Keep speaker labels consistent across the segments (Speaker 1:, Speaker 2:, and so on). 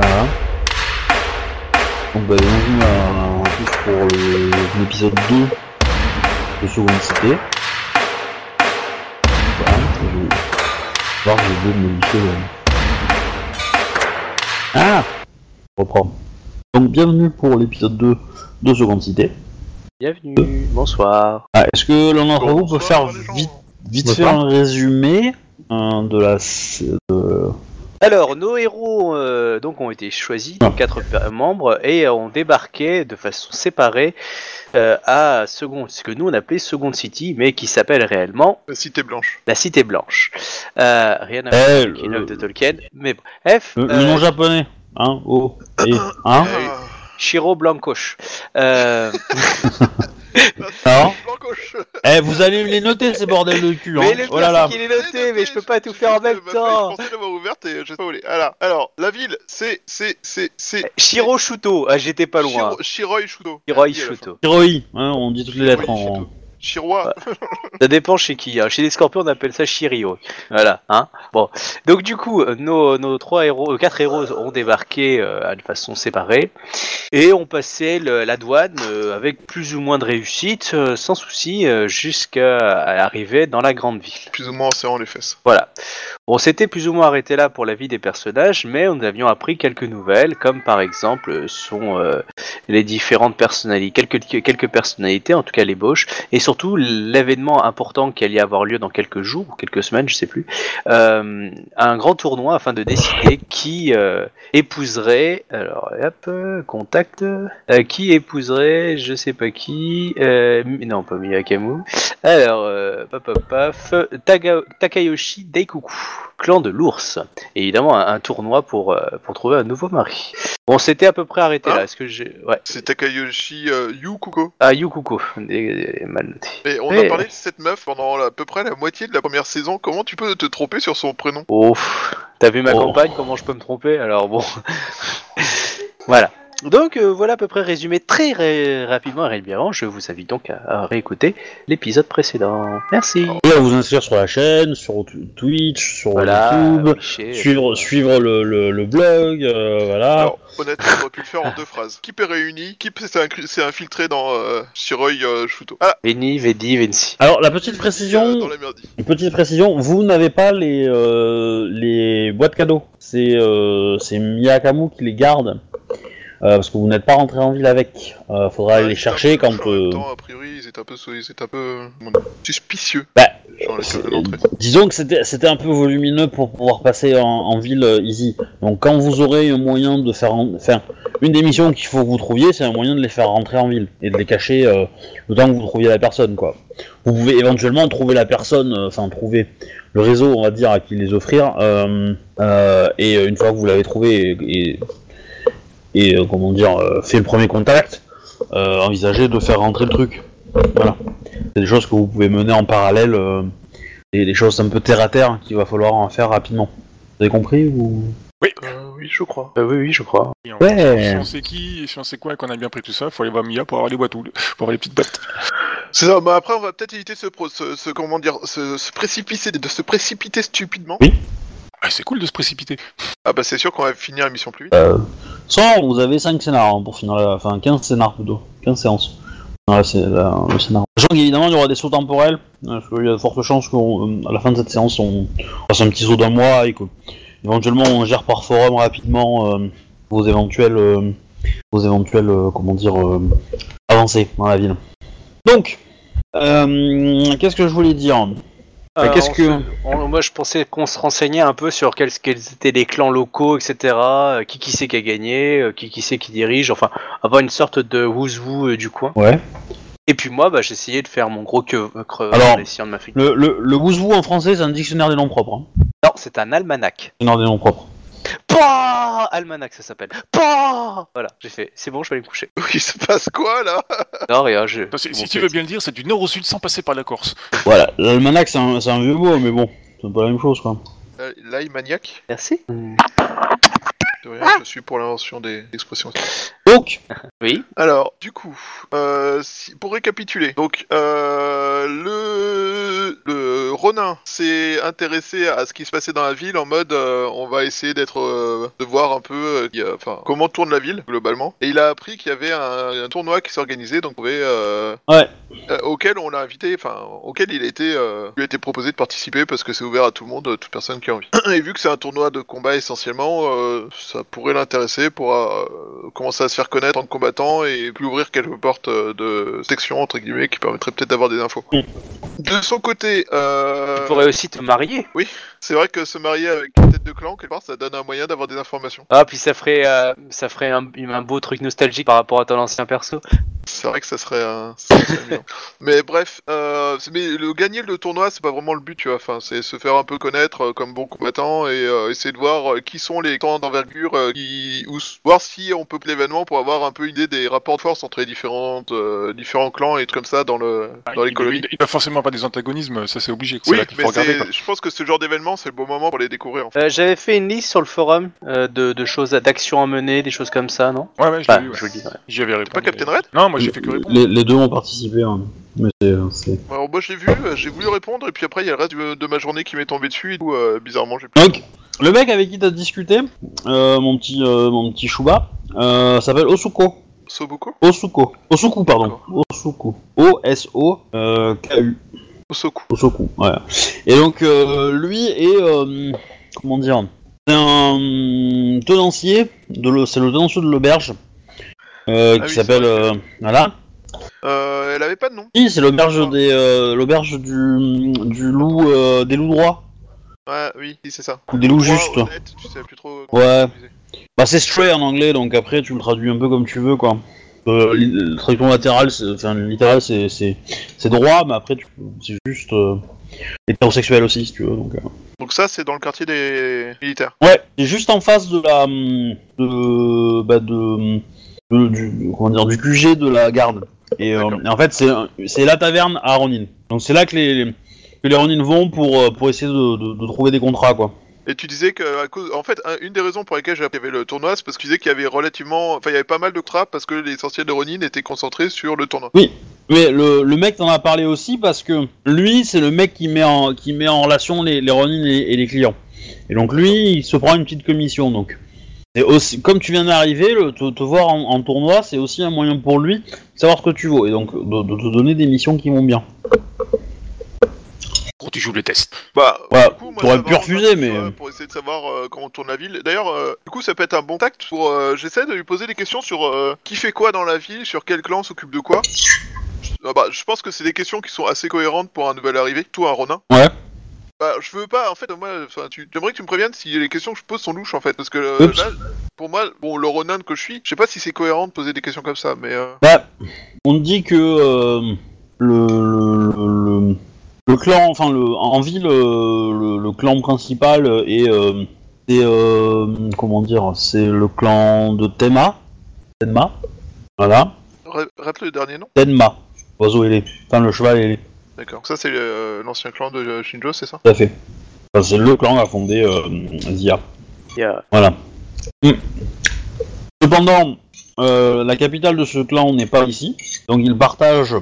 Speaker 1: Voilà. Donc bah bienvenue à, tous pour le- l'épisode 2 de Seconde Cité. Voilà, je vais voir, j'ai oublié de modifier le... Ah Je reprends. Donc bienvenue pour l'épisode 2 de Seconde Cité.
Speaker 2: Bienvenue, bonsoir.
Speaker 1: Ah, Est-ce que l'un d'entre vous peut faire
Speaker 3: les
Speaker 1: vite, vite fait un résumé hein, de la... de-
Speaker 2: Alors, nos héros euh, donc ont été choisis, donc quatre per- membres, et ont débarqué de façon séparée euh, à Second, ce que nous on appelait Second City, mais qui s'appelle réellement
Speaker 3: La cité blanche.
Speaker 2: la Cité Blanche. Euh, rien à voir
Speaker 1: Eh,
Speaker 2: avec une
Speaker 1: le-
Speaker 2: œuvre de Tolkien, mais bon. F,
Speaker 1: Le, le
Speaker 2: euh,
Speaker 1: nom japonais, hein, oh, et, hein,
Speaker 3: Ah,
Speaker 2: Shiro Blancoche. Euh,
Speaker 1: alors,
Speaker 3: Blancoche.
Speaker 1: eh, vous allez les noter ces bordels de cul, hein,
Speaker 2: mais le
Speaker 1: oh là là,
Speaker 2: qu'il est noté, mais je peux pas tout faire en même temps.
Speaker 3: Je pensais l'avoir ouverte et je sais pas où elle est. Alors, alors, la ville, c'est, c'est, c'est, c'est.
Speaker 2: Shiro Shuto, ah j'étais pas loin.
Speaker 3: Shiro- Shiroi Shudo.
Speaker 2: Shiroi
Speaker 3: Il.
Speaker 2: Shuto.
Speaker 1: Hiroi, hein, on dit toutes les lettres en...
Speaker 3: Shuto. Shiroi.
Speaker 2: Ça dépend chez qui. hein. Chez les scorpions, on appelle ça Shirio. Voilà, hein. Bon. Donc du coup, euh, nos, nos trois héros, euh, quatre héros ont débarqué euh, de façon séparée et ont passé le- la douane euh, avec plus ou moins de réussite, sans souci, jusqu'à arriver dans la grande ville.
Speaker 3: Plus ou moins en serrant les fesses.
Speaker 2: Voilà. On s'était plus ou moins arrêté là pour la vie des personnages, mais nous avions appris quelques nouvelles, comme par exemple sont les différentes personnalités, quelques, quelques personnalités, en tout cas l'ébauche, et surtout l'événement important qui allait avoir lieu dans quelques jours, ou quelques semaines, je sais plus, euh, un grand tournoi afin de décider qui euh, épouserait, alors hop, contact, euh, qui épouserait, je sais pas qui, non pas Miyakamu, alors, paf, paf, paf, Takayoshi Daikuku, clan de l'ours. Et évidemment, un, un tournoi pour, euh, pour trouver un nouveau mari. Bon, c'était à peu près arrêté
Speaker 3: Hein
Speaker 2: là. Est-ce que j'ai. Ouais.
Speaker 3: C'est Takayoshi euh, Yukuko.
Speaker 2: Ah, Yukuko. Mal noté.
Speaker 3: On
Speaker 2: Eh.
Speaker 3: a parlé de cette meuf pendant la- à peu près la moitié de la première saison. Comment tu peux te tromper sur son prénom?
Speaker 2: Oh, pff, t'as vu ma
Speaker 1: Oh.
Speaker 2: campagne? Comment je peux me tromper? Alors bon. voilà. Donc euh, voilà à peu près résumé très ré- rapidement et bien. Je vous invite donc à, à réécouter l'épisode précédent. Merci.
Speaker 1: Et à vous inscrire sur la chaîne, sur Twitch, sur
Speaker 2: Voilà.
Speaker 1: YouTube,
Speaker 2: Michel,
Speaker 1: suivre,
Speaker 2: euh,
Speaker 1: suivre le, le, le blog, euh, voilà.
Speaker 3: Alors, honnêtement, on aurait pu le faire en deux phrases. Kip est réuni, Kip s'est infiltré dans euh, Shiroi euh, Shuto. Ah,
Speaker 2: Veni, Vedi, Vensi.
Speaker 1: Alors la petite précision,
Speaker 3: dans la merdie.
Speaker 1: une petite précision, vous n'avez pas les, euh, les boîtes cadeaux, c'est euh, c'est Miyakamu qui les garde, euh, parce que vous n'êtes pas rentré en ville avec, euh, faudra aller les chercher quand... euh,
Speaker 3: temps, a priori, ils étaient un peu, ils étaient un peu suspicieux.
Speaker 1: Bah,
Speaker 3: Genre.
Speaker 1: Disons que c'était un peu volumineux pour pouvoir passer en, en ville euh, easy. Donc quand vous aurez un moyen de faire... en- Enfin, une des missions qu'il faut que vous trouviez, c'est un moyen de les faire rentrer en ville et de les cacher euh, le temps que vous trouviez la personne, quoi. Vous pouvez éventuellement trouver la personne, enfin trouver le réseau, on va dire, à qui les offrir, et une fois que vous l'avez trouvé et, et, et, euh, comment dire, euh, fait le premier contact, euh, envisager de faire rentrer le truc. Voilà. C'est des choses que vous pouvez mener en parallèle, euh, et des choses un peu terre à terre qu'il va falloir en faire rapidement. Vous avez compris ou
Speaker 3: Euh, oui, je crois.
Speaker 2: Euh, oui, oui, je crois.
Speaker 4: Et on-
Speaker 1: Ouais.
Speaker 4: Si on sait qui, si on sait quoi et qu'on a bien pris tout ça, faut aller voir Mia pour avoir les boîtes ou pour avoir les petites boîtes.
Speaker 3: C'est ça, mais après on va peut-être éviter ce, pro- ce, ce- comment dire, ce, ce précipiter, de se précipiter stupidement.
Speaker 4: Ah, c'est cool de se précipiter.
Speaker 3: Ah bah c'est sûr qu'on va finir la mission plus vite.
Speaker 1: euh... Sans, vous avez 5 scénars hein, pour finir la... Enfin 15 scénars plutôt. 15 séances. Voilà, c'est le qu'évidemment il y aura des sauts temporels, euh, parce qu'il y a de fortes chances qu'à la fin de cette séance on fasse un petit saut d'un mois et que éventuellement on gère par forum rapidement euh, vos éventuels euh, vos éventuels euh, comment dire euh, avancées dans la ville. Donc euh, qu'est-ce que je voulais dire?
Speaker 2: Euh,
Speaker 1: Qu'est-ce que
Speaker 2: se- on- moi, je pensais qu'on se renseignait un peu sur quels, quels étaient les clans locaux, etc. euh, Qui qui c'est qui a gagné, euh, qui qui c'est qui dirige. Enfin, avoir une sorte de who's who du coin.
Speaker 1: Ouais.
Speaker 2: Et puis moi, bah, j'essayais de faire mon gros que creux
Speaker 1: Alors,
Speaker 2: de.
Speaker 1: Le, le, le Wouzou en français, c'est un dictionnaire des noms propres. Hein.
Speaker 2: Non, c'est un almanach.
Speaker 1: Dictionnaire des noms propres.
Speaker 2: Pah Almanach, ça s'appelle. Pah Voilà, j'ai fait. C'est bon, je vais aller me coucher.
Speaker 3: Oui, il se passe quoi là?
Speaker 2: Non, rien, je.
Speaker 4: Si, tu veux bien le dire, c'est du nord au sud sans passer par la Corse.
Speaker 1: Voilà, l'almanach, c'est un, c'est un vieux mot, mais bon, c'est pas la même chose, quoi.
Speaker 3: Euh, L'ail maniaque?
Speaker 2: Merci.
Speaker 3: Rien, je suis pour l'invention des expressions.
Speaker 1: Donc,
Speaker 2: Oui.
Speaker 3: Alors, du coup, euh, si- pour récapituler, donc euh, le, le Ronin s'est intéressé à ce qui se passait dans la ville en mode, euh, on va essayer d'être, euh, de voir un peu, euh, enfin, comment tourne la ville globalement. Et il a appris qu'il y avait un, un tournoi qui s'organisait, donc on pouvait, euh,
Speaker 1: Ouais.
Speaker 3: euh, auquel on l'a invité, enfin, auquel il a été, euh, lui a été proposé de participer parce que c'est ouvert à tout le monde, toute personne qui a envie. Et vu que c'est un tournoi de combat essentiellement, euh, ça pourrait l'intéresser pour euh, commencer à se faire connaître en combattant et puis ouvrir quelques portes euh, de section entre guillemets qui permettraient peut-être d'avoir des infos.
Speaker 1: Mm.
Speaker 3: De son côté, euh,
Speaker 2: Tu pourrais aussi te marier.
Speaker 3: C'est vrai que se marier avec une tête de clan quelque part, ça donne un moyen d'avoir des informations.
Speaker 2: Ah, puis ça ferait, euh, ça ferait un, un beau truc nostalgique par rapport à ton ancien perso.
Speaker 3: C'est vrai que ça serait, un... ça serait. Mais bref, euh, mais le gagner le tournoi, c'est pas vraiment le but, tu vois. Enfin, c'est se faire un peu connaître euh, comme bon combattant et euh, essayer de voir euh, qui sont les clans d'envergure, euh, qui ou voir si on peut l'événement pour avoir un peu une idée des rapports de force entre les différentes euh, différents clans et trucs comme ça dans le
Speaker 4: Ah,
Speaker 3: dans les
Speaker 4: il-
Speaker 3: colonies.
Speaker 4: Il n'y a pas forcément pas des antagonismes, ça c'est obligé.
Speaker 3: Oui, mais
Speaker 4: regarder.
Speaker 3: je pense que ce genre d'événement, c'est le bon moment pour les découvrir. En fait.
Speaker 2: Euh, J'avais fait une liste sur le forum euh, de, de choses, d'actions à mener, des choses comme ça, non?
Speaker 4: Ouais, ouais, je l'ai
Speaker 2: Enfin,
Speaker 4: vu. ouais.
Speaker 2: je le dis. ouais.
Speaker 4: J'y avais répondu.
Speaker 3: pas Captain Red?
Speaker 4: Non, moi j'ai fait que répondre.
Speaker 1: les, les deux ont participé, hein. mais c'est- c'est...
Speaker 3: Alors moi, j'ai vu, euh, j'ai voulu répondre et puis après il y a le reste de, de ma journée qui m'est tombé dessus et tout, euh, bizarrement, j'ai plus.
Speaker 1: Donc, le mec avec qui t'as discuté, euh, mon petit, euh, mon petit Chouba, euh, s'appelle Osuko.
Speaker 3: Sobuko,
Speaker 1: Osuko. Osuku, pardon. Osuku. O-S-O-K-U.
Speaker 3: Osoku.
Speaker 1: Osoku, voilà. Et donc, euh, lui est. euh, comment dire C'est un tenancier, de c'est le tenancier de l'auberge, euh,
Speaker 3: Ah
Speaker 1: qui
Speaker 3: oui,
Speaker 1: s'appelle.
Speaker 3: c'est
Speaker 1: euh, voilà.
Speaker 3: Euh, elle avait pas de nom.
Speaker 1: Oui, c'est l'auberge des. euh, l'auberge du, du loup. euh, des loups droits.
Speaker 3: Ouais, oui, oui, c'est ça.
Speaker 1: Ou des loups
Speaker 3: Droit,
Speaker 1: justes.
Speaker 3: honnête, tu sais plus trop. comment
Speaker 1: Ouais.
Speaker 3: l'utiliser.
Speaker 1: Bah, c'est stray en anglais, donc après, tu le traduis un peu comme tu veux, quoi. Euh, le traduction latérale, c'est- enfin, littéral, c'est, droit, mais après, c'est juste euh, hétérosexuel aussi, si tu veux. Donc, euh.
Speaker 3: Donc ça, c'est dans le quartier des militaires.
Speaker 1: Ouais, c'est juste en face de la. hum, de. Bah, de. de- du, comment dire, du QG de la garde. Et, euh, et en fait, c'est, c'est la taverne à Ronin. Donc, c'est là que les, que les Ronin vont pour, euh, pour essayer de, de, de trouver des contrats, quoi.
Speaker 3: Et tu disais que, à cause, en fait, un- une des raisons pour lesquelles j'ai le tournoi, c'est parce que tu qu'il y avait relativement, enfin, pas mal de trappes parce que l'essentiel de Ronin était concentré sur le tournoi.
Speaker 1: Mais le, le mec t'en a parlé aussi parce que lui, c'est le mec qui met en, qui met en relation les, Ronin et, et les clients. Et donc lui, il se prend une petite commission. Donc, c'est aussi, comme tu viens d'arriver, te, te voir en, tournoi, c'est aussi un moyen pour lui de savoir ce que tu vaux et donc de te donner des missions qui vont bien.
Speaker 4: Gros, tu joues les tests.
Speaker 3: Bah,
Speaker 1: Ouais,
Speaker 3: du coup, moi,
Speaker 1: t'aurais pu refuser, mais-
Speaker 3: pour, euh, Pour essayer de savoir euh, comment tourne la ville. D'ailleurs, euh, du coup, ça peut être un bon tact pour. euh, J'essaie de lui poser des questions sur euh, qui fait quoi dans la ville, sur quel clan s'occupe de quoi. Ah bah, je pense que c'est des questions qui sont assez cohérentes pour un nouvel arrivé, tout un Ronin.
Speaker 1: Ouais.
Speaker 3: Bah, je veux pas, en fait, moi, enfin, tu, j'aimerais que tu me préviennes si les questions que je pose sont louches, en fait, parce que euh, là, pour moi, bon, le Ronin que je suis, je sais pas si c'est cohérent de poser des questions comme ça, mais euh,
Speaker 1: Bah, on dit que euh, le, le, le, le clan, enfin le, en ville, euh, le, le clan principal est, euh, euh, comment dire, c'est le clan de Tenma, Tenma, voilà,
Speaker 3: répète le dernier nom.
Speaker 1: Tenma, oiseau ailé, enfin le cheval ailé,
Speaker 3: D'accord. Ça, c'est euh, l'ancien clan de Shinjo, c'est ça?
Speaker 1: Tout à fait. Enfin, c'est le clan qui a fondé euh, Zia.
Speaker 2: Il y a-
Speaker 1: Voilà. Mm. Cependant, euh, la capitale de ce clan n'est pas ici, donc il partage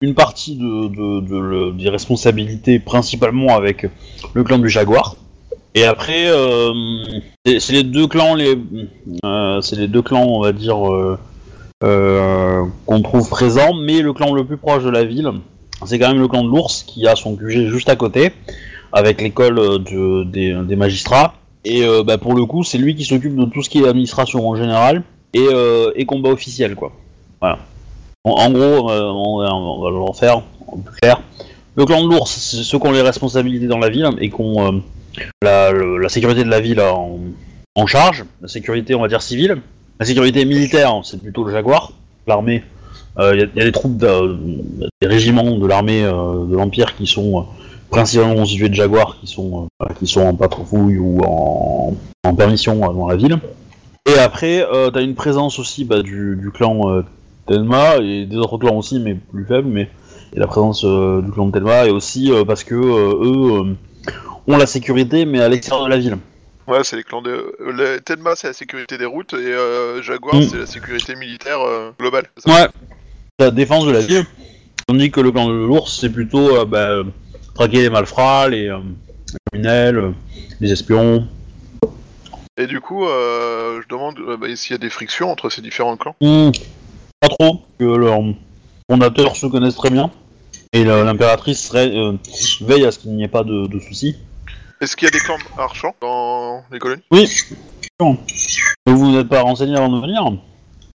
Speaker 1: une partie de, des responsabilités principalement avec le clan du Jaguar. Et après, euh, c'est les deux clans, les, euh, c'est les deux clans, on va dire, euh, qu'on trouve présents, mais le clan le plus proche de la ville, c'est quand même le clan de l'ours qui a son QG juste à côté, avec l'école de- des, magistrats. Et bah, pour le coup, c'est lui qui s'occupe de tout ce qui est administration en général et, euh, et combat officiel, quoi. Voilà. En, gros, euh, on, va- le refaire en plus clair. Le clan de l'ours, c'est ceux qui ont les responsabilités dans la ville et qui ont euh, la, sécurité de la ville en, charge. La sécurité, on va dire, civile. La sécurité militaire, c'est plutôt le Jaguar, l'armée. Il y, a- y a des troupes, de- des régiments de l'armée euh, de l'Empire qui sont euh, principalement constitués de Jaguars qui sont, euh, qui sont en patrouille ou en, permission euh, dans la ville. Et après, euh, t'as une présence aussi bah, du, clan euh, Tenma et des autres clans aussi, mais plus faibles. Mais et la présence euh, du clan de Tenma et aussi euh, parce que euh, eux ont la sécurité, mais à l'extérieur de la ville.
Speaker 3: Ouais, c'est les clans de. le- Tenma, c'est la sécurité des routes et Jaguar,
Speaker 1: Mm.
Speaker 3: c'est la sécurité militaire globale.
Speaker 1: Ouais, la défense de la ville. Tandis que le clan de l'ours, c'est plutôt bah, traquer les malfrats, les, les criminels, les espions.
Speaker 3: Et du coup, euh, je demande euh, bah, s'il y a des frictions entre ces différents clans.
Speaker 1: Hmm, pas trop, que leurs fondateurs se connaissent très bien. Et l'impératrice euh, veille à ce qu'il n'y ait pas de, de soucis.
Speaker 3: Est-ce qu'il y a des clans marchands dans les colonies?
Speaker 1: Oui. Bon. Vous n'êtes pas renseigné avant de venir?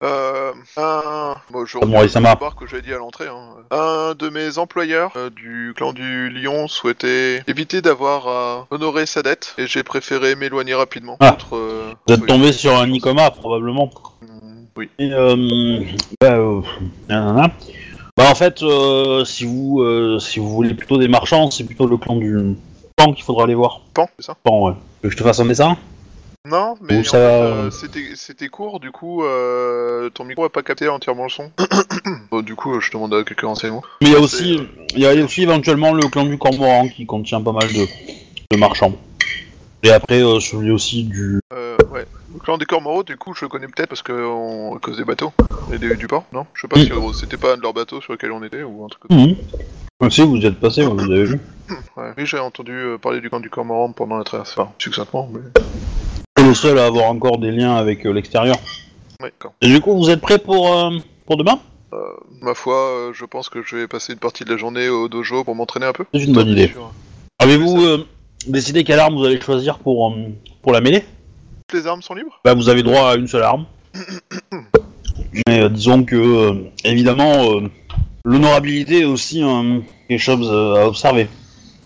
Speaker 3: Euh, un... Bon, je bar que j'avais dit à l'entrée. hein. Un de mes employeurs euh, du clan du Lion souhaitait éviter d'avoir à honorer sa dette et j'ai préféré m'éloigner rapidement.
Speaker 1: Ah.
Speaker 3: Contre, euh,
Speaker 1: Vous êtes tombé sur un Nikoma, probablement.
Speaker 3: Oui.
Speaker 1: Et, euh, bah, euh, nanana. Bah, en fait, euh, si vous euh, si vous voulez plutôt des marchands, c'est plutôt le clan du Pan qu'il faudra aller voir.
Speaker 3: Pan, c'est ça?
Speaker 1: Pan, ouais. Tu veux que je te fasse un dessin?
Speaker 3: Non, mais
Speaker 1: ça
Speaker 3: euh, c'était court, du coup, ton micro a pas capté entièrement le son. Bon, du coup, je demande à quelques renseignements.
Speaker 1: Mais il y a aussi, il y a aussi éventuellement le clan du Cormoran qui contient pas mal de, de marchands. Et après, celui aussi du.
Speaker 3: Euh. Le clan des Cormoraux, du coup, je le connais peut-être parce que on... à cause des bateaux et des- du port, non? Je sais pas si euh, c'était pas un de leurs bateaux sur lequel on était ou un truc comme
Speaker 1: Mhm. Si vous y êtes passé, vous avez vu.
Speaker 3: ça. Ouais. Oui, j'ai entendu euh, parler du clan du Cormoran pendant la traversée. Enfin, succinctement, mais.
Speaker 1: C'est le seul à avoir encore des liens avec euh, l'extérieur.
Speaker 3: Ouais.
Speaker 1: Et du coup, vous êtes prêts pour, euh, pour demain?
Speaker 3: Ma foi, euh, je pense que je vais passer une partie de la journée au dojo pour m'entraîner un peu.
Speaker 1: C'est une bonne idée.
Speaker 3: Sur
Speaker 1: Avez-vous euh, décidé quelle arme vous allez choisir pour, euh, pour la mêlée?
Speaker 3: Toutes les armes sont libres
Speaker 1: Bah, vous avez droit à une seule arme. Mais euh, disons que, euh, évidemment, euh, l'honorabilité est aussi quelque chose à observer.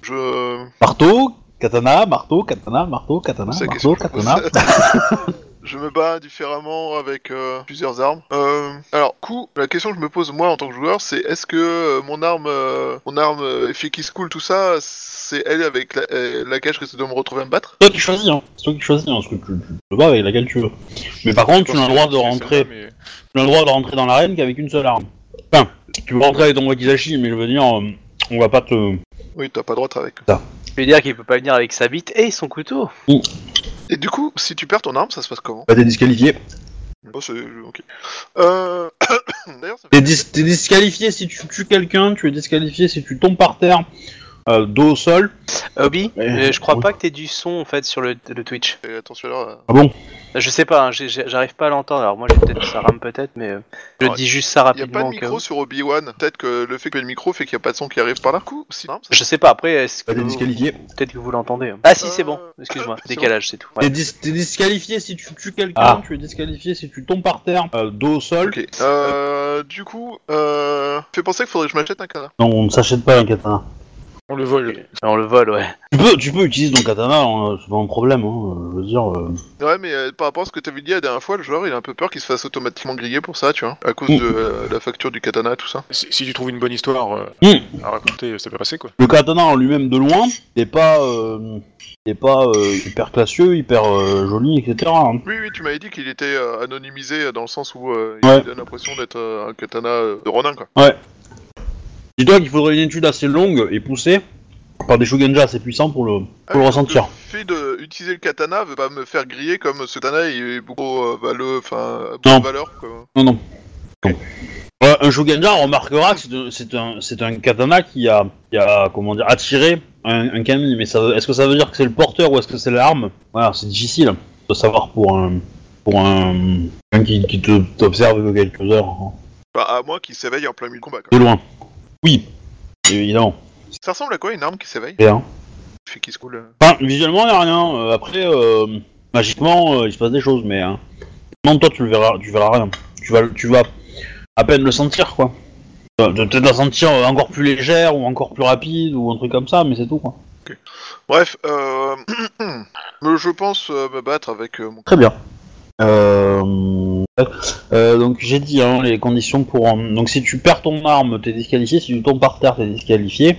Speaker 3: Je.
Speaker 1: Marteau, katana, marteau, katana, marteau, katana, marteau, katana.
Speaker 3: Je me bats différemment avec euh, plusieurs armes. Euh, alors, coup, la question que je me pose moi en tant que joueur, c'est est-ce que euh, mon arme, euh, mon arme effet qui se coule, tout ça, c'est elle avec la, euh, laquelle je risque de me retrouver à me battre?
Speaker 1: Toi qui choisis, hein. C'est toi qui choisis, hein, parce que tu, tu te bats avec laquelle tu veux. Mais par contre, tu n'as le droit de rentrer,
Speaker 4: Mais...
Speaker 1: tu n'as le droit de rentrer dans l'arène qu'avec une seule arme. Enfin, tu peux rentrer avec ton wakizashi, mais je veux dire, euh, on va pas te.
Speaker 3: Oui, t'as pas le droit de avec.
Speaker 2: Je veux dire qu'il peut pas venir avec sa bite et son couteau.
Speaker 3: Et du coup, si tu perds ton arme, ça se passe comment
Speaker 1: Bah, t'es disqualifié.
Speaker 3: Oh, c'est ok. Euh... D'ailleurs, ça
Speaker 1: T'es dis- t'es disqualifié si tu tues quelqu'un, tu es disqualifié si tu tombes par terre, euh, dos au sol.
Speaker 2: Obi, euh, je crois
Speaker 1: Oui.
Speaker 2: pas que t'aies du son en fait sur le, le Twitch.
Speaker 3: Fais attention là.
Speaker 1: Ah bon
Speaker 2: Je sais pas, hein, j'ai- j'ai- j'arrive pas à l'entendre. Alors moi j'ai peut-être ça rame peut-être, mais euh, je
Speaker 3: Ouais.
Speaker 2: dis juste ça
Speaker 3: Il y a
Speaker 2: rapidement.
Speaker 3: pas de
Speaker 2: au cas
Speaker 3: micro
Speaker 2: où.
Speaker 3: sur Obi-Wan. Peut-être que le fait qu'il y ait le micro fait qu'il n'y a pas de son qui arrive par là. Coup, si, non, ça-
Speaker 2: Je sais pas. Après, est-ce que
Speaker 1: T'es
Speaker 2: vous-
Speaker 1: disqualifié.
Speaker 2: peut-être que vous l'entendez. hein. Ah si, c'est
Speaker 3: Euh,
Speaker 2: bon. Excuse-moi.
Speaker 3: c'est
Speaker 2: Décalage, c'est tout. Ouais.
Speaker 1: T'es dis- t'es disqualifié si tu tues quelqu'un,
Speaker 2: Ah.
Speaker 1: tu es disqualifié si tu tombes par terre, euh, dos au sol.
Speaker 3: Ok. Euh, du coup, euh, fait penser qu'il faudrait que je m'achète un canard.
Speaker 1: Non, on ne s'achète pas un katana.
Speaker 4: On le vole.
Speaker 2: On le vole, ouais.
Speaker 1: Tu peux, tu peux utiliser ton katana, hein, c'est pas un problème. Hein, je veux dire. euh,
Speaker 3: Ouais, mais euh, par rapport à ce que t'avais dit la dernière fois, le joueur il a un peu peur qu'il se fasse automatiquement griller pour ça, tu vois, à cause
Speaker 1: Mm.
Speaker 3: de euh, la facture du katana, tout ça.
Speaker 4: Si, si tu trouves une bonne histoire euh,
Speaker 1: Mm.
Speaker 4: à raconter, ça peut passer quoi.
Speaker 1: Le katana en lui-même de loin, n'est pas, euh, n'est pas euh, hyper classieux, hyper euh, joli, etc. hein.
Speaker 3: Oui, oui, tu m'avais dit qu'il était euh, anonymisé euh, dans le sens où euh,
Speaker 1: Ouais.
Speaker 3: il donne l'impression d'être euh, un katana euh, de Ronin, quoi.
Speaker 1: Dis-toi qu'il faudrait une étude assez longue et poussée par des Shugenja assez puissants pour le, pour le
Speaker 3: oui,
Speaker 1: ressentir.
Speaker 3: Le fait d'utiliser le katana veut pas me faire griller comme ce katana il est beaucoup euh, valeux, enfin, beaucoup
Speaker 1: Non.
Speaker 3: de valeur, quoi.
Speaker 1: Non, non. Ouais, un Shugenja remarquera que c'est un- katana qui a, qui a comment dire, attiré un, un kami. Mais est-ce que ça veut dire que c'est le porteur ou est-ce que c'est l'arme? Voilà, c'est difficile de savoir pour un, pour un, un qui, qui t'observe que quelques heures hein,
Speaker 3: Bah, à moins qu'il s'éveille en plein milieu de combat, quoi.
Speaker 1: de loin. Oui, évidemment.
Speaker 3: Ça ressemble à quoi une arme qui s'éveille?
Speaker 1: Rien.
Speaker 3: Fait se coule. euh.
Speaker 1: Enfin, visuellement, il n'y a rien. Euh, après, euh, magiquement, euh, il se passe des choses, mais. Hein, non, toi, tu le verras, tu verras rien. Tu vas, tu vas à peine le sentir, quoi. Euh, de- Peut-être la sentir euh, encore plus légère ou encore plus rapide ou un truc comme ça, mais c'est tout, quoi.
Speaker 3: Bref, euh... je pense euh, me battre avec euh, mon...
Speaker 1: Très bien. Euh, euh, donc j'ai dit hein, les conditions pour. donc si tu perds ton arme, t'es disqualifié. Si tu tombes par terre, t'es disqualifié.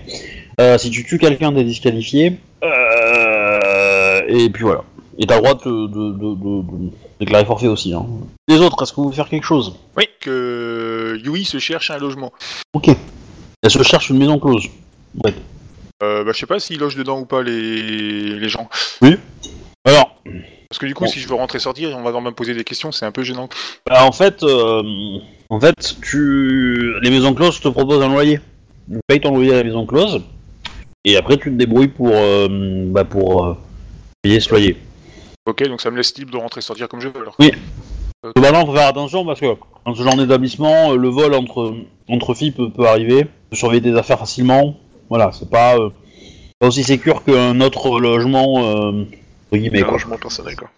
Speaker 1: Euh, si tu tues quelqu'un, t'es disqualifié. Euh, et puis voilà. Et t'as le droit de, de, de, de- de déclarer forfait aussi. Hein. Les autres, est-ce que vous voulez faire quelque chose?
Speaker 4: Oui, que Yui se cherche un logement.
Speaker 1: Ok. Elle se cherche une maison close.
Speaker 4: Euh, bah, je sais pas s'il loge dedans ou pas les, les gens.
Speaker 1: Alors,
Speaker 4: Parce que du coup,
Speaker 1: Bon.
Speaker 4: si je veux rentrer sortir, on va devoir me poser des questions, c'est un peu gênant.
Speaker 1: Bah, en fait, euh, en fait, tu, les maisons closes te proposent un loyer. Tu payes ton loyer à la maison close, et après tu te débrouilles pour, euh, bah, pour euh, payer ce loyer.
Speaker 4: Ok, donc ça me laisse libre de rentrer sortir comme je veux alors.
Speaker 1: Oui. Cependant, faut faire attention parce que dans ce genre d'établissement, euh, le vol entre entre filles peut, peut arriver, tu surveiller tes affaires facilement. Voilà, c'est pas, euh, pas aussi sécure qu'un autre logement euh, guillemets quoi.
Speaker 3: Logement personnel, quoi.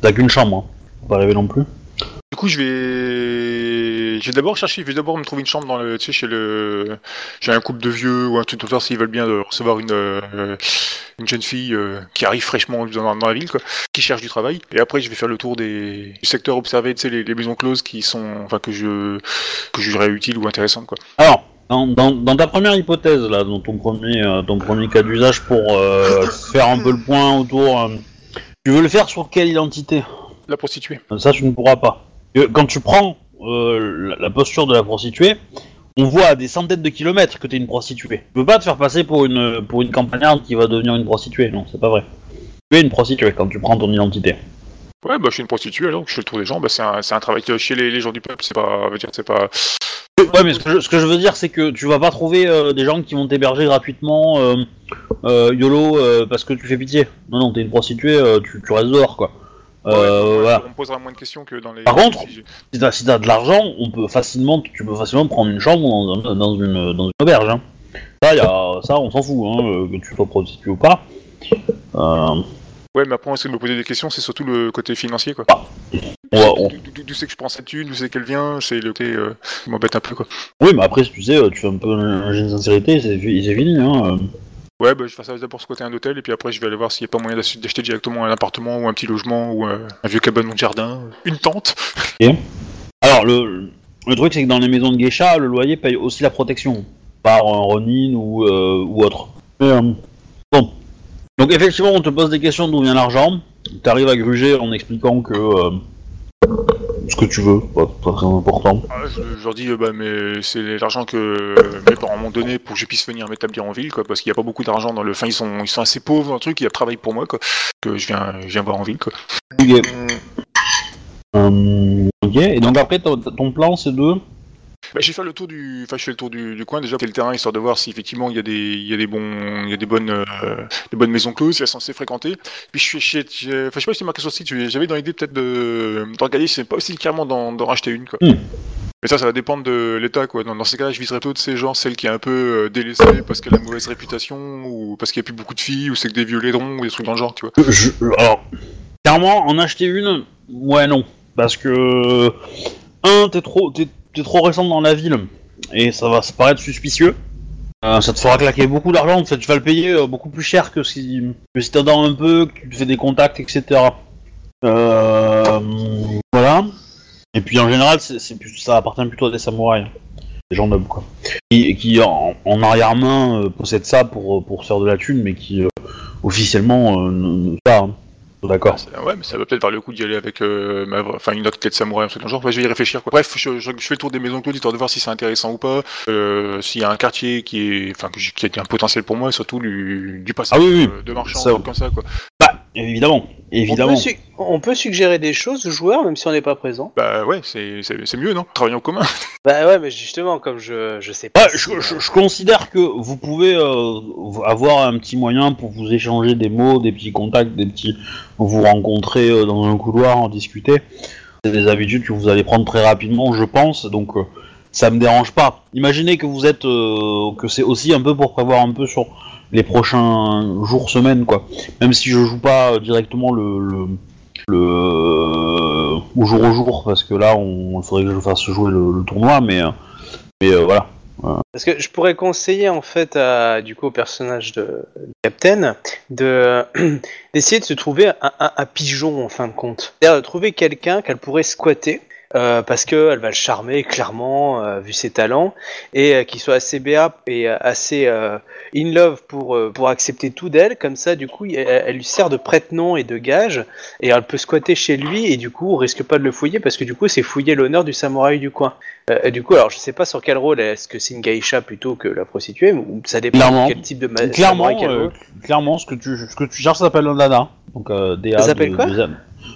Speaker 1: T'as qu'une chambre, hein. faut pas rêver non plus.
Speaker 4: Du coup, je vais, je vais d'abord chercher, je vais d'abord me trouver une chambre dans le, tu sais, chez le, j'ai un couple de vieux ou un truc comme ça s'ils veulent bien de recevoir une, euh, une jeune fille euh, qui arrive fraîchement dans, dans la ville, quoi, qui cherche du travail. Et après, je vais faire le tour des du secteur observé, tu sais, les, les maisons closes qui sont, enfin que je, que je jugerais utiles ou intéressantes, quoi.
Speaker 1: Alors, dans, dans, dans ta première hypothèse, là, dans ton premier, euh, ton premier cas d'usage pour euh, faire un peu le point autour, euh, tu veux le faire sur quelle identité?
Speaker 4: La prostituée.
Speaker 1: Ça, tu ne pourras pas. Euh, Quand tu prends euh, la, la posture de la prostituée, on voit à des centaines de kilomètres que tu es une prostituée. Tu peux pas te faire passer pour une, pour une campagnarde qui va devenir une prostituée, non, c'est pas vrai. Tu es une prostituée quand tu prends ton identité.
Speaker 4: Ouais, bah je suis une prostituée alors, je fais le tour des gens, bah c'est un, c'est un travail que chez les, les gens du peuple, c'est pas, veut dire, c'est pas.
Speaker 1: Ouais, mais ce que je, ce que je veux dire, c'est que tu vas pas trouver euh, des gens qui vont t'héberger gratuitement, euh, euh, YOLO, parce que tu fais pitié. Non, non, t'es une prostituée, tu, tu restes dehors, quoi.
Speaker 4: Ouais,
Speaker 1: voilà.
Speaker 4: On me posera moins de questions que dans les.
Speaker 1: Par contre-
Speaker 4: si
Speaker 1: t'as si t'as de l'argent, on peut facilement, tu peux facilement prendre une chambre dans, un- dans une, dans une auberge. Hein. Ça, y a, ça, on s'en fout, hein, que tu sois prostituée ou pas. Euh,
Speaker 4: Ouais, mais après, on essaie de me poser des questions, c'est surtout le côté financier, quoi.
Speaker 1: va- on-
Speaker 4: D'où- c'est que je prends cette thune, d'où c'est qu'elle vient, c'est le côté euh, qui m'embête un peu, quoi.
Speaker 1: Oui, mais après, tu sais, euh, tu fais un peu un jeu de sincérité, c'est fi- c'est fini. Hein. euh.
Speaker 4: Ouais, bah je fais ça d'abord ce côté un hôtel, et puis après, je vais aller voir s'il n'y a pas moyen d'ach- d'acheter directement un appartement ou un petit logement ou euh, un vieux cabanon de jardin, une tente.
Speaker 1: Alors, le, le truc, c'est que dans les maisons de geisha, le loyer paye aussi la protection par un Ronin ou, euh, ou autre. Euh, bon. Donc, effectivement, on te pose des questions d'où vient l'argent. Tu arrives à gruger en expliquant que. euh, ce que tu veux, pas, pas très important.
Speaker 4: Ah, je, je leur dis, euh, bah, mais c'est l'argent que mes parents m'ont donné pour que je puisse venir m'établir en ville, quoi, parce qu'il n'y a pas beaucoup d'argent dans le. Enfin, ils sont, ils sont assez pauvres dans le truc, il y a travail pour moi, quoi, que je viens, je viens voir en ville, quoi.
Speaker 1: Ok.
Speaker 3: Hmm,
Speaker 1: Euh, ok, et donc après, ton plan, c'est de.
Speaker 4: Bah, je vais faire le tour du, enfin, je fais le tour du, du coin déjà, quel terrain, histoire de voir si effectivement il y a des, il y a des bons, il y a des bonnes, euh, des bonnes maisons closes, elles sont assez fréquentées. Puis je suis, chez, j'ai- enfin, je sais pas si c'est marqué sur le site, j'avais dans l'idée peut-être de, de regarder c'est pas aussi carrément d'en, racheter une, quoi.
Speaker 1: Hmm.
Speaker 4: Mais ça, ça va dépendre de l'état, quoi. Dans, dans ces cas-là, je viserais plutôt de ces gens, celle qui est un peu euh, délaissée parce qu'elle a une mauvaise réputation, ou parce qu'il n'y a plus beaucoup de filles, ou c'est que des vieux laidrons, ou des trucs dans le genre, tu vois.
Speaker 1: Je- alors, clairement, en acheter une, ouais, non. Parce que. Un, t'es trop, t'es, t'es trop récent dans la ville, et ça va se paraître suspicieux. Euh, ça te fera claquer beaucoup d'argent, en fait, tu vas le payer euh, beaucoup plus cher que si, que si t'attends un peu, que tu te fais des contacts, etc. Euh, voilà. Et puis en général, c'est, plus- ça appartient plutôt à des samouraïs. Des gens nobles, quoi. Qui, en, arrière-main possèdent ça pour, faire de la thune, mais qui officiellement ne pas. hein. D'accord.
Speaker 4: Ouais, mais ça va peut-être valoir le coup d'y aller avec euh, ma... enfin, une autre tête samouraï, un truc genre. Ouais, je vais y réfléchir. Quoi. Bref, je, je- je fais le tour des maisons closes histoire de voir si c'est intéressant ou pas. Euh, S'il y a un quartier qui est, enfin, qui a un potentiel pour moi, et surtout du, du passage
Speaker 1: Ah oui, oui.
Speaker 4: de marchands,
Speaker 1: Ça-
Speaker 4: comme ça, quoi.
Speaker 1: Bah, évidemment,
Speaker 2: On
Speaker 1: évidemment.
Speaker 2: peut, su- on peut suggérer des choses aux joueurs même si on n'est pas présent.
Speaker 4: Bah ouais, c'est c'est- c'est mieux, non? Travailler en commun.
Speaker 2: Bah ouais, mais justement, comme je, je sais pas.
Speaker 1: Ouais,
Speaker 2: si,
Speaker 1: je,
Speaker 2: euh,
Speaker 1: je- je considère que vous pouvez euh, avoir un petit moyen pour vous échanger des mots, des petits contacts, des petits. vous rencontrer euh, dans un couloir, en discuter. C'est des habitudes que vous allez prendre très rapidement, je pense, donc euh, ça me dérange pas. Imaginez que vous êtes. euh, que c'est aussi un peu pour prévoir un peu sur les prochains jours, semaines, quoi. Même si je joue pas directement le. le au jour au jour parce que là on il faudrait que je fasse jouer le, tournoi mais mais euh, voilà
Speaker 2: Parce que je pourrais conseiller en fait à, du coup au personnage de, du Captain de d'essayer de se trouver un- un pigeon en fin de compte. C'est-à-dire de trouver quelqu'un qu'elle pourrait squatter euh, parce que elle va le charmer clairement euh, vu ses talents et euh, qu'il soit assez béat et euh, assez euh, in love pour pour accepter tout d'elle comme ça du coup elle, elle lui sert de prête-nom et de gage et elle peut squatter chez lui et du coup on risque pas de le fouiller parce que du coup c'est fouiller l'honneur du samouraï du coin. Euh, et du coup alors je sais pas sur quel rôle est-ce que c'est une geisha plutôt que la prostituée ou ça dépend
Speaker 1: Clairement.
Speaker 2: de quel type de ma-
Speaker 1: Clairement,
Speaker 2: samouraï qu'elle
Speaker 1: euh,
Speaker 2: veut.
Speaker 1: clairement, ce que tu, ce que tu cherches ça s'appelle un dana. Donc, euh, DA
Speaker 2: Ça s'appelle quoi
Speaker 1: de-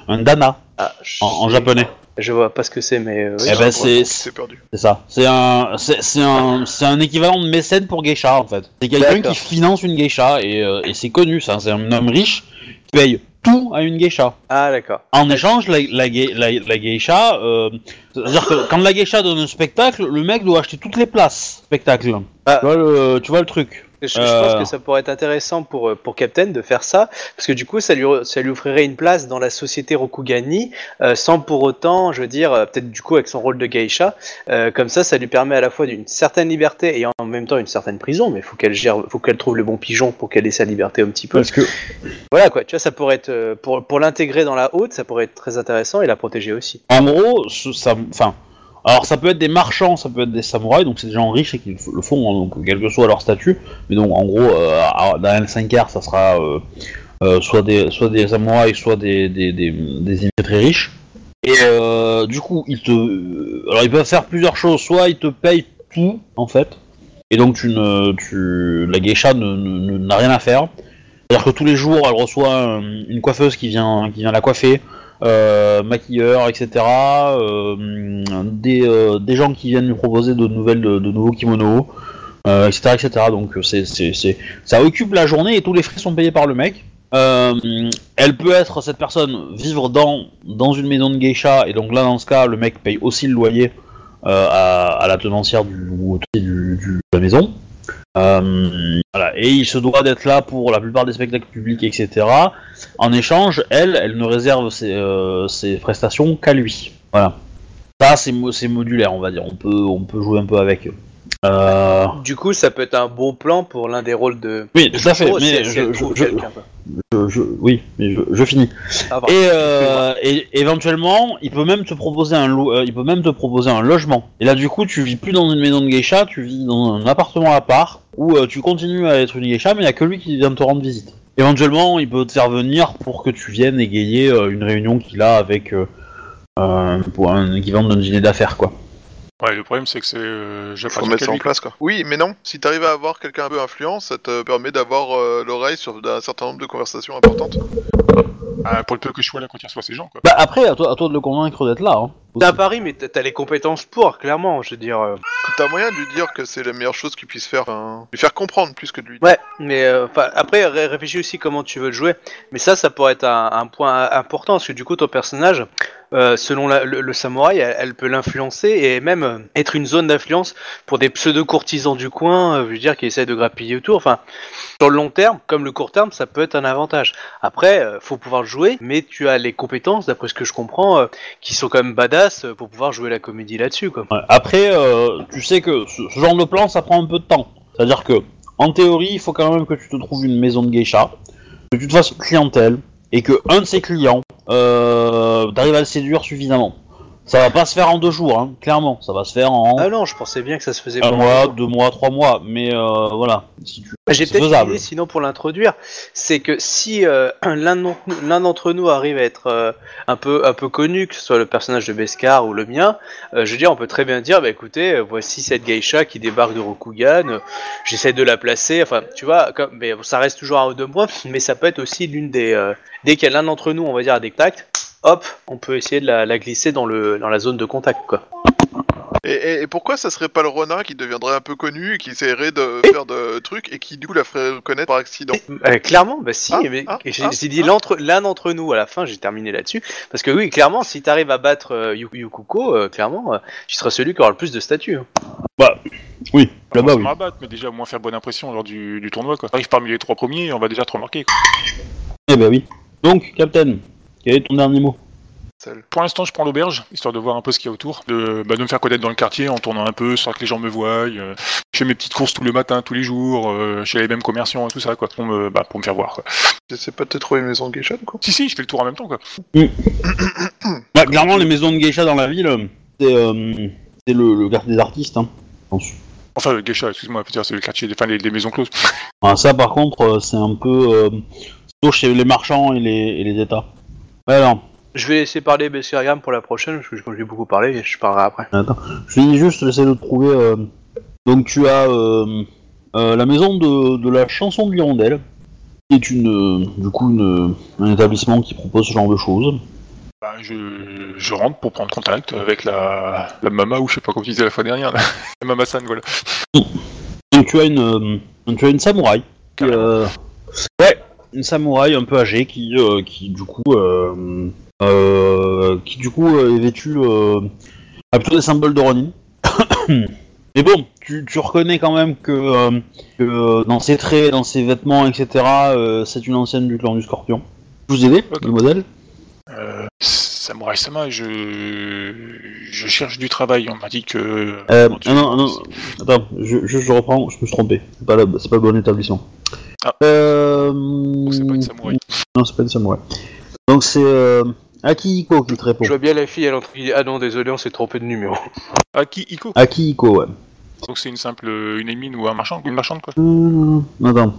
Speaker 1: Un dana
Speaker 2: Ah, je-
Speaker 1: en, en japonais.
Speaker 2: Je vois pas ce que c'est mais euh, oui.
Speaker 1: Eh ben, c'est-
Speaker 3: C'est perdu.
Speaker 1: C'est ça. C'est un, c'est c'est un, c'est un équivalent de mécène pour geisha en fait. C'est quelqu'un
Speaker 2: D'accord.
Speaker 1: qui finance une geisha et, euh, et c'est connu. ça. C'est un homme riche qui paye tout à une geisha.
Speaker 2: Ah d'accord.
Speaker 1: En échange, la, la, la, la geisha, euh, c'est-à-dire que quand la geisha donne un spectacle, le mec doit acheter toutes les places spectacle.
Speaker 2: Ah.
Speaker 1: Tu, vois le, tu vois le truc.
Speaker 2: Je, je
Speaker 1: Euh.
Speaker 2: pense que ça pourrait être intéressant pour, euh, pour Captain de faire ça, parce que du coup, ça lui, ça lui offrirait une place dans la société Rokugani, euh, sans pour autant, je veux dire, euh, peut-être du coup avec son rôle de geisha. Euh, comme ça, ça lui permet à la fois d'une certaine liberté et en même temps une certaine prison, mais il faut qu'elle gère, faut qu'elle trouve le bon pigeon pour qu'elle ait sa liberté un petit peu.
Speaker 1: Parce que
Speaker 2: Voilà quoi, tu vois, ça pourrait être, euh, pour, pour l'intégrer dans la haute, ça pourrait être très intéressant et la protéger aussi.
Speaker 1: En gros, ça, enfin, alors ça peut être des marchands, ça peut être des samouraïs, donc c'est des gens riches et qui le font, hein, donc quel que soit leur statut. Mais donc en gros, euh, dans L5R, ça sera euh, euh, soit des, soit des samouraïs, soit des, des, des, des très riches. Et du coup, ils te, alors ils peuvent faire plusieurs choses. Soit ils te payent tout en fait, et donc tu ne, tu, la geisha ne, ne- n'a rien à faire. C'est-à-dire que tous les jours, elle reçoit une coiffeuse qui vient, qui vient la coiffer euh, maquilleurs, etc. euh, des, euh, des gens qui viennent lui proposer de nouvelles, de, nouveaux kimonos, etc., etc. Donc c'est, c'est, ça occupe la journée et tous les frais sont payés par le mec. Elle peut être cette personne vivre dans dans une maison de geisha et donc là dans ce cas le mec paye aussi le loyer à, à la tenancière du, ou du, du- de la maison. Euh. Et il se doit d'être là pour la plupart des spectacles publics, etc. En échange, elle, elle ne réserve ses, euh, prestations qu'à lui. Voilà. Ça, c'est mo- c'est modulaire, on va dire. On peut, on peut jouer un peu avec. Euh...
Speaker 2: Du coup, ça peut être un bon plan pour l'un des rôles de.
Speaker 1: Oui, tout à fait.
Speaker 2: Oh,
Speaker 1: Mais je, je- je- oui, mais je, je finis.
Speaker 2: Ah.
Speaker 1: Et, euh, et éventuellement, il peut même te proposer un lo- euh, il peut même te proposer un logement. Et là, du coup, tu vis plus dans une maison de geisha, tu vis dans un appartement à part où tu continues à être une geisha, mais il y a que lui qui vient te rendre visite. Éventuellement, il peut te faire venir pour que tu viennes égayer une réunion qu'il a avec pour un équivalent d'un dîner d'affaires, quoi.
Speaker 4: Ouais, le problème c'est que c'est. Euh, j'ai
Speaker 3: Faut mettre ça en place quoi. Oui, mais non. Si t'arrives à avoir quelqu'un un peu influent, ça te permet d'avoir euh, l'oreille sur un certain nombre de conversations importantes.
Speaker 4: Ah, pour le peu que je sois là quand il reçoit ces gens, quoi.
Speaker 1: Bah après, à toi, à toi de le convaincre d'être là. Hein,
Speaker 2: T'es à. Paris, mais t'as les compétences pour, clairement. Je veux dire. euh,
Speaker 3: T'as moyen de lui dire que c'est la meilleure chose qu'il puisse faire. enfin, lui faire comprendre plus que de lui dire.
Speaker 2: Ouais, mais euh, après, ré- réfléchis aussi comment tu veux le jouer. Mais ça, ça pourrait être un, un point important, parce que du coup, ton personnage, euh, selon la- le, le samouraï, elle, elle peut l'influencer et même euh, être une zone d'influence pour des pseudo-courtisans du coin, euh, je veux dire, qui essaient de grappiller autour. Enfin, sur le long terme, comme le court terme, ça peut être un avantage. Après, euh, faut pouvoir le jouer, mais tu as les compétences, d'après ce que je comprends, euh, qui sont quand même badass pour pouvoir jouer la comédie là-dessus, quoi.
Speaker 1: Après, euh, tu sais que ce, genre de plan, ça prend un peu de temps. C'est-à-dire que, en théorie, il faut quand même que tu te trouves une maison de geisha, que tu te fasses clientèle, et que un de ces clients, euh, à le séduire suffisamment. Ça va pas se faire en deux jours, hein, clairement. Ça va se faire en
Speaker 2: Ah non, je pensais bien que ça se faisait
Speaker 1: un
Speaker 2: pas
Speaker 1: mois,
Speaker 2: deux
Speaker 1: mois, trois mois. Mais euh, voilà, si tu...
Speaker 2: J'ai
Speaker 1: c'est
Speaker 2: peut-être une
Speaker 1: faisable.
Speaker 2: idée, sinon pour l'introduire, c'est que si euh, l'un d'entre nous- l'un d'entre nous arrive à être euh, un peu un peu connu, que ce soit le personnage de Beskar ou le mien, euh, je veux dire, on peut très bien dire, bah écoutez, euh, voici cette geisha qui débarque de Rokugan, euh, j'essaie de la placer, enfin, tu vois, comme, mais ça reste toujours un ou deux mois, mais ça peut être aussi l'une des euh, dès qu'il y a l'un d'entre nous, on va dire, à des tacts, hop, on peut essayer de la, la glisser dans le dans la zone de contact, quoi.
Speaker 3: Et, et- et pourquoi ça serait pas le renard qui deviendrait un peu connu et qui essaierait de faire de trucs et qui du coup la ferait reconnaître par accident
Speaker 2: Euh, clairement, bah si,
Speaker 3: Ah,
Speaker 2: mais
Speaker 3: ah,
Speaker 2: j'ai
Speaker 3: ah,
Speaker 2: j'ai dit
Speaker 3: ah.
Speaker 2: l'un d'entre nous à la fin, j'ai terminé là-dessus. Parce que oui, clairement, si t'arrives à battre euh, Yu- Yukuko, euh, clairement, euh, tu seras celui qui aura le plus de statut. hein.
Speaker 1: Oui,
Speaker 4: Pas
Speaker 1: là-bas, oui.
Speaker 4: battre, mais déjà au moins faire bonne impression lors du, du tournoi, quoi. T'arrives parmi les trois premiers, on va déjà te remarquer, quoi.
Speaker 1: Eh ben oui. Donc, Captain, quel est ton dernier mot?
Speaker 3: Seul.
Speaker 4: Pour l'instant, je prends l'auberge, histoire de voir un peu ce qu'il y a autour, de, bah, de me faire connaître dans le quartier en tournant un peu, sans que les gens me voient. euh, je fais mes petites courses tous les matins, tous les jours, euh, chez les mêmes commerçants et tout ça, quoi, pour me, bah, pour me faire voir. Quoi.
Speaker 3: J'essaie pas de te trouver une maison de geisha, coup.
Speaker 4: Si, si, je fais le tour en même temps, quoi.
Speaker 1: Ouais, clairement, les maisons de geisha dans la ville, c'est euh, le, le quartier des artistes. Hein, je pense.
Speaker 4: Enfin, le geisha, excuse-moi, peut-être c'est le quartier, des- enfin, les, les maisons closes.
Speaker 1: Ah, ça, par contre, c'est un peu euh, plutôt chez les marchands et les, et les États. Alors,
Speaker 2: Je vais laisser parler Bessiriam pour la prochaine, parce que comme j'ai beaucoup parlé, je parlerai après.
Speaker 1: attends, je finis juste, j'essaie de trouver. euh, Donc, tu as euh, euh, la maison de, de la chanson de l'hirondelle, qui est une, euh, du coup, une, un établissement qui propose ce genre de choses.
Speaker 4: Bah, je, je rentre pour prendre contact avec la, la mama, ou je sais pas comment tu disais la fois dernière, là. la mama San, voilà.
Speaker 1: Donc, tu as une, euh, tu as une samouraï. qui, euh, ouais, une samouraï un peu âgée qui, euh, qui du coup, euh, euh, qui du coup est vêtue a plutôt des symboles de Ronin. Mais bon, tu, tu reconnais quand même que, que, dans ses traits, dans ses vêtements, etc., c'est une ancienne du clan du Scorpion. Vous aidez
Speaker 4: Ok.
Speaker 1: le modèle
Speaker 4: Samurai Sama, je, je cherche du travail. On m'a dit que.
Speaker 1: euh, non, non, attends, je, je, je reprends, je me suis trompé. C'est pas, le- pas le bon établissement.
Speaker 4: Ah.
Speaker 1: Euh...
Speaker 4: Donc c'est pas une samouraï.
Speaker 1: Non, c'est pas une samouraï. Donc c'est euh, Akihiko qui te répond.
Speaker 2: Je vois bien la fille, elle entre Ah non, désolé, on s'est trompé de numéro.
Speaker 4: Aki Iko.
Speaker 1: Akihiko, ouais.
Speaker 4: Donc c'est une simple une émine ou un marchand, une marchande quoi.
Speaker 1: Hum, attends.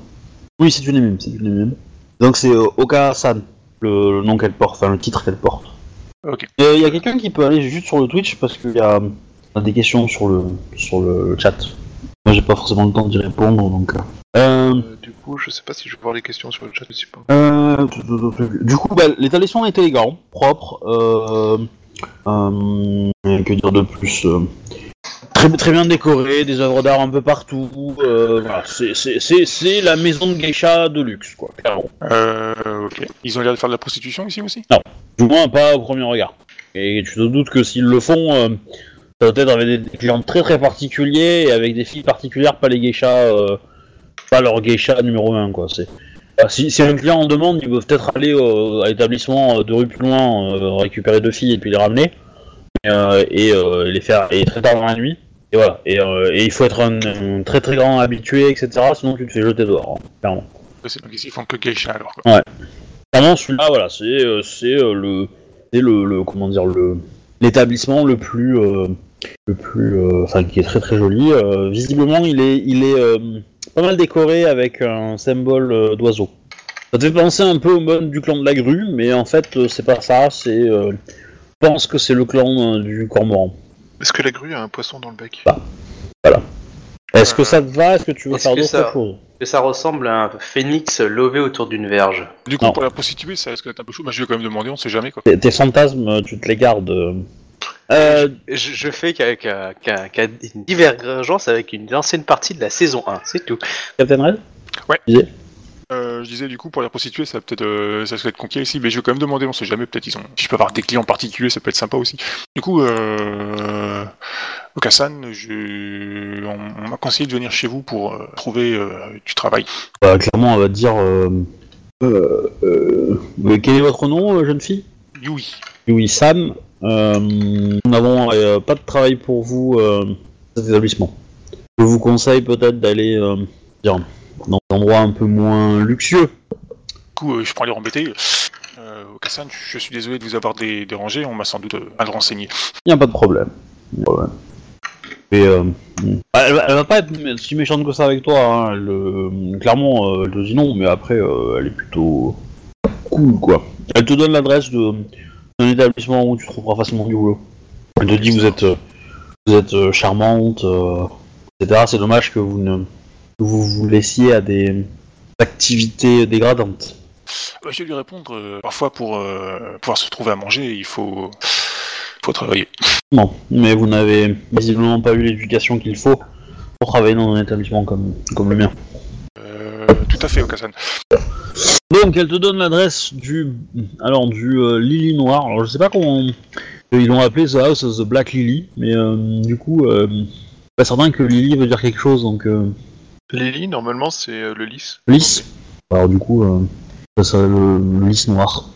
Speaker 1: Oui, c'est une émime, c'est une émime. Donc c'est euh, Oka-san, le, le nom qu'elle porte, enfin le titre qu'elle porte.
Speaker 4: Ok.
Speaker 1: Il y a quelqu'un qui peut aller juste sur le Twitch parce qu'il y a, y a des questions sur le, sur le chat. Moi j'ai pas forcément le temps d'y répondre donc. euh, euh,
Speaker 3: du coup, je sais pas si je vais voir les questions sur le chat, je sais pas.
Speaker 1: Euh. Du coup, bah, l'établissement est élégant, propre. Euh, euh, que dire de plus très, très bien décoré, des œuvres d'art un peu partout. Euh, voilà, c'est- la maison de geisha de luxe, quoi. Clairement.
Speaker 4: Euh, ok. Ils ont l'air de faire de la prostitution ici aussi?
Speaker 1: Du moins, pas au premier regard. Et tu te doutes que s'ils le font, euh, ça doit être avec des clients très très particuliers et avec des filles particulières, pas les geishas, euh, pas leur geisha numéro 1, quoi. C'est. Bah, Si, si un client en demande, ils peuvent peut-être aller euh, à l'établissement euh, de rue plus loin, euh, récupérer deux filles et puis les ramener, et les faire et très tard dans la nuit. Et voilà. Et, et il faut être un, un très très grand habitué, etc. Sinon tu te fais jeter dehors, hein, clairement.
Speaker 4: Donc ici ils font que geisha alors quoi.
Speaker 1: Clairement, celui-là, voilà, c'est c'est le, c'est le, le- comment dire le l'établissement le plus le plus euh, enfin qui est très très joli. Euh, visiblement, il est il est euh, pas mal décoré avec un symbole euh, d'oiseau. Ça te fait penser un peu au mode du clan de la grue, mais en fait, euh, c'est pas ça. C'est euh, je pense que c'est le clan euh, du cormoran.
Speaker 3: Est-ce que la grue a un poisson dans le bec?
Speaker 1: Est-ce que ça te va? Est-ce que tu veux faire d'autres
Speaker 2: ça-
Speaker 1: choses?
Speaker 2: Et ça ressemble à un phénix lové autour d'une verge?
Speaker 4: Du coup
Speaker 1: Non.
Speaker 4: pour la prostituée ça risque d'être un peu chaud. Bah, je vais quand même demander, on sait jamais quoi.
Speaker 1: tes, tes fantasmes, tu te les gardes. Euh.
Speaker 2: Je, je fais qu'à une divergence avec une ancienne partie de la saison 1, c'est tout.
Speaker 1: Captain Red
Speaker 4: Euh, je disais du coup pour la prostituée ça peut-être euh, ça serait être conquis ici, mais je vais quand même demander, on sait jamais, peut-être ils ont. Si je peux avoir des clients particuliers, ça peut être sympa aussi. Du coup, euh... Okasan, je... on, on m'a conseillé de venir chez vous pour euh, trouver euh, du travail.
Speaker 1: Bah, clairement, on va te dire. Euh, euh, euh, mais quel est votre nom, jeune fille?
Speaker 4: Yui.
Speaker 1: Oui, Sam. Euh, nous n'avons euh, pas de travail pour vous euh, dans cet établissement. Je vous conseille peut-être d'aller dans des endroits un peu moins luxueux.
Speaker 4: Du coup, je prends les embêter. Euh, Okasan, je suis désolé de vous avoir dé- dérangé, on m'a sans doute mal renseigné.
Speaker 1: Il n'y a pas de problème. Et, euh, elle, elle va pas être si méchante que ça avec toi. Hein. Elle, euh, clairement, elle te dit non, mais après, euh, elle est plutôt cool, quoi. Elle te donne l'adresse de d'un établissement où tu trouveras facilement du boulot. Elle te dit que vous êtes, euh, vous êtes euh, charmante, euh, etc. C'est dommage que vous ne vous vous laissiez à des activités dégradantes.
Speaker 4: Bah, je vais lui répondre, euh, parfois pour euh, pouvoir se trouver à manger, il faut, faut travailler.
Speaker 1: Non, mais vous n'avez visiblement pas eu l'éducation qu'il faut pour travailler dans un établissement comme, comme le mien.
Speaker 4: Euh, tout à fait, Okasan.
Speaker 1: Donc elle te donne l'adresse du alors du euh, Lily Noir. Alors je sais pas comment ils l'ont appelé The House of the Black Lily, mais euh, du coup euh, pas certain que Lily veut dire quelque chose donc euh,
Speaker 3: Lily, normalement, c'est le lys.
Speaker 1: lys. Alors du coup ça serait le, le lys noir.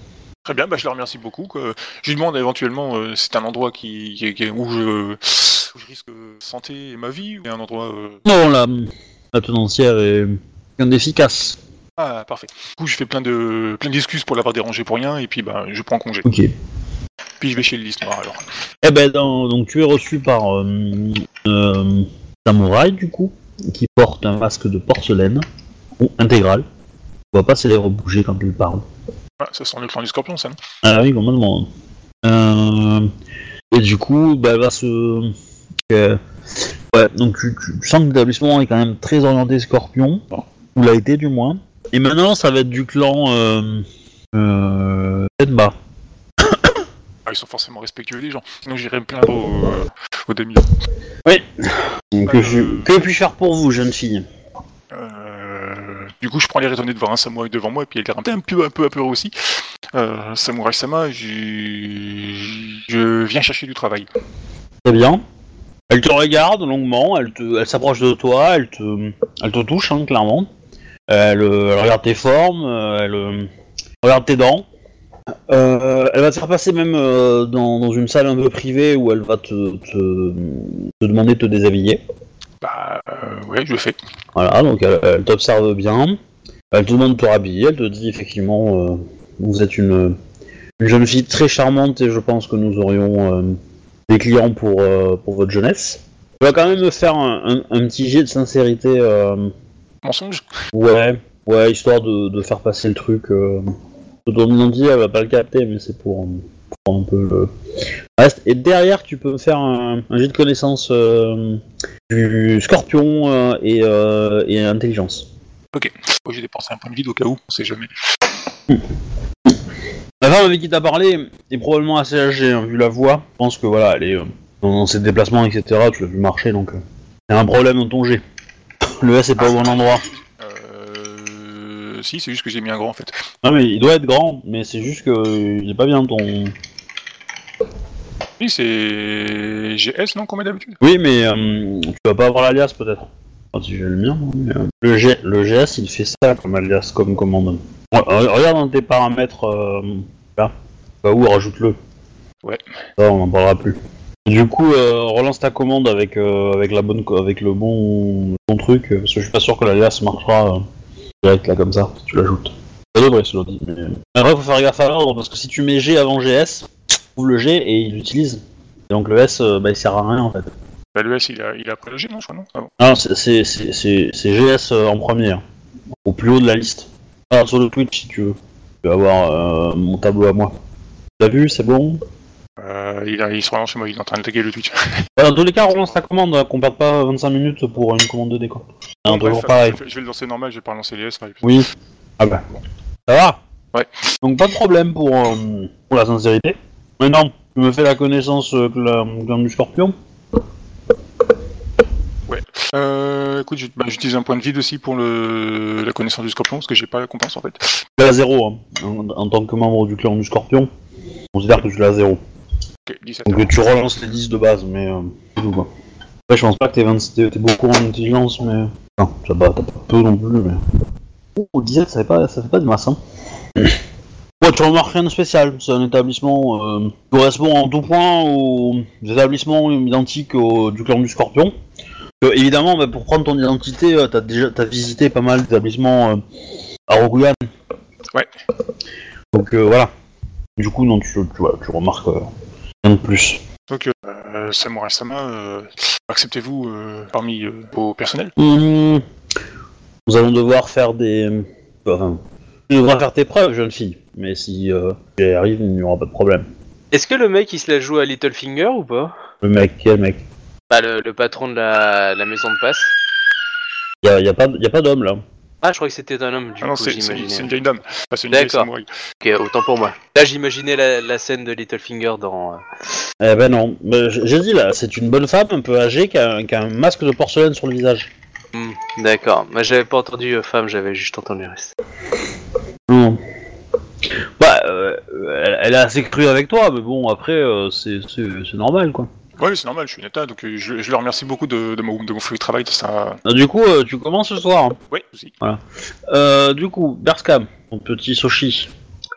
Speaker 4: Très bien, bah, je le remercie beaucoup. quoi. Je lui demande éventuellement, euh, c'est un endroit qui, qui- qui- où, je, où je risque santé et ma vie, ou un endroit... euh,
Speaker 1: Non, la, la tenancière est bien efficace.
Speaker 4: Ah, parfait. Du coup, je fais plein de plein d'excuses pour l'avoir dérangé pour rien, et puis bah, je prends congé.
Speaker 1: Ok.
Speaker 4: Puis je vais chez le liste noire alors.
Speaker 1: Eh ben, dans- donc tu es reçu par euh, euh, Samouraï, du coup, qui porte un masque de porcelaine, ou intégral. On voit pas ses lèvres bouger quand il parle.
Speaker 4: Ah, ça sent le clan du scorpion, ça, non?
Speaker 1: Ah oui, complètement. Euh, et du coup, bah, elle va se... euh, ouais, donc tu, tu- tu sens que l'établissement est quand même très orienté scorpion, ou l'a été du moins. Et maintenant, ça va être du clan euh, euh, Tenba.
Speaker 4: Ah, ils sont forcément respectueux des gens. Sinon, j'irai me plaindre au, euh, au demi.
Speaker 1: Donc, que, je- que puis-je faire pour vous, jeune fille
Speaker 4: Euh, du coup, je prends les raisonner de voir un samouraï devant moi, et puis elle est un peu, un peu, un peu apeurée aussi. Euh, samouraï Sama, je... je viens chercher du travail.
Speaker 1: Très bien. Elle te regarde longuement, elle te, elle s'approche de toi, elle te, elle te touche, hein, clairement. Elle, euh, elle regarde tes formes, euh, elle euh, regarde tes dents. Euh, elle va te faire passer même euh, dans, dans une salle un peu privée où elle va te, te, te demander de te déshabiller.
Speaker 4: Bah, euh, ouais, je le fais.
Speaker 1: Voilà, donc elle, elle t'observe bien. Elle te demande de te rhabiller, elle te dit effectivement, euh, vous êtes une, une jeune fille très charmante et je pense que nous aurions euh, des clients pour, euh, pour votre jeunesse. Tu vas quand même me faire un, un- un petit jet de sincérité, euh,
Speaker 4: Mensonge
Speaker 1: ouais, ouais, histoire de, de faire passer le truc. Euh, identité, elle va pas le capter, mais c'est pour, pour un peu le reste. Et derrière, tu peux me faire un, un jet de connaissance euh, du scorpion euh, et, euh, et intelligence.
Speaker 4: Oh, J'ai dépensé un point de vide au cas où, on sait jamais.
Speaker 1: La femme avec qui t'as parlé est probablement assez âgée, hein, vu la voix. Je pense que voilà, elle est euh, dans ses déplacements, etc. Tu l'as vu marcher, donc euh, y a un problème dans ton jet. Le S est pas au bon endroit.
Speaker 4: Euh... Si, c'est juste que j'ai mis un grand en fait.
Speaker 1: Non mais il doit être grand, mais c'est juste que euh, il est pas bien ton.
Speaker 4: Oui, c'est GS, non, comme d'habitude
Speaker 1: Oui, mais euh, tu vas pas avoir l'alias peut-être. Enfin, si j'ai le mien, mais, euh, le, G, le GS il fait ça comme alias, comme commande. Re- re- Regarde dans tes paramètres euh, là, bah où rajoute-le.
Speaker 4: Ouais.
Speaker 1: Ça on en parlera plus. Du coup, euh, relance ta commande avec euh, avec la bonne co- avec le bon, bon truc, euh, parce que je suis pas sûr que l'alias marchera euh, direct là comme ça, si tu l'ajoutes. Ça devrait, cela dit. Mais... Après, faut faire gaffe à l'ordre, parce que si tu mets G avant GS, ouvre le G et il l'utilise. Et donc le S, euh, bah, il sert à rien en fait.
Speaker 4: Bah, le S, il a, il a après le G, non, je crois, non? Ah bon.
Speaker 1: Non, c'est- c'est c'est- c'est- c'est GS euh, en premier, hein. au plus haut de la liste. Alors sur le Twitch si tu veux. Tu vas avoir euh, mon tableau à moi. T'as vu, c'est bon?
Speaker 4: Euh, il, a, il se relance chez moi, il est en train de taguer le Twitch.
Speaker 1: Bah, Dans tous les cas, relance ta commande, hein, qu'on perde pas 25 minutes pour une commande de dé quoi. C'est un
Speaker 4: Bon,
Speaker 1: toujours
Speaker 4: bref,
Speaker 1: pareil.
Speaker 4: je, vais- je vais le lancer normal, je vais pas relancer les S. ouais.
Speaker 1: Oui. Ah bah. Ça va
Speaker 4: Ouais.
Speaker 1: Donc pas de problème pour, euh, pour la sincérité. Maintenant, tu me fais la connaissance euh, que la clan du scorpion
Speaker 4: Euh, écoute, bah, j'utilise un point de vide aussi pour le, la connaissance du scorpion, parce que j'ai pas la compétence en fait.
Speaker 1: Tu es à zéro, hein. en, en tant que membre du clan du scorpion. On considère que tu l'as à zéro.
Speaker 4: Ok, 17.
Speaker 1: Donc tu relances les 10 de base, mais euh, c'est tout quoi. Après, je pense pas que t'es 20 t'es t'es beaucoup en intelligence, mais. Non, ça va, t'as pas peu non plus, mais. Oh, 17, ça fait pas, ça fait pas de masse, hein. Ouais, tu remarques rien de spécial. C'est un établissement euh, qui correspond en tout point aux établissements identiques au, du clan du Scorpion. Euh, évidemment, bah, pour prendre ton identité, euh, t'as déjà t'as visité pas mal d'établissements à Rokugan.
Speaker 4: Ouais.
Speaker 1: Donc voilà. Du coup, non, tu, tu, remarques de plus.
Speaker 4: Donc, euh, Samurai Sama, euh, acceptez-vous euh, parmi euh, vos personnels?
Speaker 1: Hum, nous allons devoir faire des. Enfin, tu devras faire tes preuves, jeune fille. Mais si euh, tu y arrives, il n'y aura pas de problème.
Speaker 2: Est-ce que le mec il se la joue à Littlefinger ou pas?
Speaker 1: Le mec, quel mec?
Speaker 2: Bah le, le patron de la, la maison de passe.
Speaker 1: Il y a, y a pas, y a pas d'homme là.
Speaker 2: Ah je crois que c'était un homme du
Speaker 4: Ah non,
Speaker 2: coup
Speaker 4: c'est une vieille dame, pas c'est une vieille
Speaker 2: D'accord.
Speaker 4: samouraï.
Speaker 2: Ok autant pour moi. Là j'imaginais la, la scène de Littlefinger dans... euh,
Speaker 1: Eh ben non. Mais J'ai dit là, c'est une bonne femme un peu âgée qui a, un- qui a un masque de porcelaine sur le visage.
Speaker 2: hmm, D'accord, moi j'avais pas entendu euh, femme, j'avais juste entendu le reste.
Speaker 1: Non. Bah, euh, elle, elle est assez crue avec toi, mais bon, après, euh, c'est normal quoi.
Speaker 4: Oui, c'est normal, je suis une état, donc euh, je, je leur remercie beaucoup de, de, mon, de mon fruit de travail, ça...
Speaker 1: Euh, Du coup, euh, tu commences ce soir. hein.
Speaker 4: Oui, aussi.
Speaker 1: Euh, du coup, Berskam, mon petit Soshi.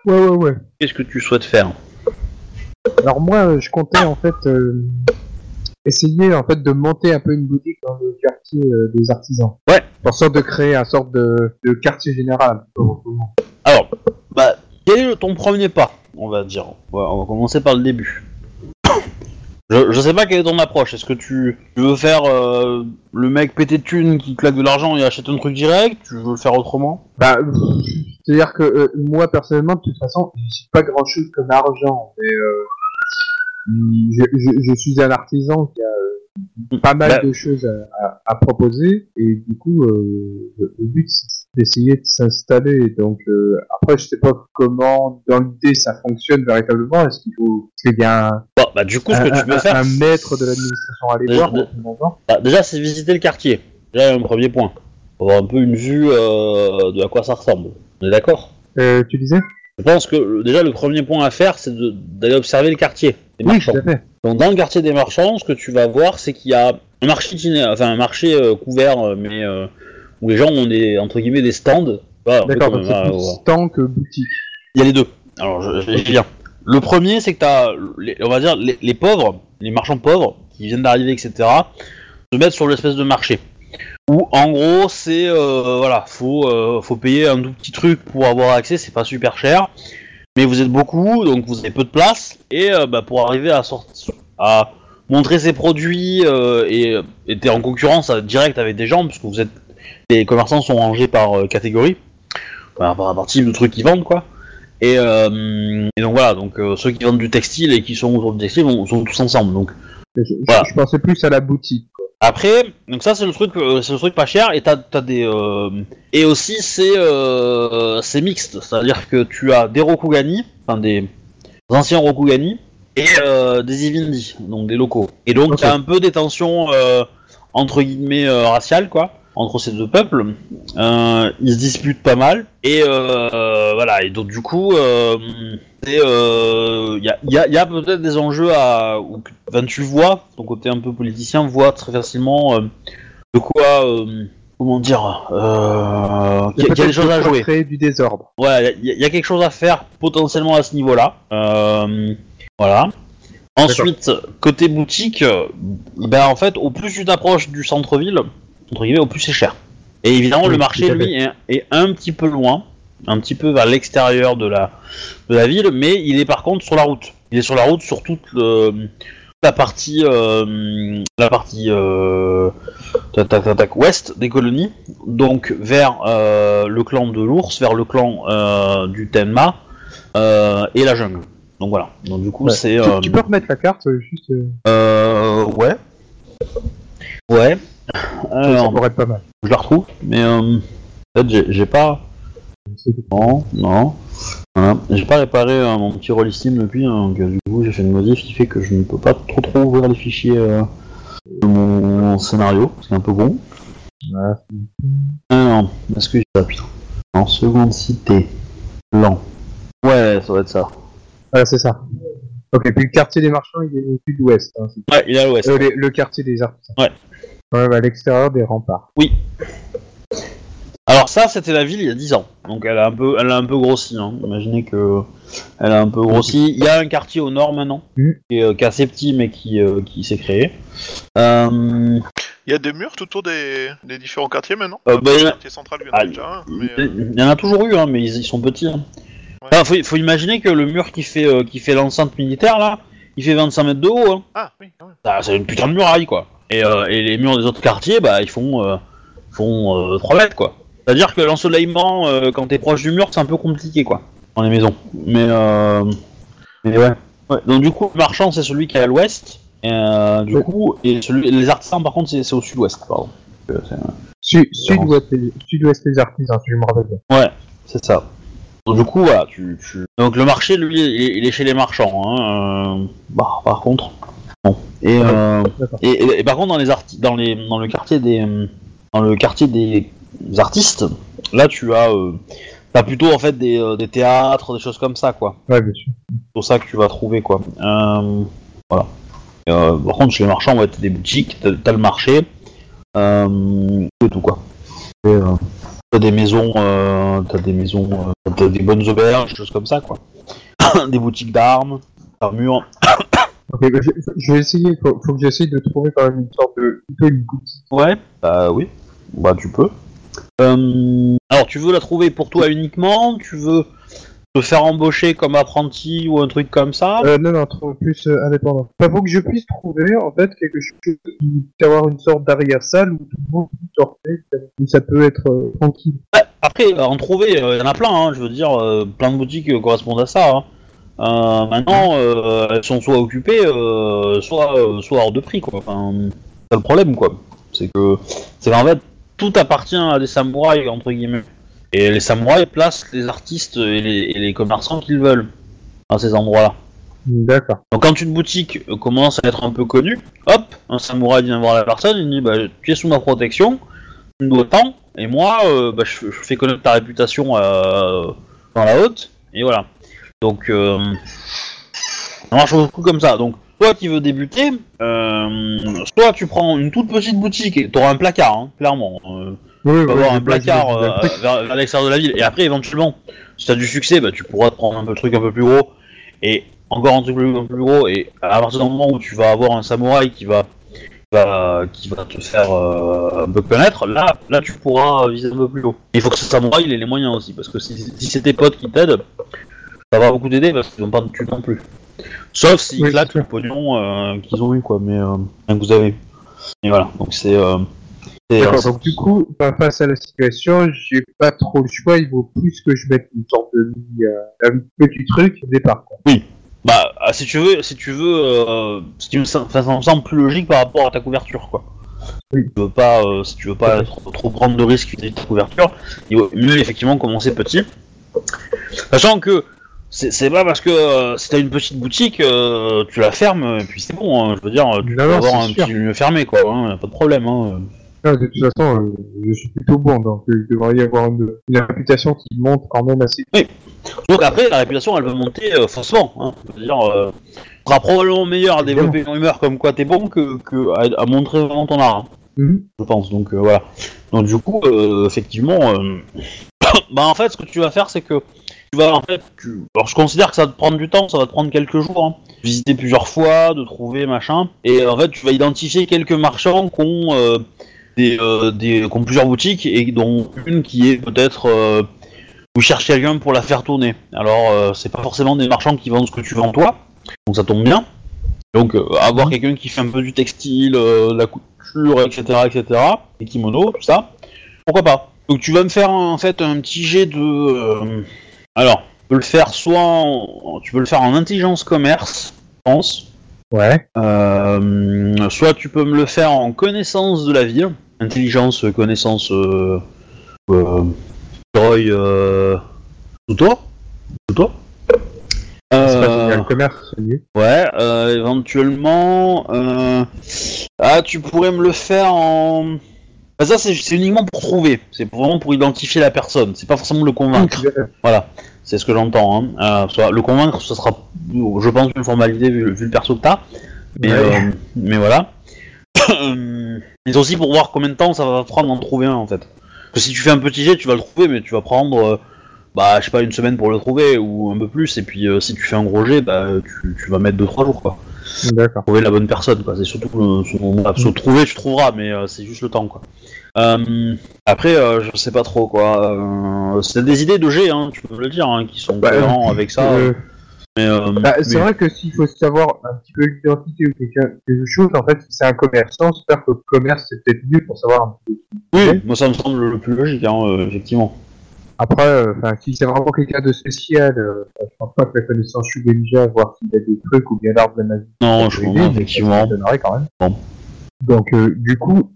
Speaker 5: Ouais, ouais, ouais.
Speaker 1: Qu'est-ce que tu souhaites faire?
Speaker 5: Alors moi, euh, je comptais en fait euh, essayer en fait de monter un peu une boutique dans le quartier euh, des artisans.
Speaker 1: Ouais.
Speaker 5: Pour sorte de créer un sorte de, de quartier général.
Speaker 1: Alors, bah, quel est ton premier pas, on va dire? Ouais, On va commencer par le début. Je, je sais pas quelle est ton approche. Est-ce que tu, tu veux faire euh, le mec pété de thunes qui claque de l'argent et achète un truc direct? Tu veux le faire autrement?
Speaker 5: Bah, c'est-à-dire que euh, moi personnellement, de toute façon, j'ai pas grand-chose comme argent, mais euh, je, je, je suis un artisan qui a pas mal
Speaker 1: Bah.
Speaker 5: de choses à, à, à proposer, et du coup, le le but c'est d'essayer de s'installer. Donc euh, après, je sais pas comment dans l'idée ça fonctionne véritablement. Est-ce qu'il faut, qu'il y a un,
Speaker 1: Bon, bah du coup, ce
Speaker 5: un,
Speaker 1: que tu peux
Speaker 5: un-
Speaker 1: faire,
Speaker 5: un maître de l'administration à aller voir
Speaker 1: de-
Speaker 5: éventuellement
Speaker 1: bah, déjà, c'est visiter le quartier. Déjà, un premier point. Pour avoir un peu une vue euh, de à quoi ça ressemble. On est d'accord?
Speaker 5: Euh, Tu disais?
Speaker 1: Je pense que déjà, le premier point à faire, c'est d'aller observer le quartier. des
Speaker 5: Oui,
Speaker 1: marchands.
Speaker 5: tout à fait.
Speaker 1: Donc dans le quartier des marchands, ce que tu vas voir, c'est qu'il y a un marché enfin un marché euh, couvert, euh, mais euh, où les gens ont des entre guillemets des stands.
Speaker 5: D'accord,
Speaker 1: comme,
Speaker 5: donc c'est plus stand que boutique.
Speaker 1: Il y a les deux. Alors je, je y venir. Le premier, c'est que t'as, les, on va dire les, les pauvres, les marchands pauvres qui viennent d'arriver, etc. se mettent sur l'espèce de marché. Où en gros, c'est euh, voilà, faut euh, faut payer un tout petit truc pour avoir accès, c'est pas super cher. Mais vous êtes beaucoup, donc vous avez peu de place, et euh, bah, pour arriver à sortir, à montrer ses produits et et t'es en concurrence directe avec des gens, puisque vous êtes les commerçants sont rangés par euh, catégorie, par, par par type de trucs qu'ils vendent quoi. Et, euh, et donc voilà, donc euh, ceux qui vendent du textile et qui sont autour du textile vont- sont tous ensemble. Donc
Speaker 5: Je, je-
Speaker 1: Voilà.
Speaker 5: je pensais plus à la boutique.
Speaker 1: après, donc ça c'est le truc, c'est le truc pas cher et t'as t'as des et aussi c'est c'est mixte, c'est-à-dire que tu as des Rokugani, enfin des anciens Rokugani et des Ivindi, donc des locaux. Et donc
Speaker 5: Ok.
Speaker 1: t'as un peu des tensions entre guillemets raciales quoi entre ces deux peuples. Euh, ils se disputent pas mal et euh, voilà et donc du coup euh, c'est, euh, y a, y a- y a peut-être des enjeux à où, enfin, tu vois ton côté un peu politicien voit très facilement euh, de quoi euh, comment dire euh, qu'il y, a- qu'il y a des choses à jouer
Speaker 5: Créer du désordre.
Speaker 1: Ouais, il y, a- il y a quelque chose à faire potentiellement à ce niveau-là. Euh, voilà. Ensuite, côté boutique, ben en fait, au plus tu t'approches du centre-ville, entre guillemets, au plus c'est cher. Et évidemment,
Speaker 5: Oui,
Speaker 1: le marché, lui, est, est un petit peu loin, un petit peu vers l'extérieur de la, de la ville, mais il est par contre sur la route. Il est sur la route sur toute le- la partie, euh, la partie euh, tac, tac, tac, ouest des colonies, donc vers euh, le clan de l'ours, vers le clan euh, du Tenma euh, et la jungle. Donc voilà. Donc du coup
Speaker 5: Ouais.
Speaker 1: c'est.
Speaker 5: Tu,
Speaker 1: euh,
Speaker 5: tu peux remettre la carte juste. euh,
Speaker 1: ouais. Ouais.
Speaker 5: ça
Speaker 1: Alors,
Speaker 5: pourrait être pas mal.
Speaker 1: je la retrouve, mais euh, en fait j'ai- pas. Non, non. Voilà. J'ai pas réparé euh, mon petit roll Steam depuis, hein, donc euh, du coup j'ai fait une modif qui fait que je ne peux pas trop trop ouvrir les fichiers euh, de mon scénario, c'est un peu bon.
Speaker 5: Voilà.
Speaker 1: Alors, est-ce que j'ai ça putain En seconde cité. Plan. Ouais, ça doit être ça.
Speaker 5: Voilà, c'est ça. Ok, puis le quartier des marchands, il est au sud-ouest. Hein,
Speaker 1: Ouais, il est à l'ouest.
Speaker 5: euh, le quartier des artisans.
Speaker 1: Ouais.
Speaker 5: Ouais, bah, à l'extérieur des remparts.
Speaker 1: Alors ça, c'était la ville il y a 10 ans. Donc elle a un peu, elle a un peu grossi. Hein. Imaginez que elle a un peu grossi. Il y a un quartier au nord maintenant,
Speaker 5: Mhm.
Speaker 1: qui, est, euh, qui est assez petit mais qui, euh, qui s'est créé. Euh,
Speaker 3: Il y a des murs tout autour des, des différents quartiers maintenant
Speaker 1: euh, bah, il y en
Speaker 3: Le
Speaker 1: a-
Speaker 3: quartier central, il y en a
Speaker 1: Ah,
Speaker 3: déjà un, mais... euh,
Speaker 1: il y en a toujours eu, hein, mais ils, ils sont petits. hein.
Speaker 3: Ouais.
Speaker 1: Enfin, faut, faut imaginer que le mur qui fait, euh, qui fait l'enceinte militaire là, il fait 25 mètres de haut. Hein.
Speaker 3: Ah, oui, quand même.
Speaker 1: Ah, c'est une putain de muraille quoi. Et, euh, et les murs des autres quartiers, bah ils font, euh, font euh, 3 mètres quoi. C'est-à-dire que l'ensoleillement, euh, quand t'es proche du mur, c'est un peu compliqué quoi, dans les maisons. Mais, euh, mais ouais. ouais. Donc du coup, le marchand c'est celui qui est à l'ouest. Et, euh, du
Speaker 5: Ouais.
Speaker 1: coup, et celui, les artisans par contre c'est c'est au sud-ouest. Pardon. Euh,
Speaker 5: Sud-ouest sud-ouest des artisans, si je me rappelle bien.
Speaker 1: Ouais, c'est ça. Donc, du coup, voilà, tu, tu... Donc le marché, lui, il est, il est chez les marchands. Hein. euh, Bah, par contre. Bon. Et, euh, et, et- et par contre, dans les dans les dans le quartier des dans le quartier des artistes, là, tu as euh, plutôt en fait des, euh, des théâtres, des choses comme ça, quoi.
Speaker 5: Ouais, bien sûr.
Speaker 1: C'est pour ça que tu vas trouver, quoi. Euh, voilà. Euh, par contre, chez les marchands, ouais, t'as des boutiques, t'as t'as le marché, euh, et tout quoi. Euh, T'as des maisons, euh, t'as des maisons, euh, t'as des bonnes auberges, des choses comme ça, quoi. des boutiques d'armes, d'armures.
Speaker 5: Ok, bah, je, je vais essayer, faut, faut que j'essaye de trouver quand même une sorte de, une boutique.
Speaker 1: Ouais. Bah oui. Bah tu peux. Euh, alors tu veux la trouver pour toi uniquement? Tu veux te faire embaucher comme apprenti ou un truc comme ça?
Speaker 5: Euh, non, non, trop plus euh, indépendant. Enfin, faut que je puisse trouver, en fait, quelque chose qui puisse avoir une sorte d'arrière-salle où tout le monde peut sortir, où ça peut être euh, tranquille.
Speaker 1: Après, euh, en trouver, il y en a plein, hein, je veux dire, euh, plein de boutiques euh, correspondent à ça. hein. Euh, maintenant, euh, elles sont soit occupées, euh, soit, soit hors de prix, quoi. Enfin, c'est le problème, quoi. C'est que, c'est qu'en fait, tout appartient à des samouraïs, entre guillemets. Et les samouraïs placent les artistes et les, et les commerçants qu'ils veulent à ces endroits-là.
Speaker 5: D'accord.
Speaker 1: Donc quand une boutique commence à être un peu connue, hop, un samouraï vient voir la personne, il dit bah, tu es sous ma protection, tu me dois tant, et moi euh, bah, je, je fais connaître ta réputation euh, dans la haute, et voilà. Donc euh, ça marche beaucoup comme ça. Donc toi qui veux débuter, euh, soit tu prends une toute petite boutique et tu auras un placard, hein, clairement. Euh,
Speaker 5: Oui,
Speaker 1: tu vas
Speaker 5: oui,
Speaker 1: avoir un placard euh, vers, vers l'extérieur de la ville. Et après, éventuellement, si tu as du succès, bah, tu pourras te prendre un peu le truc un peu plus gros. Et encore un truc plus, un peu plus gros. Et à partir du moment où tu vas avoir un samouraï qui va, va- qui va te faire euh, un peu connaître, là, là, tu pourras viser un peu plus haut. Il faut que ce samouraï il ait les moyens aussi. Parce que si, si c'est tes potes qui t'aident, ça va beaucoup t'aider parce qu'ils n'ont pas de thunes non plus. Sauf s'ils
Speaker 5: Oui,
Speaker 1: claquent le pognon euh, qu'ils ont eu, quoi. Mais euh, que vous avez eu. Et voilà. Donc c'est. euh, c'est-
Speaker 5: donc du coup, bah, face à la situation, j'ai pas trop le choix, il vaut plus que je mette une sorte de euh, un petit truc au départ. Quoi.
Speaker 1: Bah, ah, si tu veux, si tu veux, euh, ce qui me, ça me semble plus logique par rapport à ta couverture, quoi.
Speaker 5: Oui.
Speaker 1: Si tu veux pas, euh, si tu veux pas trop, trop prendre de risques vis-à-vis de ta couverture, il vaut mieux effectivement commencer petit. Sachant que c'est pas parce que euh, si t'as une petite boutique, euh, tu la fermes et puis c'est bon. hein, je veux dire, tu
Speaker 5: Non,
Speaker 1: peux
Speaker 5: non,
Speaker 1: avoir un
Speaker 5: sûr.
Speaker 1: petit lieu fermé, quoi. Hein, pas de problème. Hein.
Speaker 5: Non, de toute façon, euh, je suis plutôt bon, donc il devrait y avoir une, une réputation qui monte quand même assez.
Speaker 1: Donc après, la réputation, elle peut monter faussement. Hein. Je veux dire, tu seras probablement meilleur à développer une rumeur comme quoi t'es bon que, que à, à montrer vraiment ton art.
Speaker 5: Mhm.
Speaker 1: je pense. Donc voilà. Donc du coup, effectivement, bah en fait, ce que tu vas faire, c'est que tu vas en fait, tu... alors je considère que ça va te prendre du temps, ça va te prendre quelques jours, hein. visiter plusieurs fois, de trouver machin, et en fait, tu vas identifier quelques marchands qui ont euh, euh, des, qui ont plusieurs boutiques et dont une qui est peut-être euh, vous cherchez quelqu'un pour la faire tourner. Alors euh, c'est pas forcément des marchands qui vendent ce que tu vends toi, donc ça tombe bien. Donc euh, avoir quelqu'un qui fait un peu du textile, euh, de la couture, etc., etc., les kimonos, tout ça, pourquoi pas. Donc tu vas me faire en fait un petit jet de... euh, alors, tu peux le faire soit en... tu peux le faire en intelligence commerce, je pense.
Speaker 5: Ouais.
Speaker 1: Euh, soit tu peux me le faire en connaissance de la ville, intelligence, connaissance, euh, euh, euh, Tuto, Tuto.
Speaker 5: C'est pas
Speaker 1: Euh,
Speaker 5: commerce.
Speaker 1: Ouais, euh, éventuellement. Euh... Ah, tu pourrais me le faire en. Bah, ça, c'est uniquement pour trouver. C'est vraiment pour identifier la personne. C'est pas forcément le convaincre. Voilà, c'est ce que j'entends. Hein. Euh, soit- le convaincre, ce sera, je pense, une formalité vu, vu le perso que t'as. Mais,
Speaker 5: Ouais.
Speaker 1: euh, mais voilà. Mais c'est aussi pour voir combien de temps ça va prendre d'en trouver un en fait. Parce que si tu fais un petit jet, tu vas le trouver, mais tu vas prendre, euh, bah, je sais pas, une semaine pour le trouver ou un peu plus. Et puis si tu fais un gros jet, bah, tu, tu vas mettre 2-3 jours quoi.
Speaker 5: D'accord.
Speaker 1: Trouver la bonne personne quoi. C'est surtout le, se trouver, tu trouveras, mais euh, c'est juste le temps quoi. Euh, après, euh, je sais pas trop quoi. C'est des idées de jet, hein, tu peux le dire, hein, qui sont
Speaker 5: Bah,
Speaker 1: cohérents avec ça. Mais,
Speaker 5: bah, c'est
Speaker 1: mais-
Speaker 5: vrai que s'il faut savoir un petit peu l'identité ou quelque chose, en fait, si c'est un commerçant, j'espère que le commerce c'est peut-être mieux pour savoir un peu.
Speaker 1: Oui, moi ça me semble le plus logique, hein, effectivement.
Speaker 5: Après, euh, enfin, si c'est vraiment quelqu'un de spécial, euh, je pense pas que la connaissance Shuga Ninja, voir s'il y a des trucs ou bien l'arbre de la magie.
Speaker 1: Non, je comprends, effectivement.
Speaker 5: Ça quand même.
Speaker 1: Bon.
Speaker 5: Donc, euh, du coup,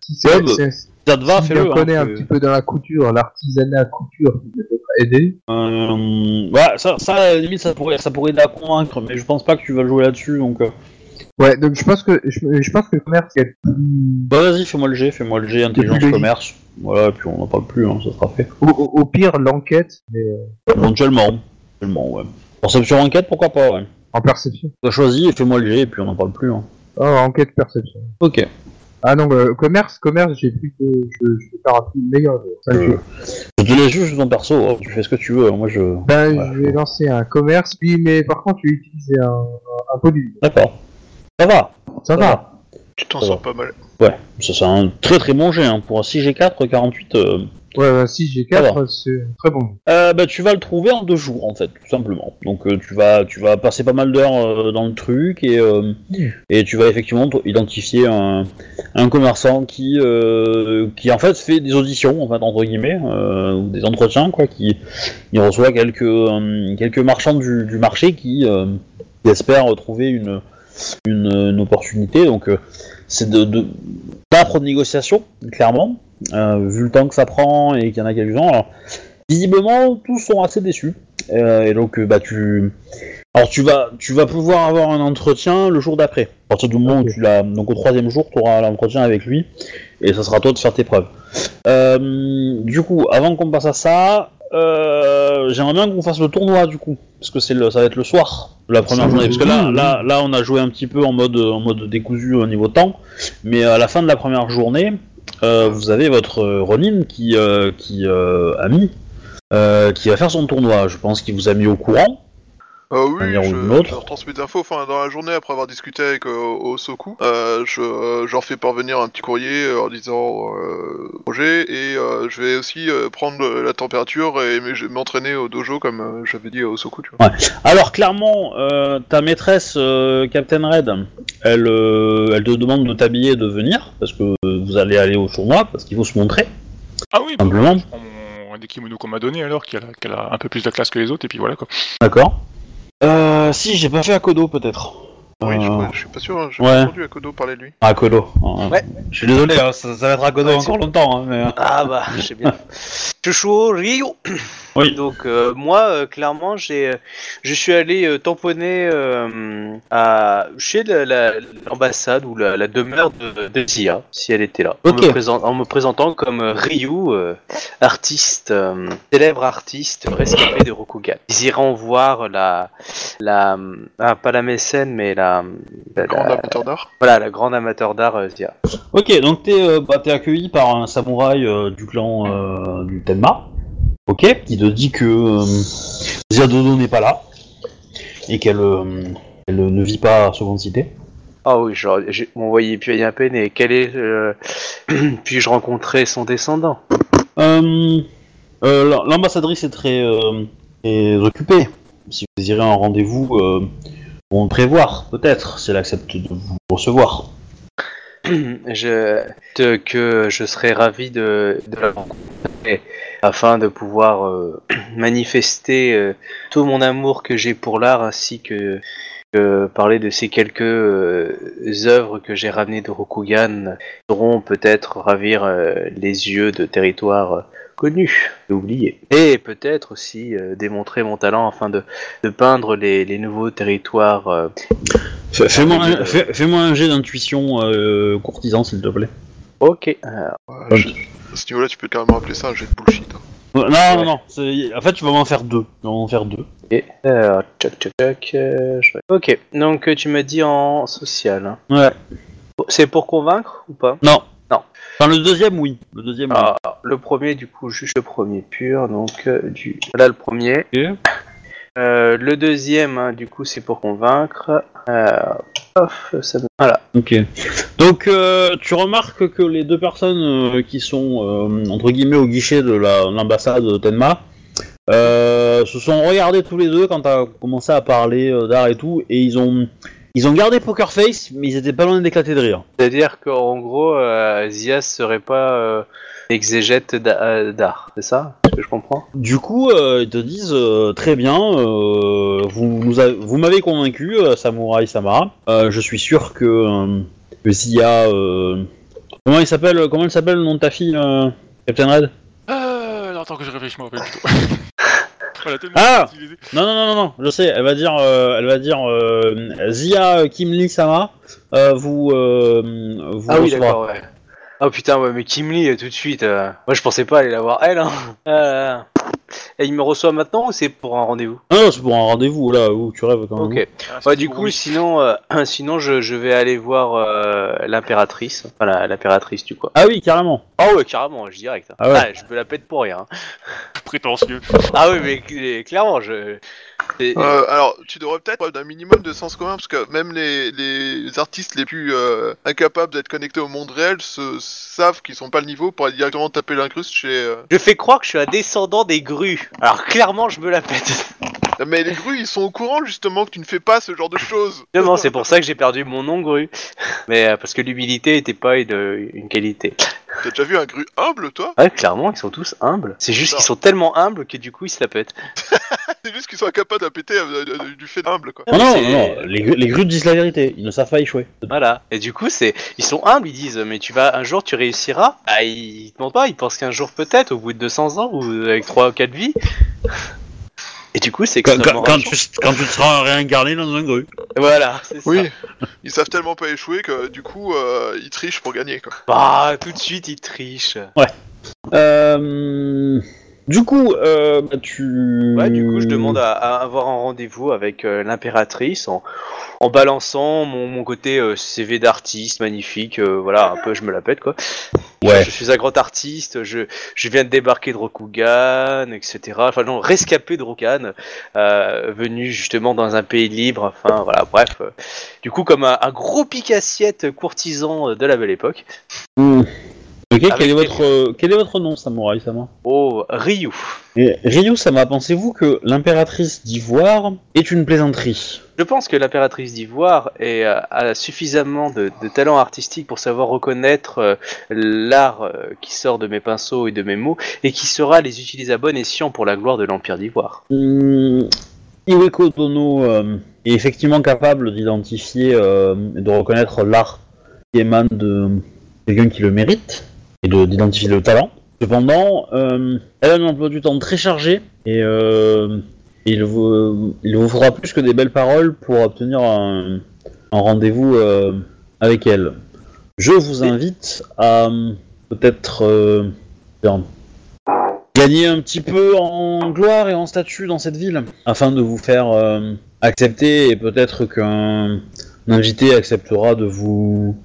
Speaker 5: si c'est,
Speaker 1: Ouais, bah, Ça te va,
Speaker 5: si
Speaker 1: fais-le.
Speaker 5: on
Speaker 1: hein,
Speaker 5: connaît un petit peu dans la couture, l'artisanat couture, qui peut peut-être aider.
Speaker 1: Euh, ouais, ça, ça, à la limite, ça pourrait, ça pourrait aider à convaincre, mais je pense pas que tu vas le jouer là-dessus, donc...
Speaker 5: Ouais, donc je pense que je, je pense que le commerce il y a plus
Speaker 1: Bah vas-y, fais-moi le G, fais-moi le G, intelligence commerce. Voilà, et puis on n'en parle plus, hein, ça sera fait.
Speaker 5: au, au- pire l'enquête, mais euh,
Speaker 1: Éventuellement. Éventuellement, ouais. Perception enquête, pourquoi pas, ouais.
Speaker 5: en perception.
Speaker 1: T'as choisi fais-moi le G, et puis on n'en parle plus. Hein.
Speaker 5: Oh, enquête perception.
Speaker 1: Ok.
Speaker 5: Ah non, euh, commerce, commerce, j'ai plus de. Je, je un plus meilleur. Ça,
Speaker 1: Euh, Je te laisse juste ton perso, oh, tu fais ce que tu veux, moi je...
Speaker 5: Ben,
Speaker 1: ouais.
Speaker 5: je vais lancer un commerce, oui, mais par contre, je vais utiliser un, un, un produit.
Speaker 1: D'accord. Ça va,
Speaker 5: Ça,
Speaker 1: Ça
Speaker 5: va.
Speaker 3: Tu t'en sors pas mal.
Speaker 1: ouais, ça c'est un très très bon jet, hein. pour un 6G4, 48... Euh...
Speaker 5: Ouais, ouais, si j'ai
Speaker 1: Ça
Speaker 5: 4, c'est très bon.
Speaker 1: Euh, bah, tu vas le trouver en deux jours en fait, tout simplement. Donc euh, tu vas tu vas passer pas mal d'heures euh, dans le truc et euh,
Speaker 5: Mm.
Speaker 1: et tu vas effectivement identifier un, un commerçant qui euh, qui en fait fait des auditions en fait entre guillemets euh, ou des entretiens quoi, qui il reçoit quelques euh, quelques marchands du, du marché qui, euh, qui espèrent trouver une une, une opportunité. Donc euh, c'est de, de pas trop de négociations clairement euh, vu le temps que ça prend et qu'il y en a quelques-uns. Alors, visiblement, tous sont assez déçus. Euh, et donc, bah, tu. Alors, tu vas, tu vas pouvoir avoir un entretien le jour d'après. À partir du moment où tu l'as. Donc, au troisième jour, tu auras l'entretien avec lui. Et ça sera à toi de faire tes preuves. Du coup, avant qu'on passe à ça, euh, j'aimerais bien qu'on fasse le tournoi, du coup. Parce que c'est le, ça va être le soir la première journée. Parce que là, là, là, on a joué un petit peu en mode, en mode décousu au niveau temps. Mais à la fin de la première journée, euh, vous avez votre Ronin qui, euh, qui a mis, qui va faire son tournoi. Je pense qu'il vous a mis au courant.
Speaker 3: Euh, oui,
Speaker 1: manière ou
Speaker 3: je,
Speaker 1: d'une autre.
Speaker 3: je leur transmets des infos. Enfin, dans la journée, après avoir discuté avec euh, Osoku, euh, je, euh, je leur fais parvenir un petit courrier euh, en disant euh, projet et euh, je vais aussi euh, prendre la température et m'entraîner au dojo comme euh, j'avais dit à Osoku. Tu vois.
Speaker 1: Alors clairement, euh, ta maîtresse euh, Captain Red, elle, euh, elle te demande de t'habiller et de venir parce que vous allez aller au tournoi parce qu'il faut se montrer
Speaker 4: Ah oui, bah,
Speaker 1: simplement.
Speaker 4: je prends mon un des kimonos qu'on m'a donné alors, qui a, a un peu plus de classe que les autres, et puis voilà quoi.
Speaker 1: D'accord. Euh, si j'ai pas fait à Kodo peut-être.
Speaker 3: Oui, je,
Speaker 1: Euh,
Speaker 3: je suis pas sûr. hein, J'ai
Speaker 1: ouais.
Speaker 3: pas entendu Akodo parler de lui.
Speaker 1: À Kodo. Ouais. Je suis désolé, hein, ça, ça va être à Kodo
Speaker 2: Ouais,
Speaker 1: encore longtemps, hein, mais. euh,
Speaker 2: Ah bah, je sais bien. Chouchou Rio.
Speaker 1: Oui.
Speaker 2: Donc euh, moi, euh, clairement, j'ai, euh, je suis allé euh, tamponner euh, à chez la- la- l'ambassade ou la, la demeure de, de Zia, si elle était là, en, me, présent- en me présentant comme euh, Ryu, euh, artiste, euh, célèbre artiste rescapé de Rokugan. Ils iront voir la, la, ah, pas la mécène, mais la, la-
Speaker 3: Grand
Speaker 2: la-
Speaker 3: amateur d'art.
Speaker 2: voilà, la grande amateur d'art euh, Zia.
Speaker 1: Ok, donc t'es euh, bah, t'es accueilli par un samouraï euh, du clan euh, du Ok, qui te dit que euh, Ziadodo n'est pas là et qu'elle euh, elle ne vit pas à Seconde Cité.
Speaker 2: Ah oui, genre, j'ai m'envoyé puis à peine et quel est euh, puis-je rencontrer son descendant?
Speaker 1: Euh, euh, L'ambassadrice est très, euh, très occupée. Si vous désirez un rendez-vous, euh, on le prévoir, peut-être, si elle accepte de vous recevoir.
Speaker 2: je que je serais ravi de, de la afin de pouvoir euh, manifester euh, tout mon amour que j'ai pour l'art ainsi que, parler de ces quelques euh, œuvres que j'ai ramenées de Rokugan pourront peut-être ravir les yeux de territoires euh, connus et peut-être aussi euh, démontrer mon talent afin de, de peindre les, les nouveaux territoires euh,
Speaker 1: Fais- Fais-moi un,
Speaker 2: euh,
Speaker 1: fais- fais-moi un jet d'intuition euh, courtisan, s'il te plaît.
Speaker 2: Ok. Alors,
Speaker 3: Ouais, je- À ce niveau-là, tu peux carrément appeler ça un jet de bullshit. hein.
Speaker 1: Non, non, non. En fait, tu vas m'en faire deux. Tu vas m'en faire deux.
Speaker 2: Et alors, tchac tchac tchac. euh, je- Ok, donc tu m'as dit en social. hein.
Speaker 1: Ouais.
Speaker 2: C'est pour convaincre ou pas?
Speaker 1: Non. Enfin, le deuxième, oui. Le deuxième, oui.
Speaker 2: Ah, Le premier, du coup, juste le premier pur. Donc, euh, du... là, le premier. Euh, le deuxième, hein, du coup, c'est pour convaincre. Euh, off, ça me- Voilà.
Speaker 1: Ok. Donc, euh, tu remarques que les deux personnes euh, qui sont, euh, entre guillemets, au guichet de la- l'ambassade de Tenma euh, se sont regardés tous les deux quand t'as commencé à parler euh, d'art et tout, et ils ont, ils ont gardé Poker Face, mais ils étaient pas loin d'éclater de rire.
Speaker 2: C'est-à-dire qu'en gros, euh, Zias serait pas euh, exégète d'a- euh, d'art, c'est ça Ce que je comprends?
Speaker 1: Du coup, euh, ils te disent euh, très bien, euh, vous, nous a- vous m'avez convaincu, euh, Samurai Sama. Euh, je suis sûr que, euh, que s'il y a, euh, comment il s'appelle, comment il s'appelle le nom de ta fille, euh, Captain Red?
Speaker 4: Euh, attends que je réfléchisse, je m'en rappelle plutôt.
Speaker 1: Ah. Non, non, non, non, non, je sais. Elle va dire, euh, elle va dire, euh, Zia Kimli Sama, euh, vous, euh, vous
Speaker 2: Ah oui, d'accord, ouais. Oh putain, ouais, mais Kim Lee, euh, tout de suite. euh, Moi, je pensais pas aller la voir elle, hein. Et il me reçoit maintenant ou c'est pour un rendez-vous?
Speaker 1: Ah non, c'est pour un rendez-vous là où tu rêves quand même.
Speaker 2: Ok.
Speaker 4: Ah, c'est
Speaker 2: Ouais, du coup, sinon, euh, sinon je, je vais aller voir euh, l'impératrice. Enfin, la- l'impératrice, tu quoi.
Speaker 1: Ah oui, carrément.
Speaker 2: Ah ouais, carrément, je direct. hein.
Speaker 1: Ah ouais.
Speaker 2: je me la pète pour rien. hein.
Speaker 4: prétentieux.
Speaker 2: Ah oui, mais cl- clairement, je.
Speaker 3: Euh, alors, tu devrais peut-être preuve d'un minimum de sens commun, parce que même les, les artistes les plus euh, incapables d'être connectés au monde réel se, savent qu'ils sont pas le niveau pour aller directement taper l'incruste chez... euh,
Speaker 2: Je fais croire que je suis un descendant des grues. Alors clairement, je me la pète.
Speaker 3: Mais les grues, ils sont au courant justement que tu ne fais pas ce genre de choses.
Speaker 2: Justement, c'est pour ça que j'ai perdu mon nom grue. Mais euh, parce que l'humilité était pas une, une qualité.
Speaker 3: T'as déjà vu un gru humble, toi?
Speaker 2: Ouais, clairement, ils sont tous humbles. C'est juste
Speaker 3: Non.
Speaker 2: qu'ils sont tellement humbles que du coup, ils se la pètent.
Speaker 3: C'est juste qu'ils sont incapables de péter euh, euh, euh, du fait d'humble, quoi.
Speaker 1: Non, non,
Speaker 2: C'est-
Speaker 1: non, les, gru- les grues disent la vérité, ils ne savent pas échouer.
Speaker 2: Voilà. Et du coup, c'est, ils sont humbles. Ils disent, mais tu vas un jour, tu réussiras. Ah, ils te mentent pas. Ils pensent qu'un jour peut-être, au bout de 200 ans ou avec 3 ou 4 vies. Et du coup, c'est
Speaker 1: Quand, quand- quand tu, quand tu seras réincarné dans un grue.
Speaker 2: Voilà, c'est ça.
Speaker 3: Oui, ils savent tellement pas échouer que du coup, euh, ils trichent pour gagner, quoi.
Speaker 2: Ah, tout de suite, ils trichent.
Speaker 1: Euh, du coup, euh, bah, tu.
Speaker 2: Ouais, du coup, je demande à, à avoir un rendez-vous avec euh, l'impératrice en, en balançant mon, mon côté euh, CV d'artiste magnifique. euh, voilà, un peu, je me la pète quoi.
Speaker 1: Ouais.
Speaker 2: Je suis un grand artiste, je, je viens de débarquer de Rokugan, etc. Enfin, non, rescapé de Rokugan, euh, venu justement dans un pays libre. Enfin, voilà, bref. du coup, comme un, un gros pique-assiette courtisan de la belle époque.
Speaker 1: Hmm. Ok,
Speaker 2: Avec
Speaker 1: quel est,
Speaker 2: les-
Speaker 1: votre, euh, quel est votre nom, Samurai Sama
Speaker 2: Oh, Ryu.
Speaker 1: Et Ryu Sama, pensez-vous que l'impératrice d'Ivoire est une plaisanterie?
Speaker 2: Je pense que l'impératrice d'Ivoire est, euh, a suffisamment de, de talent artistique pour savoir reconnaître euh, l'art qui sort de mes pinceaux et de mes mots et qui saura les utiliser à bon escient pour la gloire de l'Empire d'Ivoire.
Speaker 1: Hmm, Iweko Dono est effectivement capable d'identifier et de reconnaître l'art qui émane de quelqu'un qui le mérite d'identifier le talent. Cependant, euh, elle a un emploi du temps très chargé et euh, il, vous, faudra plus que des belles paroles pour obtenir un, rendez-vous euh, avec elle. Je vous invite à peut-être gagner un petit peu en gloire et en statut dans cette ville, afin de vous faire accepter et peut-être qu'un invité acceptera de vous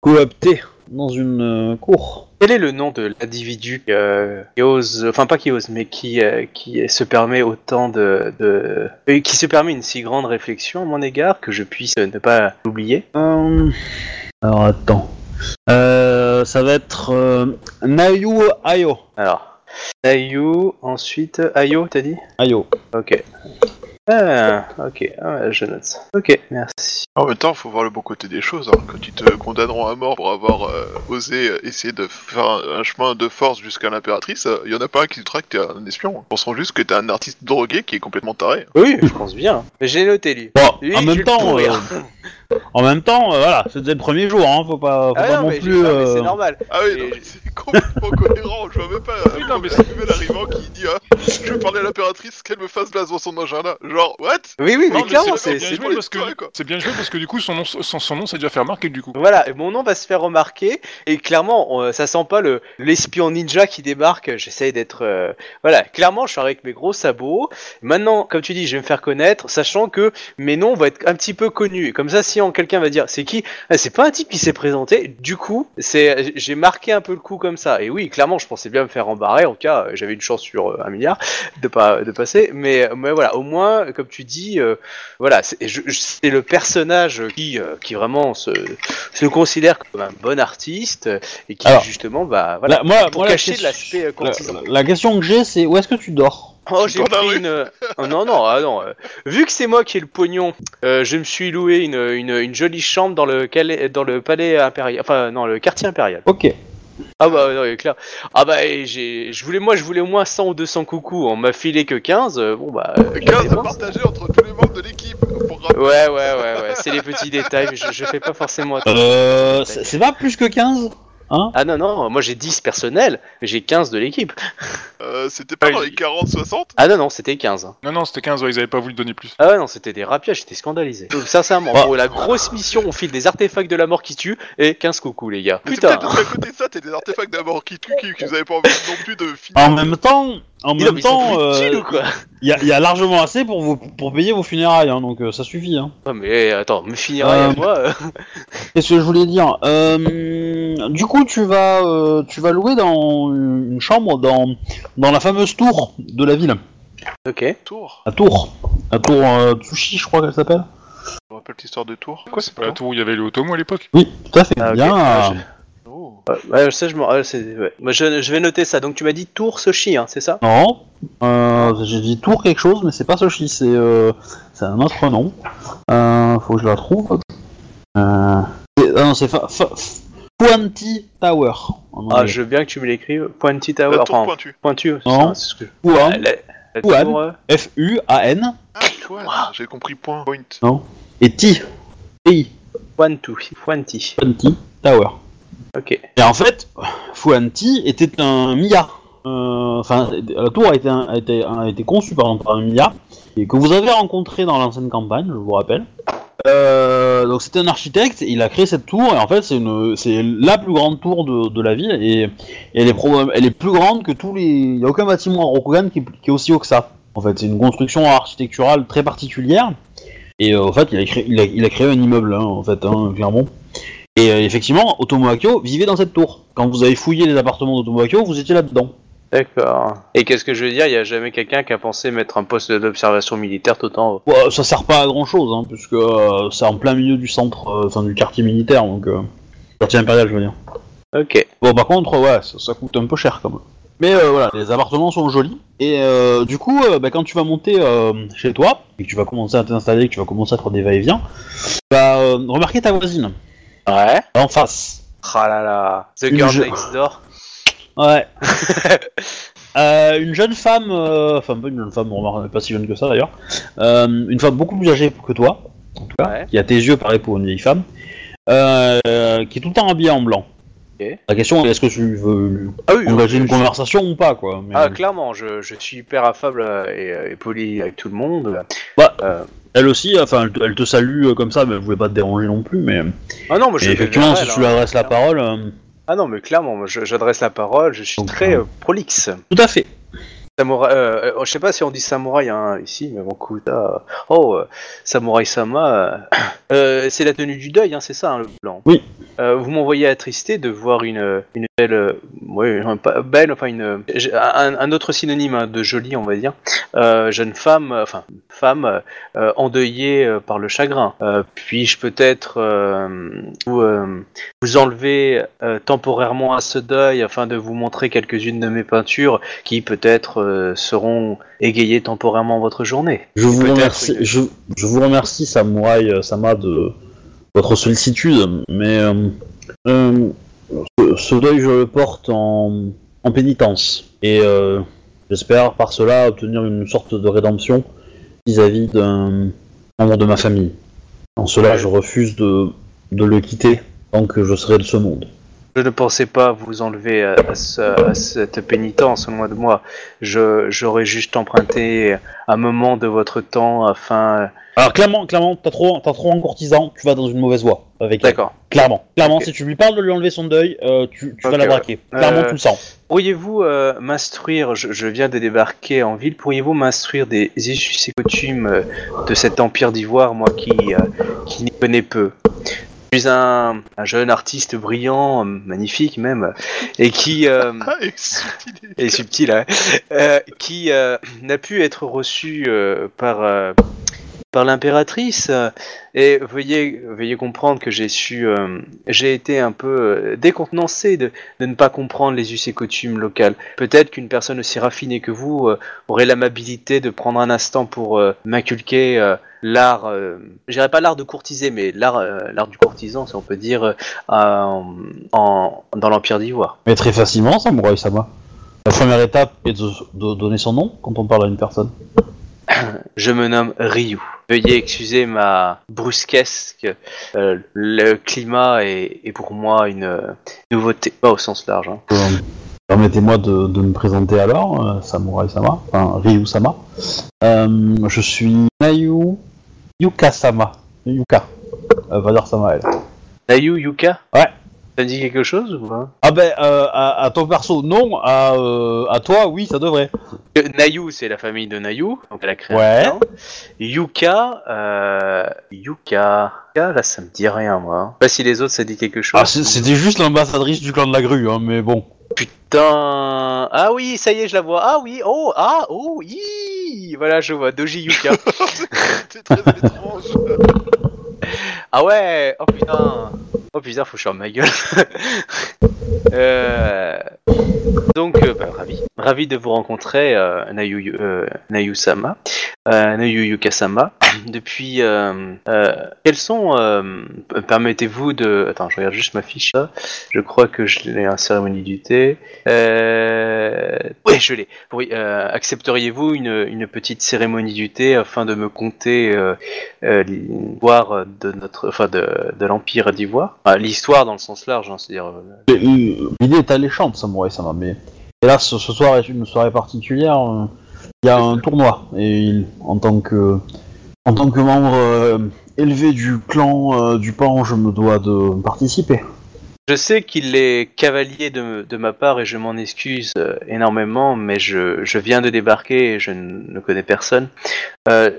Speaker 1: coopter dans une cour.
Speaker 2: Quel est le nom de l'individu euh, qui ose, enfin pas qui ose, mais qui, euh, qui se permet autant de, de... euh, qui se permet une si grande réflexion à mon égard que je puisse ne pas l'oublier?
Speaker 1: Euh, Alors attends. Euh, ça va être Nayu Ayo.
Speaker 2: Alors, Ayu, ensuite Ayo, t'as dit?
Speaker 1: Ayo.
Speaker 2: Ok. Ah, ok, ah, ouais, je note. Ok, merci.
Speaker 3: En même temps, faut voir le bon côté des choses. hein. Quand ils te condamneront à mort pour avoir euh, osé euh, essayer de faire un, un chemin de force jusqu'à l'impératrice, il y en a pas un qui doutera que t'es un espion. Ils penseront juste que t'es un artiste drogué qui est complètement taré.
Speaker 2: Oui, je pense bien. Mais j'ai noté lui.
Speaker 1: Bon,
Speaker 2: Lui,
Speaker 1: en même temps, euh, en même temps, euh, voilà, c'était le premier jour, hein, faut pas, faut
Speaker 2: Ah
Speaker 1: pas
Speaker 2: non,
Speaker 1: non
Speaker 2: mais, j'ai-
Speaker 1: plus.
Speaker 2: non, mais
Speaker 1: euh,
Speaker 2: c'est normal.
Speaker 3: Ah oui,
Speaker 2: Et-
Speaker 3: non, mais c'est complètement cohérent. Je vois même pas
Speaker 4: Oui,
Speaker 3: un
Speaker 4: non, mais
Speaker 3: premier nouvel arrivant qui dit ah, Je veux parler à l'impératrice, qu'elle me fasse place dans son agenda. Genre, what?
Speaker 2: Oui, oui,
Speaker 4: Non,
Speaker 2: mais
Speaker 4: mais
Speaker 2: clairement,
Speaker 4: c'est
Speaker 2: c'est.
Speaker 4: bien
Speaker 2: c'est-
Speaker 4: joué parce que
Speaker 3: quoi.
Speaker 4: c'est bien joué parce que du coup son nom son, son nom s'est déjà fait remarquer du coup.
Speaker 2: Voilà, et mon nom va se faire remarquer, et clairement, on- ça sent pas le l'espion ninja qui débarque, j'essaye d'être... euh, Voilà, clairement, je suis avec mes gros sabots, maintenant, comme tu dis, je vais me faire connaître, sachant que mes noms vont être un petit peu connus, et comme ça, quelqu'un va dire, c'est qui? Ah, C'est pas un type qui s'est présenté, du coup, c'est j'ai marqué un peu le coup comme ça, et oui, clairement, je pensais bien me faire embarrer, en cas, euh, j'avais une chance sur euh, un milliard de pas de passer, mais, mais voilà, au moins, comme tu dis, euh, voilà, c'est le personnage qui, euh, qui vraiment se, se considère comme un bon artiste euh, et qui
Speaker 1: Alors,
Speaker 2: justement, bah voilà,
Speaker 1: la- moi,
Speaker 2: pour
Speaker 1: moi,
Speaker 2: cacher l'aspect euh,
Speaker 1: la, la question que j'ai, c'est où est-ce que tu dors?
Speaker 2: Oh, j'ai pris
Speaker 3: rue.
Speaker 2: une. euh, oh, non, non, ah non. euh, Vu que c'est moi qui ai le pognon, euh, je me suis loué une, une, une jolie chambre dans le, calais- dans le palais impérial. Enfin, non, le quartier impérial.
Speaker 1: Ok.
Speaker 2: Ah bah, non, clair. Ah bah, j'ai, je voulais, moi, je voulais au moins 100 ou 200 coucous. On m'a filé que 15. euh, bon bah. euh,
Speaker 3: 15 à partager entre tous les membres de l'équipe. Pour.
Speaker 2: Ouais, ouais, ouais, ouais. C'est les petits détails. mais Je, je fais pas forcément attention.
Speaker 1: Euh, c'est c'est pas plus que 15 Hein
Speaker 2: Ah non, non, moi j'ai 10 personnels, mais j'ai 15 de l'équipe.
Speaker 3: Euh, C'était pas
Speaker 4: Ah,
Speaker 3: dans les 40-60
Speaker 2: Ah non, non, c'était 15.
Speaker 4: Non, non, c'était 15, ouais, ils avaient pas voulu donner plus.
Speaker 2: Ah ouais, non, c'était des rapiages, j'étais scandalisé. Donc, sincèrement,
Speaker 1: Bah.
Speaker 2: pour la grosse mission, on file des artefacts de la mort qui tuent et 15 coucous, les gars.
Speaker 3: Mais c'est
Speaker 2: Putain.
Speaker 3: peut-être parce qu'à côté de ça, t'as des artefacts d'abord qui tuent, qui, qui vous avez pas envie non plus de finir.
Speaker 1: En même temps, en
Speaker 2: non,
Speaker 1: même
Speaker 2: mais ils sont
Speaker 1: temps,
Speaker 2: plus de
Speaker 1: euh,
Speaker 2: ou quoi
Speaker 1: il y, a- y a largement assez pour vous pour payer vos funérailles, hein, donc euh, ça suffit. Hein.
Speaker 2: Non, mais attends, me finira
Speaker 1: Euh,
Speaker 2: à moi. euh.
Speaker 1: Qu'est-ce que je voulais dire? Euh, Du coup, tu vas euh, tu vas louer dans une chambre dans dans la fameuse tour de la ville,
Speaker 2: Ok.
Speaker 3: Tour.
Speaker 1: la tour, la tour euh, Tsushi, je crois qu'elle s'appelle.
Speaker 3: Je me rappelle l'histoire de Tour.
Speaker 4: Quoi, c'est pas la tour où il y avait le Otomo à l'époque
Speaker 1: Oui, tout à fait.
Speaker 2: Ah.
Speaker 1: Bien.
Speaker 2: Ah,
Speaker 1: euh,
Speaker 3: Oh.
Speaker 2: Ouais, ouais, ça, je, m'en- ouais, c'est- ouais. Moi, je, je vais noter ça. Donc, tu m'as dit Tour Sochi, hein, c'est ça
Speaker 1: Non, euh, j'ai dit tour quelque chose, mais c'est pas Soshi, c'est euh, c'est un autre nom. Euh, faut que je la trouve. Euh, c'est- ah non, c'est fa, fa, Fuanti Tower. en
Speaker 2: Ah,
Speaker 1: anglais.
Speaker 2: je veux bien que tu me l'écrives. Pointy Tower.
Speaker 3: La tour
Speaker 2: enfin,
Speaker 3: pointue.
Speaker 2: pointu. c'est
Speaker 1: Non.
Speaker 2: ça, c'est ce que...
Speaker 1: Fuan,
Speaker 2: La, la
Speaker 1: Fuan.
Speaker 2: tour, euh,
Speaker 1: F-U-A-N,
Speaker 3: Ah, toi, j'ai compris point. Point.
Speaker 1: et T. T.
Speaker 2: Pointu. Pointy.
Speaker 1: Fuanti Tower.
Speaker 2: Ok.
Speaker 1: Et en fait, Fuanti était un Mia. Euh, Enfin, la tour a été, a, été, a été conçue par un Mia, et que vous avez rencontré dans l'ancienne campagne, je vous rappelle. Euh, donc c'était un architecte, il a créé cette tour, et en fait c'est la plus grande tour de, la ville, et, elle, est plus grande que tous les... Il n'y a aucun bâtiment à Rokugan qui, est- aussi haut que ça. En fait, c'est une construction architecturale très particulière, et euh, en fait il a, créé, il, a, il a créé un immeuble, hein, en fait, hein, clairement. Et euh, effectivement, Otomo Akio vivait dans cette tour. Quand vous avez fouillé les appartements d'Otomo Akio, vous étiez là-dedans.
Speaker 2: D'accord. Et qu'est-ce que je veux dire? Il n'y a jamais quelqu'un qui a pensé mettre un poste d'observation militaire tout en haut.
Speaker 1: Ouais, ça sert pas à grand chose, hein, puisque euh, c'est en plein milieu du centre, euh, enfin du quartier militaire, donc euh, quartier impérial, je veux dire.
Speaker 2: Ok.
Speaker 1: Bon, par contre, ouais, ça, ça coûte un peu cher quand même. Mais euh, voilà, les appartements sont jolis. Et euh, du coup, euh, bah, quand tu vas monter euh, chez toi, et que tu vas commencer à t'installer, que tu vas commencer à faire des va-et-vient, euh, remarquer ta voisine,
Speaker 2: Ouais.
Speaker 1: en face.
Speaker 2: Ah là là. The Girl
Speaker 1: je-
Speaker 2: Next Door.
Speaker 1: Ouais. Euh, une jeune femme, euh, enfin pas une jeune femme, on remarque, elle pas si jeune que ça d'ailleurs, euh, une femme beaucoup plus âgée que toi, en tout cas,
Speaker 2: Ouais.
Speaker 1: qui a tes yeux pareil pour une vieille femme, euh, qui est tout le temps habillée en blanc.
Speaker 2: Ok.
Speaker 1: La question est est-ce que tu veux
Speaker 2: Ah oui.
Speaker 1: engager une conversation ou pas quoi mais,
Speaker 2: Ah clairement, je, je suis hyper affable euh, et, euh, et poli avec tout le monde.
Speaker 1: Bah,
Speaker 2: Euh,
Speaker 1: Elle aussi, enfin elle te, elle te salue euh, comme ça, mais elle voulait pas te déranger non plus, mais
Speaker 2: Ah non, moi je
Speaker 1: et
Speaker 2: vais
Speaker 1: effectivement si tu lui
Speaker 2: hein.
Speaker 1: adresses la parole, euh,
Speaker 2: Ah non, mais clairement, moi, je- j'adresse la parole, je suis
Speaker 1: Donc,
Speaker 2: très
Speaker 1: euh,
Speaker 2: euh, prolixe.
Speaker 1: tout à fait.
Speaker 2: Samouraï, euh, euh, je sais pas si on dit samouraï hein, ici, mais bon, Kuta. Oh, euh, samouraï sama. euh, c'est la tenue du deuil, hein, c'est ça, hein, le blanc.
Speaker 1: Oui.
Speaker 2: Vous m'envoyez attristé de voir une, une belle, ouais, un- pas belle, enfin une, un, un autre synonyme de jolie, on va dire, jeune femme, enfin femme endeuillée par le chagrin. Puis-je peut-être vous, vous enlever temporairement à ce deuil afin de vous montrer quelques-unes de mes peintures qui peut-être euh, seront égayées temporairement votre journée.
Speaker 1: Je vous remercie,
Speaker 2: que-
Speaker 1: je, je vous remercie Samouraï euh, Sama de votre sollicitude, mais euh, euh, ce, ce deuil je le porte en, en pénitence et euh, j'espère par cela obtenir une sorte de rédemption vis-à-vis d'un membre de ma famille. En cela, je refuse de, de le quitter tant que je serai de ce monde.
Speaker 2: Je ne pensais pas vous enlever à, à ce- à cette pénitence loin de moi. J'aurais juste emprunté un moment de votre temps afin.
Speaker 1: Alors clairement, clairement, t'as trop, t'as trop en courtisan, tu vas dans une mauvaise voie avec elle.
Speaker 2: D'accord.
Speaker 1: Clairement, clairement, si tu lui parles de lui enlever son deuil, euh, tu, vas la
Speaker 2: ouais.
Speaker 1: braquer. Clairement,
Speaker 2: Euh,
Speaker 1: tu le sens.
Speaker 2: Pourriez-vous euh, m'instruire, je, je viens de débarquer en ville, pourriez-vous m'instruire des us et coutumes euh, de cet empire d'ivoire, moi qui, euh, qui n'y connais peu? Suis un, un jeune artiste brillant, magnifique même, et qui... euh,
Speaker 3: Ah, et subtil.
Speaker 2: et subtil, hein, euh, qui euh, n'a pu être reçu euh, par, par l'impératrice. et veuillez, comprendre que j'ai su, euh, j'ai été un peu euh, décontenancé de, ne pas comprendre les us et coutumes locales. Peut-être qu'une personne aussi raffinée que vous euh, aurait l'amabilité de prendre un instant pour m'inculquer l'art, euh, je dirais pas l'art de courtiser, mais l'art, l'art du courtisan, si on peut dire, en, dans l'Empire d'Ivoire.
Speaker 1: Mais très facilement, Samouraï Sama. La première étape est de donner son nom quand on parle à une personne.
Speaker 2: Je me nomme Ryu. Veuillez excuser ma brusquesque. euh, le climat est, est pour moi une euh, nouveauté, pas au sens large. hein.
Speaker 1: Euh, Permettez-moi de, de me présenter alors, euh, Samurai Sama, enfin Ryu Sama. Je suis Nayu Yuka Sama. Yuka. Va dire Sama elle.
Speaker 2: Nayu Yuka?
Speaker 1: Ouais.
Speaker 2: Ça me dit quelque chose ou pas?
Speaker 1: Ah ben, euh, à, à ton perso, non. À, euh, à toi, oui, ça devrait.
Speaker 2: Euh, Nayu, c'est la famille de Nayu, donc elle a créé
Speaker 1: Ouais.
Speaker 2: un clan. Yuka, euh, Yuka, Yuka, là ça me dit rien moi. Je sais Pas si les autres ça dit quelque chose.
Speaker 1: Ah, c'était juste l'ambassadrice du clan de la grue, hein, mais bon.
Speaker 2: Putain Ah oui, ça y est, je la vois. Ah oui, oh, ah, oh, hi Voilà, je vois, Doji Yuka.
Speaker 3: C'est très étrange.
Speaker 2: Ah ouais Oh putain Oh putain, faut que je ma gueule. Euh, Donc, euh, bah, ravi. Ravi de vous rencontrer, euh, Nayu, euh, Nayu-sama. Euh, Nayu Yuka-sama. Depuis... Quels sont... Permettez-vous de... Attends, je regarde juste ma fiche. là. Je crois que je l'ai en cérémonie du thé. Oui, je l'ai. Oui, accepteriez-vous une, une petite cérémonie du thé afin de me compter l'histoire de notre, enfin de, de l'empire d'Ivoire Enfin, L'histoire dans le sens large, hein, c'est-à-dire. euh,
Speaker 1: L'idée est alléchante, Samurai Sama, mais hélas, ce ce soir est une soirée particulière. euh, Il y a un tournoi, et il- en tant que, en tant que membre euh, élevé du clan euh, du Pan, je me dois de participer.
Speaker 2: Je sais qu'il est cavalier de, de ma part et je m'en excuse euh, énormément, mais je, je viens de débarquer et je ne connais personne. Euh,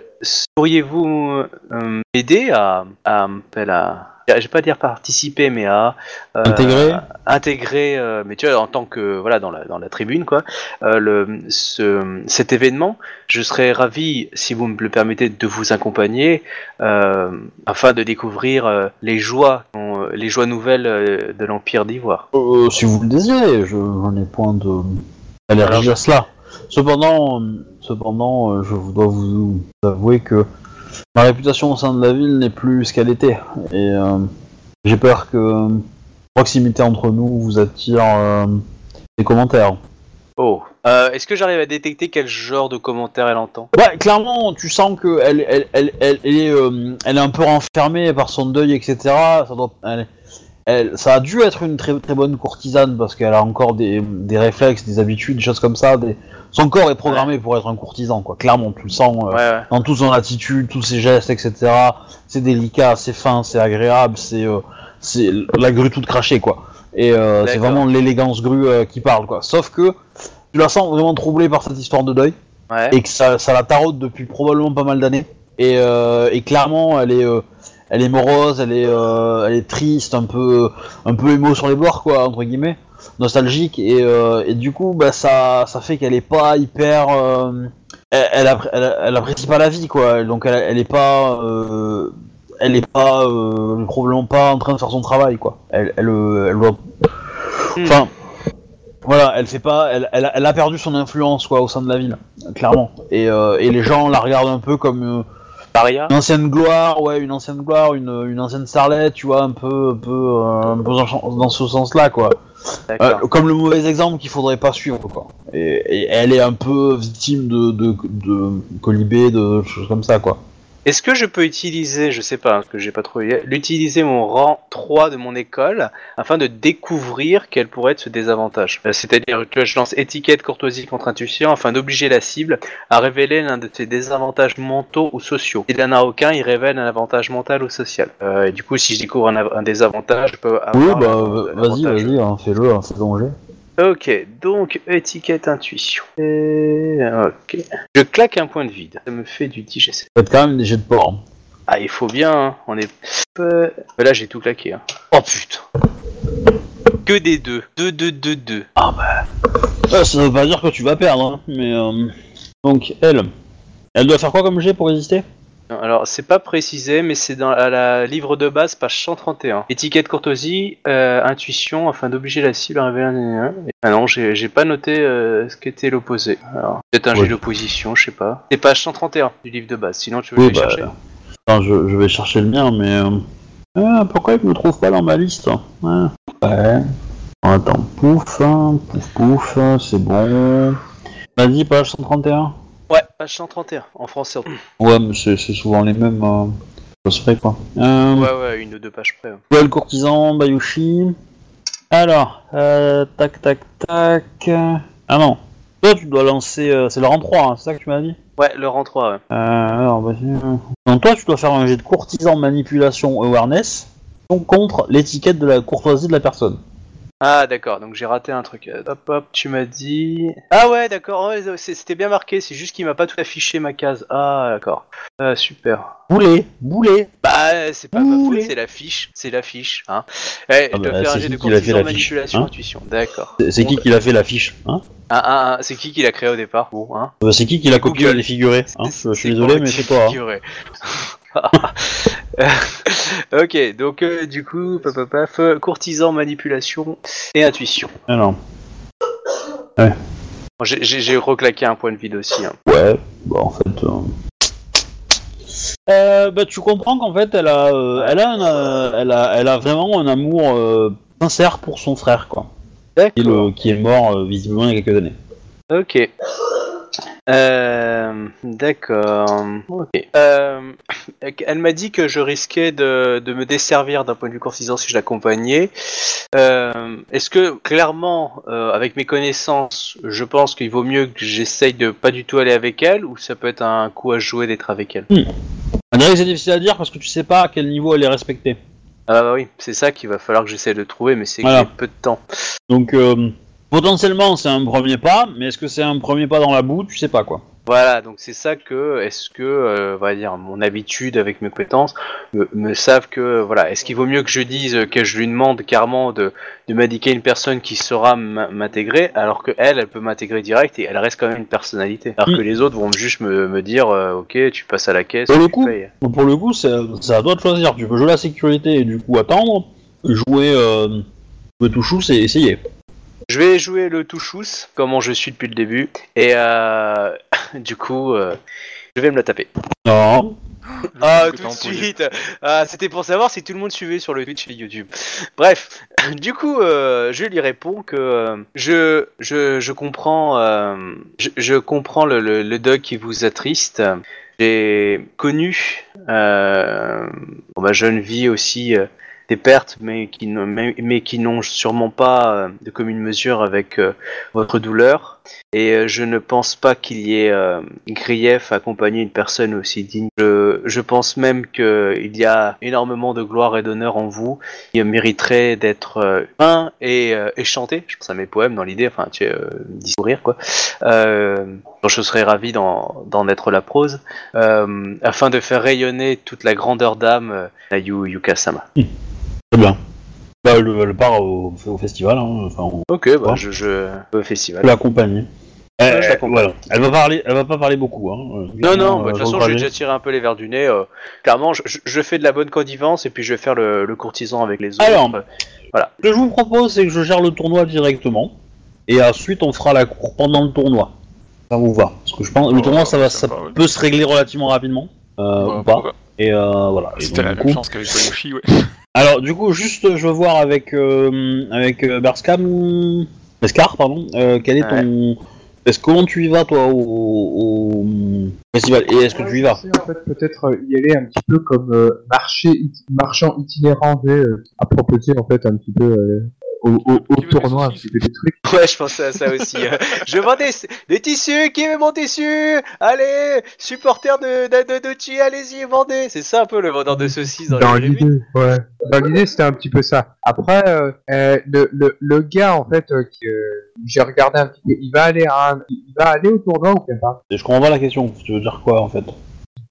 Speaker 2: Pourriez-vous euh, m'aider à, à, à, je vais pas dire participer, mais à euh,
Speaker 1: Intégrer
Speaker 2: intégrer, euh, mais tu vois, en tant que voilà dans la dans la tribune quoi, euh, le ce, cet événement, je serais ravi si vous me le permettez de vous accompagner euh, afin de découvrir euh, les joies euh, les joies nouvelles euh, de l'Empire d'Ivoire.
Speaker 1: Euh, si vous le désirez, je n'en ai point de allergie à cela. Cependant, euh, cependant, euh, je dois vous avouer que ma réputation au sein de la ville n'est plus ce qu'elle était, et euh, j'ai peur que euh, proximité entre nous vous attire euh, des commentaires.
Speaker 2: Oh, Euh, est-ce que j'arrive à détecter quel genre de commentaire elle entend?
Speaker 1: Ouais, clairement, tu sens que elle, elle, elle, elle, elle est, elle est un peu renfermée par son deuil, etc. Ça, doit, elle, elle- ça a dû être une très, très bonne courtisane parce qu'elle a encore des, des réflexes, des habitudes, des choses comme ça. Des... Son corps est programmé pour être un courtisan, quoi. Clairement, tu le sens euh,
Speaker 2: Ouais, ouais.
Speaker 1: dans toute son attitude, tous ses gestes, etc. C'est délicat, c'est fin, c'est agréable, c'est euh, c'est la grue toute crachée, quoi. Et euh, c'est vraiment l'élégance grue euh, qui parle, quoi. Sauf que tu la sens vraiment troublée par cette histoire de deuil et que ça, ça la taraude depuis probablement pas mal d'années. Et, et clairement, elle est, elle est morose, elle est, euh, elle est triste, un peu, un peu émo sur les bords, quoi, entre guillemets, nostalgique. Et, euh, et du coup, bah, ça, ça fait qu'elle est pas hyper, euh, elle, elle, appré- elle- elle apprécie pas la vie, quoi. Donc elle, elle est pas, elle est pas, probablement pas en train de faire son travail, quoi. Elle, elle, elle doit, enfin. Voilà, elle fait pas, elle, elle, a- elle a perdu son influence quoi au sein de la ville, clairement. Et, et les gens la regardent un peu comme
Speaker 2: Paria
Speaker 1: une ancienne gloire, ouais, une ancienne gloire, une, une ancienne starlette, tu vois, un peu, un peu, euh, un peu dans, ce sens-là, quoi. Euh, comme le mauvais exemple qu'il faudrait pas suivre, quoi. Et, et elle est un peu victime de, de, de colibés, de choses comme ça, quoi.
Speaker 2: Est-ce que je peux utiliser, je sais pas, parce que j'ai pas trop l'utiliser mon rang 3 de mon école afin de découvrir quel pourrait être ce désavantage? Euh, C'est-à-dire que je lance étiquette courtoisie contre intuition afin d'obliger la cible à révéler l'un de ses désavantages mentaux ou sociaux. S'il n'en a aucun, il révèle un avantage mental ou social. Euh, et du coup, si je découvre un, av- un désavantage, je peux avoir
Speaker 1: Oui, bah, vas-y, vas-y, hein, fais-le, hein, fais-le.
Speaker 2: Ok, donc étiquette intuition. Et... Ok. Je claque un point de vide. Ça me fait du 10 GC.
Speaker 1: Faites quand même des jets de port. hein.
Speaker 2: Ah, il faut bien, hein. on est. Mais Là, j'ai tout claqué. Hein. Oh putain. Que des deux. Deux, deux, deux, deux.
Speaker 1: Euh, ça veut pas dire que tu vas perdre, hein, mais euh, donc elle, elle doit faire quoi comme jet pour résister?
Speaker 2: Alors, c'est pas précisé, mais c'est dans à la livre de base, page 131. Étiquette courtoisie, euh, intuition, afin d'obliger la cible à révéler un. Ah non, j'ai pas noté euh, ce qu'était l'opposé. Alors, peut-être un
Speaker 1: Ouais.
Speaker 2: jet d'opposition, je sais pas. C'est page 131 du livre de base, sinon tu veux
Speaker 1: Oui,
Speaker 2: les
Speaker 1: bah,
Speaker 2: chercher
Speaker 1: je, je vais chercher le mien, mais euh, ah, pourquoi il me trouve pas dans ma liste Ah, Ouais. Attends, pouf, hein, pouf, pouf, c'est bon. Vas-y, page 131.
Speaker 2: Ouais, page 131, en français.
Speaker 1: Ouais, mais c'est c'est souvent les mêmes. Euh... Ça se fait quoi. Euh...
Speaker 2: Ouais, ouais, une ou deux pages près. ouais.
Speaker 1: Ouais, le courtisan, Bayushi. Alors, euh, tac, tac, tac. Ah non. Toi, tu dois lancer. euh, c'est le rang 3, hein, c'est ça que tu m'as dit?
Speaker 2: Ouais, le rang 3, ouais.
Speaker 1: euh, Alors, vas-y. euh. Donc, toi, tu dois faire un jet de courtisan, manipulation, awareness. donc contre l'étiquette de la courtoisie de la personne.
Speaker 2: Ah d'accord, donc j'ai raté un truc. Euh, Hop hop, tu m'as dit... Ah ouais d'accord, c'était bien marqué, c'est juste qu'il m'a pas tout affiché ma case. Ah d'accord, Ah, super.
Speaker 1: Boulet, boulet.
Speaker 2: Bah c'est pas ma
Speaker 1: Ouh,
Speaker 2: faute, c'est l'affiche, c'est l'affiche. Hein. Eh,
Speaker 1: Ah
Speaker 2: je dois
Speaker 1: bah,
Speaker 2: faire un jet de
Speaker 1: l'a l'affiche,
Speaker 2: manipulation,
Speaker 1: hein
Speaker 2: intuition. D'accord.
Speaker 1: C'est qui qui l'a fait l'affiche hein
Speaker 2: ah, ah, ah, C'est qui qui l'a créé au départ Bon, hein
Speaker 1: Euh, C'est qui qui l'a copié les figurés hein
Speaker 2: C'est-
Speaker 1: Je suis
Speaker 2: c'est
Speaker 1: désolé, mais c'est toi. hein.
Speaker 2: ok, donc euh, du coup, paf, paf, paf, courtisan, manipulation et intuition.
Speaker 1: Alors,
Speaker 2: Bon, j'ai- J'ai j'ai reclaqué un point de vide aussi. hein.
Speaker 1: ouais, bah en fait. euh, Euh, bah tu comprends qu'en fait elle a, euh, elle a, un, euh, elle a, elle a vraiment un amour euh, sincère pour son frère quoi, qui est, le- qui est mort euh, visiblement il y a quelques années.
Speaker 2: Ok. Euh, D'accord. Ok. Euh, elle m'a dit que je risquais de, de me desservir d'un point de vue courtisan si je l'accompagnais. Euh, Est-ce que clairement, euh, avec mes connaissances, je pense qu'il vaut mieux que j'essaye de pas du tout aller avec elle ou ça peut être un coup à jouer d'être avec elle?
Speaker 1: On dirait que c'est difficile à dire parce que tu sais pas à quel niveau elle est respectée.
Speaker 2: Ah bah oui, c'est ça qu'il va falloir que j'essaie de trouver, mais c'est que
Speaker 1: Voilà.
Speaker 2: peu de temps.
Speaker 1: Donc euh, potentiellement c'est un premier pas, mais est-ce que c'est un premier pas dans la boue? Tu sais pas quoi.
Speaker 2: Voilà, donc c'est ça que, est-ce que, euh, on va dire, mon habitude avec mes compétences me, me savent que, voilà, est-ce qu'il vaut mieux que je dise que je lui demande carrément de, de m'indiquer une personne qui saura m'intégrer, alors que elle, elle peut m'intégrer direct et elle reste quand même une personnalité, alors
Speaker 1: Mm.
Speaker 2: que les autres vont juste me, me dire, euh, ok, tu passes à la caisse,
Speaker 1: Pour le
Speaker 2: tu
Speaker 1: coup.
Speaker 2: payes.
Speaker 1: Pour le coup, c'est à toi de choisir. Tu peux jouer la sécurité et du coup attendre, jouer, euh, jouer tout chou, c'est essayer.
Speaker 2: Je vais jouer le touchous, comment je suis depuis le début, et euh, du coup, euh, je vais me la taper.
Speaker 1: Non.
Speaker 2: Ah,
Speaker 4: Que
Speaker 2: tout de suite Ah, C'était pour savoir si tout le monde suivait sur le Twitch et YouTube. Bref, du coup, euh, je lui réponds que euh, je, je, je comprends, euh, je, je comprends le, le, le deuil qui vous attriste. J'ai connu euh, dans ma jeune vie aussi euh, des pertes, mais qui, n'ont- sûrement pas euh, de commune mesure avec euh, votre douleur. Et euh, je ne pense pas qu'il y ait grief à accompagner une personne aussi digne. Je, pense même qu'il y a énormément de gloire et d'honneur en vous qui mériterait d'être peint et, et chanté. Je pense à mes poèmes dans l'idée, enfin, tu sais, discourir quoi. Je serais ravi d'en être la prose, afin de faire rayonner toute la grandeur d'âme euh, à Yu Yukasama.
Speaker 1: Très bien. Bah, le, le part au, au festival, hein, enfin, on
Speaker 2: Ok, bah,
Speaker 1: Ouais.
Speaker 2: je, je au festival. Ouais,
Speaker 1: Euh,
Speaker 2: je l'accompagne.
Speaker 1: voilà. Elle va parler, elle va pas parler beaucoup. Hein. euh,
Speaker 2: Non, non, bah, de
Speaker 1: euh,
Speaker 2: toute façon,
Speaker 1: sur le
Speaker 2: j'ai
Speaker 1: trajet.
Speaker 2: déjà tiré un peu les verres du nez. euh, clairement, je, je- je fais de la bonne connivence et puis je vais faire le, le courtisan avec les autres.
Speaker 1: Alors. Ce que je vous propose, c'est que je gère le tournoi directement, et ensuite on fera la cour pendant le tournoi. Ça vous va Parce que je pense le
Speaker 4: Oh,
Speaker 1: tournoi, ça va, ça peut se régler relativement rapidement, euh,
Speaker 4: Ouais,
Speaker 1: ou pas. Et euh, voilà.
Speaker 4: C'était la même
Speaker 1: coup-
Speaker 4: chance qu'avec Bayushi, ouais.
Speaker 1: Alors du coup, juste, je veux voir avec euh, avec euh, Berskam, pardon. euh, quel est ton Est-ce comment tu y vas toi au, au festival Et est-ce que tu y vas?
Speaker 5: En fait, peut-être euh, y aller un petit peu comme euh, marché, marchand itinérant, sais, euh, à proposer en fait un petit peu euh, au,
Speaker 4: des
Speaker 5: tournoi des trucs.
Speaker 2: Ouais, je pensais à ça aussi. euh. je vends des, des tissus, qui veut mon tissu? Allez, supporter de, de, de, de Chi, allez-y, vendez C'est ça un peu le vendeur de saucisses dans,
Speaker 5: Dans l'idée, ouais. Dans l'idée, c'était un petit peu ça. Après, euh, euh, le, le, le gars en fait euh, que j'ai regardé un petit peu, il va aller à un- il va aller au tournoi ou pas?
Speaker 1: Et Je comprends pas la question. Tu veux dire quoi en fait?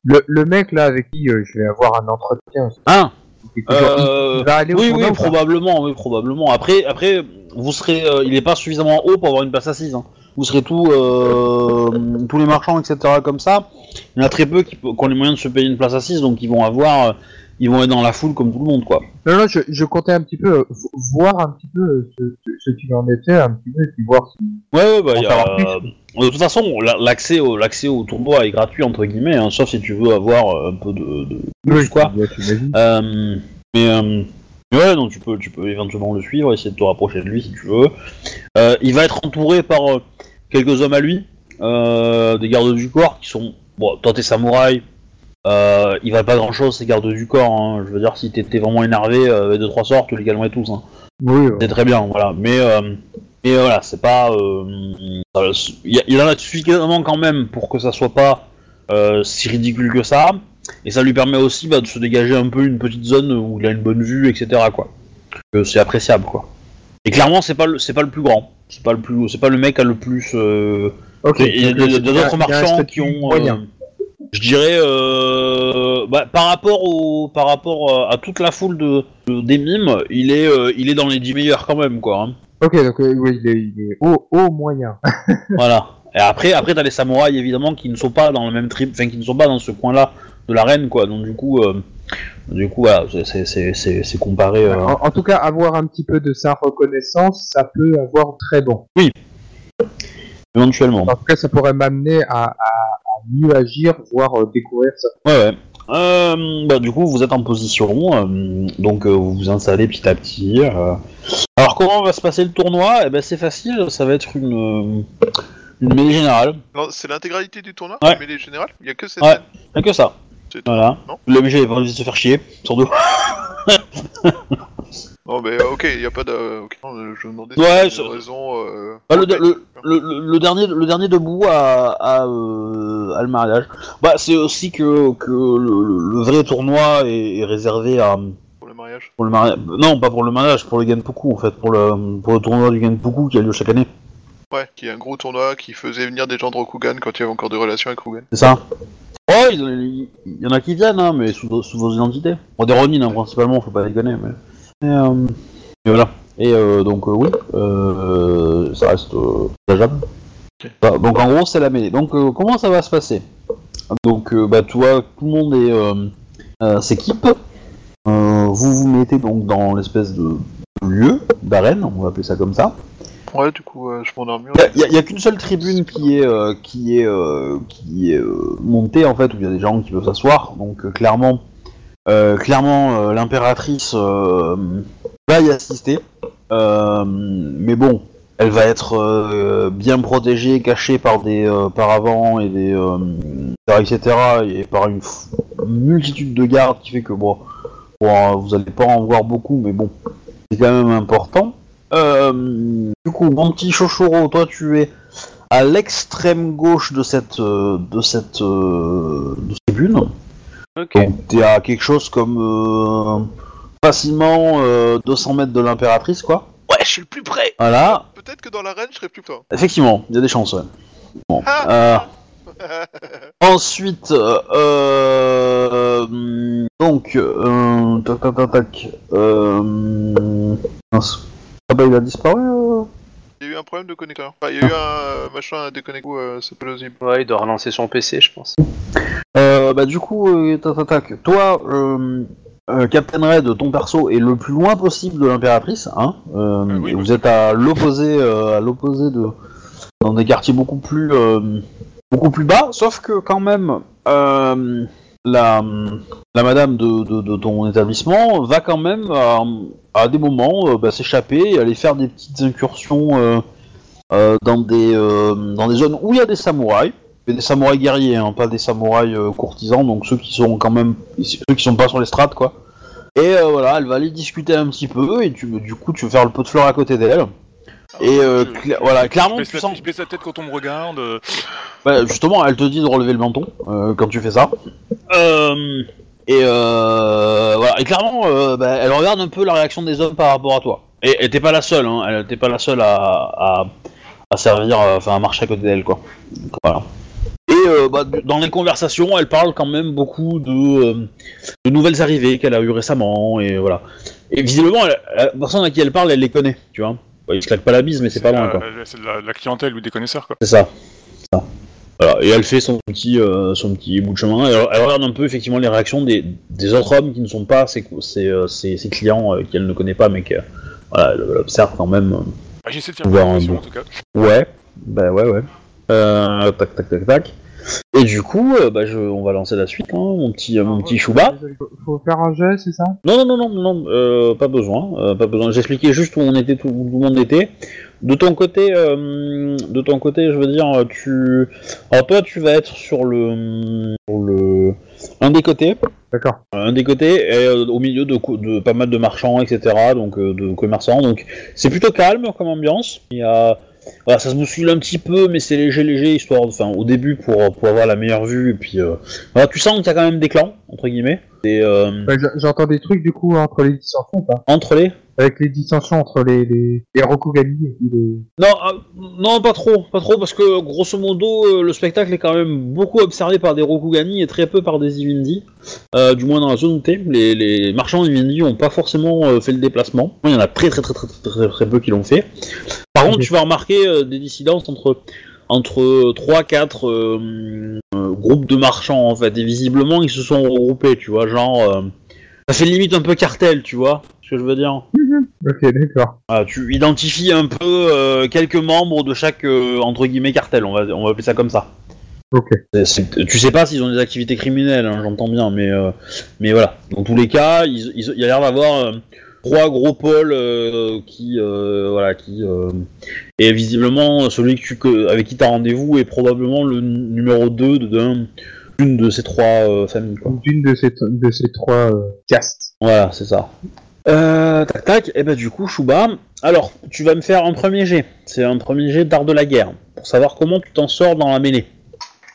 Speaker 5: Le, le mec là avec qui euh, je vais avoir un entretien,
Speaker 1: Ah
Speaker 5: il-
Speaker 1: Euh,
Speaker 5: il va aller au
Speaker 1: Oui,
Speaker 5: tournoi
Speaker 1: oui,
Speaker 5: ou
Speaker 1: probablement, oui, probablement. Après, après, vous serez, euh, il est pas suffisamment haut pour avoir une place assise. hein. Vous serez tous, euh, tous les marchands, etc. comme ça. Il y en a très peu qui, qui ont les moyens de se payer une place assise, donc ils vont avoir, euh, ils vont être dans la foule comme tout le monde, quoi.
Speaker 5: Non, non, je, je comptais un petit peu vo- voir un petit peu ce, ce, ce qu'il en était, un petit peu, et puis voir si...
Speaker 1: Ouais, ouais, bah, il y a, de toute façon, la- l'accès au, l'accès au tournoi est gratuit entre guillemets, hein, sauf si tu veux avoir euh, un peu de, de quoi. Euh, mais, euh, mais ouais, donc tu peux, tu peux éventuellement le suivre, essayer de te rapprocher de lui si tu veux. Euh, il va être entouré par quelques hommes à lui, des gardes du corps qui sont. Bon, toi t'es samouraï, ils valent pas grand chose ces gardes du corps. hein. Je veux dire, si t'étais vraiment énervé avec deux trois sorts, tu les calmerais tous. Hein.
Speaker 5: Oui, ouais.
Speaker 1: C'est très bien, voilà. Mais, euh, mais voilà, c'est pas. Il y, a- y en a suffisamment quand même pour que ça soit pas euh, si ridicule que ça. Et ça lui permet aussi bah, de se dégager un peu une petite zone où il a une bonne vue, etc. Quoi. Que c'est appréciable, quoi. Et clairement, c'est pas le, c'est pas le plus grand. C'est pas le plus, c'est pas le mec a le plus. euh,
Speaker 5: Ok.
Speaker 1: il y a, il d'autres
Speaker 5: il
Speaker 1: marchands qui ont. Je dirais, euh, bah, par rapport au, par rapport euh, à toute la foule de, de- des mimes, il est, euh, il est dans les 10 meilleurs quand même, quoi. hein.
Speaker 5: Ok, donc euh, oui, il est, il est haut, haut moyen.
Speaker 1: Voilà. Et après, après t'as les samouraïs évidemment qui ne sont pas dans le même trip, enfin qui ne sont pas dans ce coin-là de l'arène, quoi. Donc du coup, euh, du coup, voilà, c'est- c'est- c'est c'est- c'est comparé. euh,
Speaker 5: En, en tout cas, avoir un petit peu de sa reconnaissance, ça peut avoir très bon.
Speaker 1: éventuellement.
Speaker 5: En tout cas, ça pourrait m'amener à mieux agir, voire euh, découvrir ça.
Speaker 1: Ouais, ouais. Euh, bah, du coup, vous êtes en position, euh, donc euh, vous vous installez petit à petit. euh. Alors, comment va se passer le tournoi? Eh ben, c'est facile, ça va être une, une mêlée générale.
Speaker 3: Non, c'est l'intégralité du tournoi,
Speaker 1: Ouais.
Speaker 3: mais les générales, il y a que cette
Speaker 1: Ouais.
Speaker 3: scène?
Speaker 1: Rien que ça.
Speaker 3: C'est.
Speaker 1: Voilà.
Speaker 3: Non?
Speaker 1: Le MG avait pas envie de se faire chier, doute.
Speaker 3: Non, mais ok, il y a pas de. ok. Non, je me demandais
Speaker 1: Ouais,
Speaker 3: si
Speaker 1: c'est-
Speaker 3: raison. Euh...
Speaker 1: Bah, le, le, le, le- le dernier, le dernier debout a, a, euh, a le mariage. Bah, c'est aussi que, que le, le- le vrai tournoi est, est réservé à,
Speaker 3: Pour le mariage.
Speaker 1: pour le mariage. Non, pas pour le mariage, pour le Genpoku en fait, pour le, pour le tournoi du Genpoku qui a lieu chaque année.
Speaker 3: Ouais, qui est un gros tournoi qui faisait venir des gens de Rokugan quand il y avait encore des relations avec Rokugan.
Speaker 1: C'est ça Oh, il, il- il y en a qui viennent, hein, mais sous, sous vos identités. Bon, des Ronin, hein, principalement, faut pas déconner, mais... Et, euh, et voilà. Et euh, donc, euh, oui, ça reste envisageable. Bah, donc, en gros, c'est la mêlée. Donc, comment ça va se passer? Donc, bah, toi, tout le monde est, s'équipe. Vous vous mettez donc dans l'espèce de lieu d'arène, on va appeler ça comme ça.
Speaker 3: Ouais, du coup, euh, je m'en armure.
Speaker 1: Il y a, y a qu'une seule tribune qui est euh, qui est euh, qui est montée en fait où il y a des gens qui peuvent s'asseoir. Donc clairement, clairement euh, l'impératrice euh, va y assister. Euh, mais bon, elle va être euh, bien protégée, cachée par des euh, paravents et des euh, etc. et par une multitude de gardes qui fait que bon, bon, vous allez pas en voir beaucoup, mais bon, c'est quand même important. Euh, du coup, mon petit Chochoro, toi tu es à l'extrême gauche de cette euh, de cette euh, de cette tribune.
Speaker 2: Ok.
Speaker 1: Donc t'es à quelque chose comme euh, facilement euh, 200 mètres de l'impératrice, quoi.
Speaker 2: Ouais, je suis le plus près.
Speaker 1: Voilà.
Speaker 3: Peut-être que dans l'arène, je serais plus fort.
Speaker 1: Effectivement, il y a des chances. Ouais. Bon.
Speaker 3: Ah.
Speaker 1: Euh, ensuite, euh, euh, donc, euh, tac tac tac tac. Euh, mince. Ah bah il a disparu. euh
Speaker 3: Il y a eu un problème de connecteur. Enfin, il y a eu un euh, machin à déconnecter, euh, c'est plausible.
Speaker 2: Ouais, il doit relancer son PC, je pense.
Speaker 1: Euh, bah du coup, euh, tac, tac, tac. toi, euh, euh, Captain Red, ton perso est le plus loin possible de l'impératrice, hein. euh,
Speaker 4: Ah oui,
Speaker 1: vous êtes à l'opposé, euh, à l'opposé de, dans des quartiers beaucoup plus, euh, beaucoup plus bas. Sauf que quand même, euh, la, la madame de, de, de ton établissement va quand même à, à des moments euh, bah, s'échapper et aller faire des petites incursions euh, euh, dans des, euh, dans des zones où il y a des samouraïs. Des samouraïs guerriers, hein, pas des samouraïs euh, courtisans, donc ceux qui sont quand même ceux qui sont pas sur les strates quoi. Et euh, voilà, elle va aller discuter un petit peu et tu, du coup tu veux faire le pot de fleurs à côté d'elle. Et euh,
Speaker 4: Je-
Speaker 1: voilà, clairement
Speaker 4: Je
Speaker 1: tu
Speaker 4: la,
Speaker 1: sens.
Speaker 4: je baisse la tête quand on me regarde.
Speaker 1: Bah, justement, elle te dit de relever le menton quand tu fais ça. Et euh, voilà, et clairement, bah, elle regarde un peu la réaction des hommes par rapport à toi. Et t'es pas la seule, hein, elle t'es pas la seule à, à, à servir, enfin à marcher à côté d'elle quoi. Donc, voilà. Euh, bah, dans les conversations, elle parle quand même beaucoup de, euh, de nouvelles arrivées qu'elle a eues récemment, et voilà. Et visiblement, elle- la personne à qui elle parle, elle les connaît, tu vois. Bon, il se claque pas la bise, mais c'est pas loin
Speaker 4: la-
Speaker 1: quoi.
Speaker 4: la- C'est de la, la clientèle ou des connaisseurs, quoi.
Speaker 1: C'est ça. C'est ça. Voilà. Et elle fait son petit, euh, son petit bout de chemin. Elle, elle regarde un peu effectivement les réactions des, des autres hommes qui ne sont pas ses, ses, euh, ses- ses clients euh, qu'elle ne connaît pas, mais qu'elle voilà, elle, elle observe quand même.
Speaker 4: Bah, J'essaie de faire
Speaker 1: Voir un
Speaker 4: impression,
Speaker 1: bout.
Speaker 4: en tout cas.
Speaker 1: Ouais, bah ouais, ouais. Euh, tac, tac, tac, tac. Et du coup, euh, bah, je, on va lancer la suite, hein, mon petit, euh, mon petit chouba.
Speaker 5: Faut- faire un jet, c'est ça?
Speaker 1: Non, non, non, non, non, euh, pas besoin, pas besoin. J'expliquais juste où on était, tout, où tout le monde était. De ton côté, de ton côté, je veux dire, tu, alors toi, tu vas être sur le, sur le, un des côtés,
Speaker 5: D'accord.
Speaker 1: un des côtés, au milieu de, de pas mal de marchands, etc., donc de commerçants. Donc c'est plutôt calme comme ambiance. Il y a, voilà, ça se bouscule un petit peu, mais c'est léger, léger, histoire, enfin, au début pour avoir la meilleure vue. Et puis, euh, tu sens qu'il y a quand même des clans entre guillemets. Et euh,
Speaker 5: Ouais, J'entends des trucs du coup entre les dissensions, pas?
Speaker 1: Entre les
Speaker 5: Avec les dissensions entre les, les, les Rokugani et puis les...
Speaker 1: Non, euh, non, pas trop, pas trop, parce que grosso modo, euh, le spectacle est quand même beaucoup observé par des Rokugani et très peu par des Ivindi. Euh, du moins dans la zone où t'es. Les, les marchands Ivindi ont pas forcément fait le déplacement. Il y en a très très très très très, très, peu qui l'ont fait. Par contre, tu vas remarquer des dissidences entre entre 3-4 euh, euh, groupes de marchands en fait. Et visiblement, ils se sont regroupés, tu vois, genre. euh, ça fait limite un peu cartel, tu vois ce que je veux dire
Speaker 5: Ok, d'accord.
Speaker 1: voilà, tu identifies un peu quelques membres de chaque entre guillemets cartel, on va, on va appeler ça comme ça.
Speaker 5: Ok.
Speaker 1: Tu sais pas s'ils ont des activités criminelles, hein, j'entends bien, mais mais voilà. Dans tous les cas, il y a l'air d'avoir trois gros pôles euh, qui euh, voilà qui euh, et visiblement celui que tu, que- avec qui tu as rendez-vous est probablement le numéro 2 de d'un- d'une de ces trois euh, familles quoi.
Speaker 5: D'une de ces, de ces trois euh, castes.
Speaker 1: Voilà, c'est ça. Euh, tac tac, et bah du coup, Chouba, alors, tu vas me faire un premier jet. C'est un premier jet d'art de la guerre, pour savoir comment tu t'en sors dans la mêlée.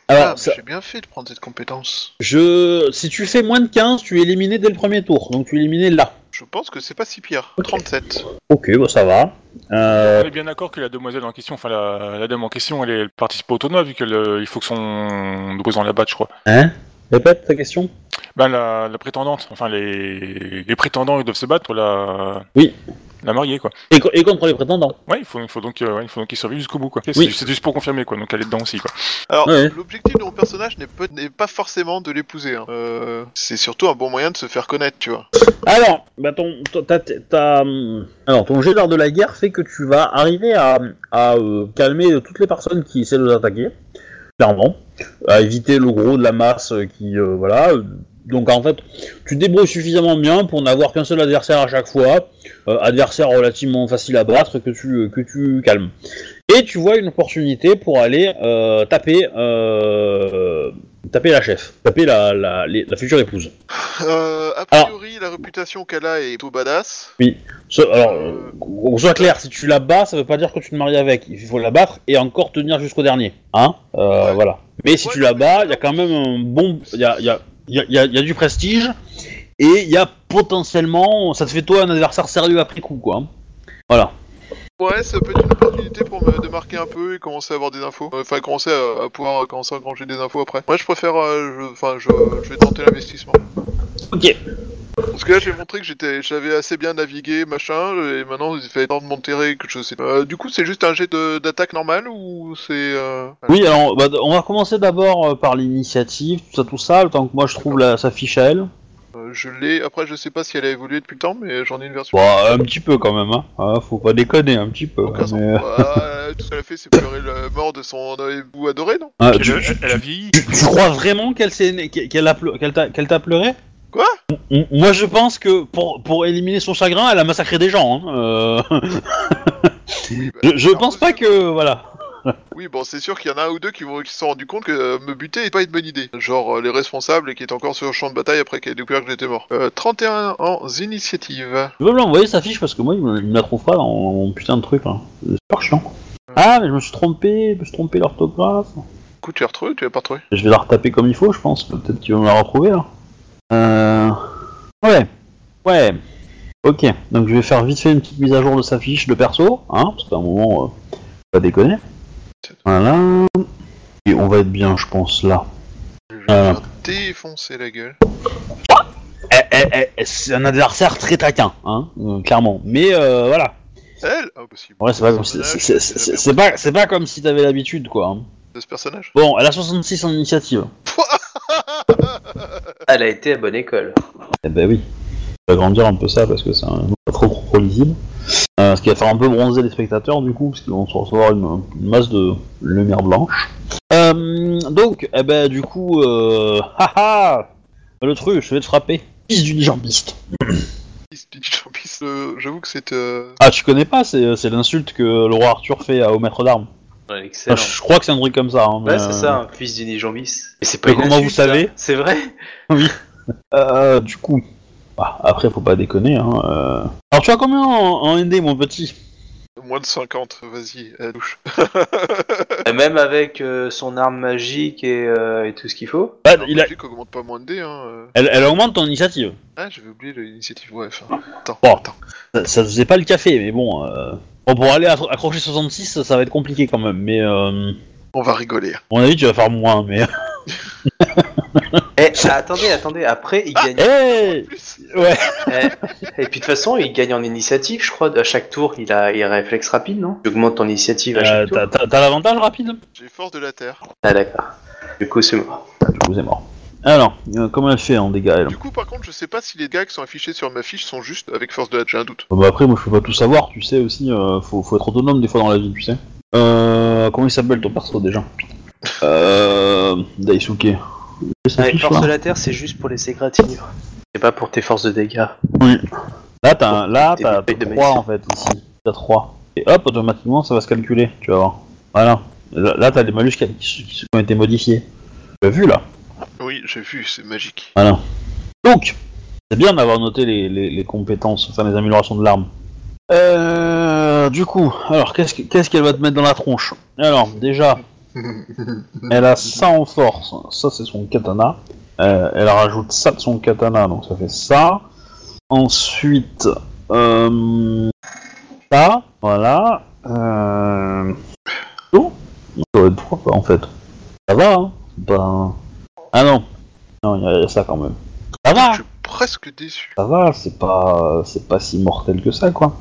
Speaker 1: Alors,
Speaker 3: Ah,
Speaker 1: ça-
Speaker 3: j'ai bien fait de prendre cette compétence.
Speaker 1: je... si tu fais moins de 15, tu es éliminé dès le premier tour, donc tu es éliminé là.
Speaker 3: Je pense que c'est pas si pire. 37.
Speaker 1: Ok, bah ça va. Euh,
Speaker 4: On est bien d'accord que la demoiselle en question, enfin la, la dame en question, elle, est- elle participe au tournoi vu qu'il faut que son opposant la batte, je crois.
Speaker 1: Hein? Répète ta question
Speaker 4: Ben la, la prétendante, enfin les, les prétendants ils doivent se battre pour la,
Speaker 1: Oui.
Speaker 4: La mariée quoi.
Speaker 1: et, co- et contre les prétendants.
Speaker 4: Ouais, il faut, il faut donc, euh, ouais, il faut donc qu'ils survivent jusqu'au bout quoi. C'est
Speaker 1: Oui.
Speaker 4: c'est juste pour confirmer quoi, donc elle est dedans aussi quoi.
Speaker 3: Alors,
Speaker 1: Ouais.
Speaker 3: l'objectif de mon personnage n'est pas forcément de l'épouser. hein. Euh, c'est surtout un bon moyen de se faire connaître, tu vois.
Speaker 1: Alors, bah ton, ton- t'as- t'as, hum, alors, ton jet d'art de la guerre fait que tu vas arriver à, à euh, calmer toutes les personnes qui essaient de t'attaquer, clairement, à éviter le gros de la masse qui, euh, voilà. Donc en fait, tu débrouilles suffisamment bien pour n'avoir qu'un seul adversaire à chaque fois, euh, adversaire relativement facile à battre que tu, que tu calmes. Et tu vois une opportunité pour aller euh, taper, euh, taper la chef, taper la, la, future épouse.
Speaker 3: Euh, a priori, la réputation qu'elle a est plutôt badass.
Speaker 1: Ce- alors, euh, qu'on soit clair, si tu la bats, ça veut pas dire que tu te maries avec. Il faut la battre et encore tenir jusqu'au dernier. Hein? Euh,
Speaker 3: Ouais.
Speaker 1: Voilà. Mais si
Speaker 3: Ouais,
Speaker 1: tu la bats, il y a quand même un bon. Il y a, il y, a, il y, a, y y du prestige et il y a potentiellement. Ça te fait toi un adversaire sérieux après coup, quoi. hein. Voilà.
Speaker 3: Ouais, ça peut être une opportunité pour me démarquer un peu et commencer à avoir des infos. Euh, Enfin, commencer à, à pouvoir commencer à engranger des infos après. Moi, je préfère. euh, je- Enfin, je, je vais tenter l'investissement.
Speaker 1: Ok.
Speaker 3: Parce que là, j'ai montré que j'étais, j'avais assez bien navigué, machin, et maintenant, il fait temps de monter que je sais. Euh, du coup, c'est juste un jet de- d'attaque normal ou c'est. Euh...
Speaker 1: Oui, alors, bah, on va commencer d'abord euh, par l'initiative, tout ça, tout ça, le temps que moi je trouve la, sa fiche à elle.
Speaker 3: euh, je l'ai. Après, je sais pas si elle a évolué depuis le temps, mais j'en ai une version.
Speaker 1: Bon, un petit peu quand même, hein. Ah, faut pas déconner, un petit peu. Mais-
Speaker 3: Bah, tout ce qu'elle a fait, c'est pleurer la mort de son époux adoré, non?
Speaker 1: Ah,
Speaker 4: Elle,
Speaker 1: tu-
Speaker 4: elle- a vieilli.
Speaker 1: Tu, tu crois vraiment qu'elle s'est qu'elle a pleu- qu'elle t'a qu'elle t'a pleuré?
Speaker 3: Quoi
Speaker 1: M- Moi je pense que pour, pour éliminer son chagrin, elle a massacré des gens. Hein. euh. Je je pense pas que voilà.
Speaker 3: Oui, bon, c'est sûr qu'il y en a un ou deux qui, vont, qui se sont rendus compte que euh, me buter n'est pas une bonne idée. Genre euh, les responsables et qui étaient encore sur le champ de bataille après qu'elle ait découvert que j'étais mort. Euh, 31 ans initiative.
Speaker 1: Tu veux me l'envoyer sa fiche parce que moi il me, il me la trouve pas dans mon putain de truc là. C'est super chiant. Ah mais je me suis trompé, je me suis trompé l'orthographe.
Speaker 3: Écoute, tu l'as retrouvé ou tu l'as pas retrouvé?
Speaker 1: Je vais la retaper comme il faut, je pense. Peut-être qu'il va me la retrouver là. Euh... Ouais. Ouais. Ok. Donc je vais faire vite fait une petite mise à jour de sa fiche de perso, hein, parce qu'à un moment, euh, pas déconner. Voilà. Et on va être bien, je pense, là.
Speaker 3: Je vais
Speaker 1: Euh.
Speaker 3: défoncer la gueule.
Speaker 1: Eh, eh, eh, c'est un adversaire très taquin, hein, euh, clairement. Mais euh, voilà.
Speaker 3: Elle Impossible.
Speaker 1: Ouais, c'est pas comme si, c'est- pas comme si t'avais l'habitude, quoi. hein.
Speaker 3: De ce personnage?
Speaker 1: Bon, elle a 66 en initiative.
Speaker 2: Elle a été à bonne école.
Speaker 1: Eh ben oui. On va grandir un peu ça parce que c'est un- pas trop trop lisible. Euh, ce qui va faire un peu bronzer les spectateurs du coup, parce qu'ils vont se recevoir une, une masse de lumière blanche. Euh, donc, eh ben, du coup, euh, haha, le truc, je vais te frapper. Fils du jambiste.
Speaker 3: Euh, J'avoue que c'est. euh,
Speaker 1: Ah, tu connais pas, c'est c'est l'insulte que le roi Arthur fait à- au maître d'armes.
Speaker 2: Ouais,
Speaker 1: Enfin,
Speaker 2: excellent.
Speaker 1: je crois que c'est un truc comme ça. hein, mais,
Speaker 2: Ouais, c'est
Speaker 1: euh,
Speaker 2: ça, un fils du Nijambis. Et c'est pas
Speaker 1: Mais
Speaker 2: une
Speaker 1: comment vous
Speaker 2: insulte,
Speaker 1: savez
Speaker 2: C'est vrai
Speaker 1: Euh, du coup, bah, après, faut pas déconner. Hein, euh. Alors, tu as combien en, en ND, mon petit?
Speaker 3: Moins de 50, vas-y, à la douche.
Speaker 2: Et Même avec euh, son arme magique et, euh, et tout ce qu'il faut.
Speaker 1: bah, il a-
Speaker 3: augmente pas moins de dés, hein. euh.
Speaker 1: elle, elle augmente ton initiative.
Speaker 3: Ah, j'avais oublié l'initiative, ouais, enfin. Attends,
Speaker 1: Bon.
Speaker 3: attends.
Speaker 1: Ça, ça faisait pas le café, mais bon. Bon, pour aller accro- accrocher 66, ça va être compliqué quand même. Mais, euh,
Speaker 3: On va rigoler.
Speaker 1: à mon avis, tu vas faire moins. Mais.
Speaker 2: Eh, ah, attendez, attendez, après il gagne.
Speaker 1: Hey
Speaker 3: Plus.
Speaker 1: Ouais.
Speaker 2: Eh, Et puis de toute façon, il gagne en initiative, je crois. À chaque tour, il a, il a réflexe rapide, non? Tu augmentes ton initiative à
Speaker 1: Euh,
Speaker 2: chaque tour.
Speaker 1: T'as l'avantage rapide?
Speaker 3: J'ai force de la terre.
Speaker 2: Ah, d'accord. Du coup, c'est mort.
Speaker 1: Du coup, c'est mort. Alors, euh, comment elle fait en dégâts, elle
Speaker 3: Du coup, par contre, je sais pas si les gars qui sont affichés sur ma fiche sont juste avec force de la terre, j'ai un doute.
Speaker 1: Bah après, moi je peux pas tout savoir, tu sais aussi, euh, faut, faut être autonome des fois dans la vie, tu sais. Euh, comment il s'appelle ton perso déjà Euh. Daisuke. Ça fiche,
Speaker 2: force
Speaker 1: là
Speaker 2: de la terre, c'est juste pour les égratignures. C'est pas pour tes forces de dégâts.
Speaker 1: Là, t'as là, t'as
Speaker 2: bouteilles de
Speaker 1: 3
Speaker 2: médecine.
Speaker 1: en fait, ici. T'as 3. Et hop, automatiquement, ça va se calculer, tu vas voir. Voilà. Là, là, t'as des malus qui, qui- qui ont été modifiés. Tu as vu là?
Speaker 3: Oui, j'ai vu, c'est magique.
Speaker 1: Voilà. Donc, c'est bien d'avoir noté les, les- les compétences, enfin les améliorations de l'arme. Euh, du coup, alors qu'est-ce que- qu'est-ce qu'elle va te mettre dans la tronche? Alors, déjà, elle a ça en force, ça c'est son katana. Euh, elle rajoute ça de son katana, donc ça fait ça. Ensuite, euh, ça, voilà. Euh... Oh, ça va être trois, quoi, en fait. Ça va, hein C'est pas... Ah non, non, il y, a- il y a ça quand même. Ça va,
Speaker 3: Je suis presque déçu.
Speaker 1: ça va, c'est pas, c'est pas si mortel que ça, quoi.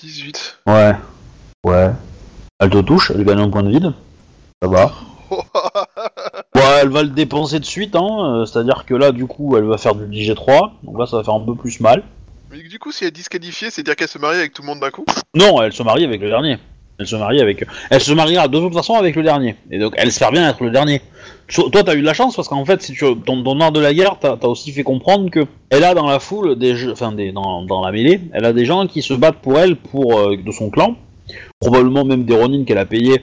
Speaker 3: 18.
Speaker 1: Ouais, ouais. Elle te touche, elle gagne un point de vide. Ça va. Ouais, elle va le dépenser de suite, hein. euh, C'est-à-dire que là, du coup, elle va faire du DJ3. Donc là, ça va faire un peu plus mal.
Speaker 3: Mais du coup, si elle est disqualifiée, c'est dire qu'elle se marie avec tout le monde d'un coup?
Speaker 1: Non, elle se marie avec le dernier. Elle se marie avec. Elle se mariera de toute façon avec le dernier. Et donc, elle espère bien être le dernier. So- Toi, t'as eu de la chance parce qu'en fait, si tu ton, ton art de la guerre, t'as as aussi fait comprendre que elle a dans la foule des jeux, enfin des, dans, dans la mêlée, elle a des gens qui se battent pour elle, pour euh, de son clan, probablement même des Ronin qu'elle a payé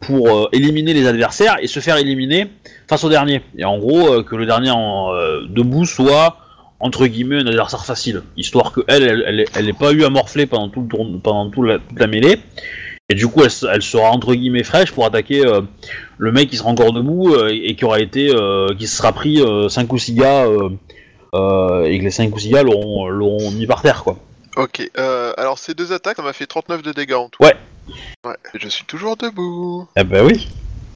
Speaker 1: pour euh, éliminer les adversaires et se faire éliminer face au dernier. Et en gros, euh, que le dernier en, debout soit entre guillemets un adversaire facile, histoire que elle, elle, pas eu à morfler pendant tout le pendant tout toute la mêlée. Et du coup, elle, se- elle sera entre guillemets fraîche pour attaquer euh, le mec qui sera encore debout euh, et, qui aura été, euh, qui se sera pris 5 ou 6 gars euh, euh, et que les 5 ou 6 gars l'auront l'auront mis par terre, quoi.
Speaker 3: Ok, euh, alors ces deux attaques, ça m'a fait 39 de dégâts en tout.
Speaker 1: Ouais.
Speaker 3: Ouais, je suis toujours debout.
Speaker 1: Eh ben oui.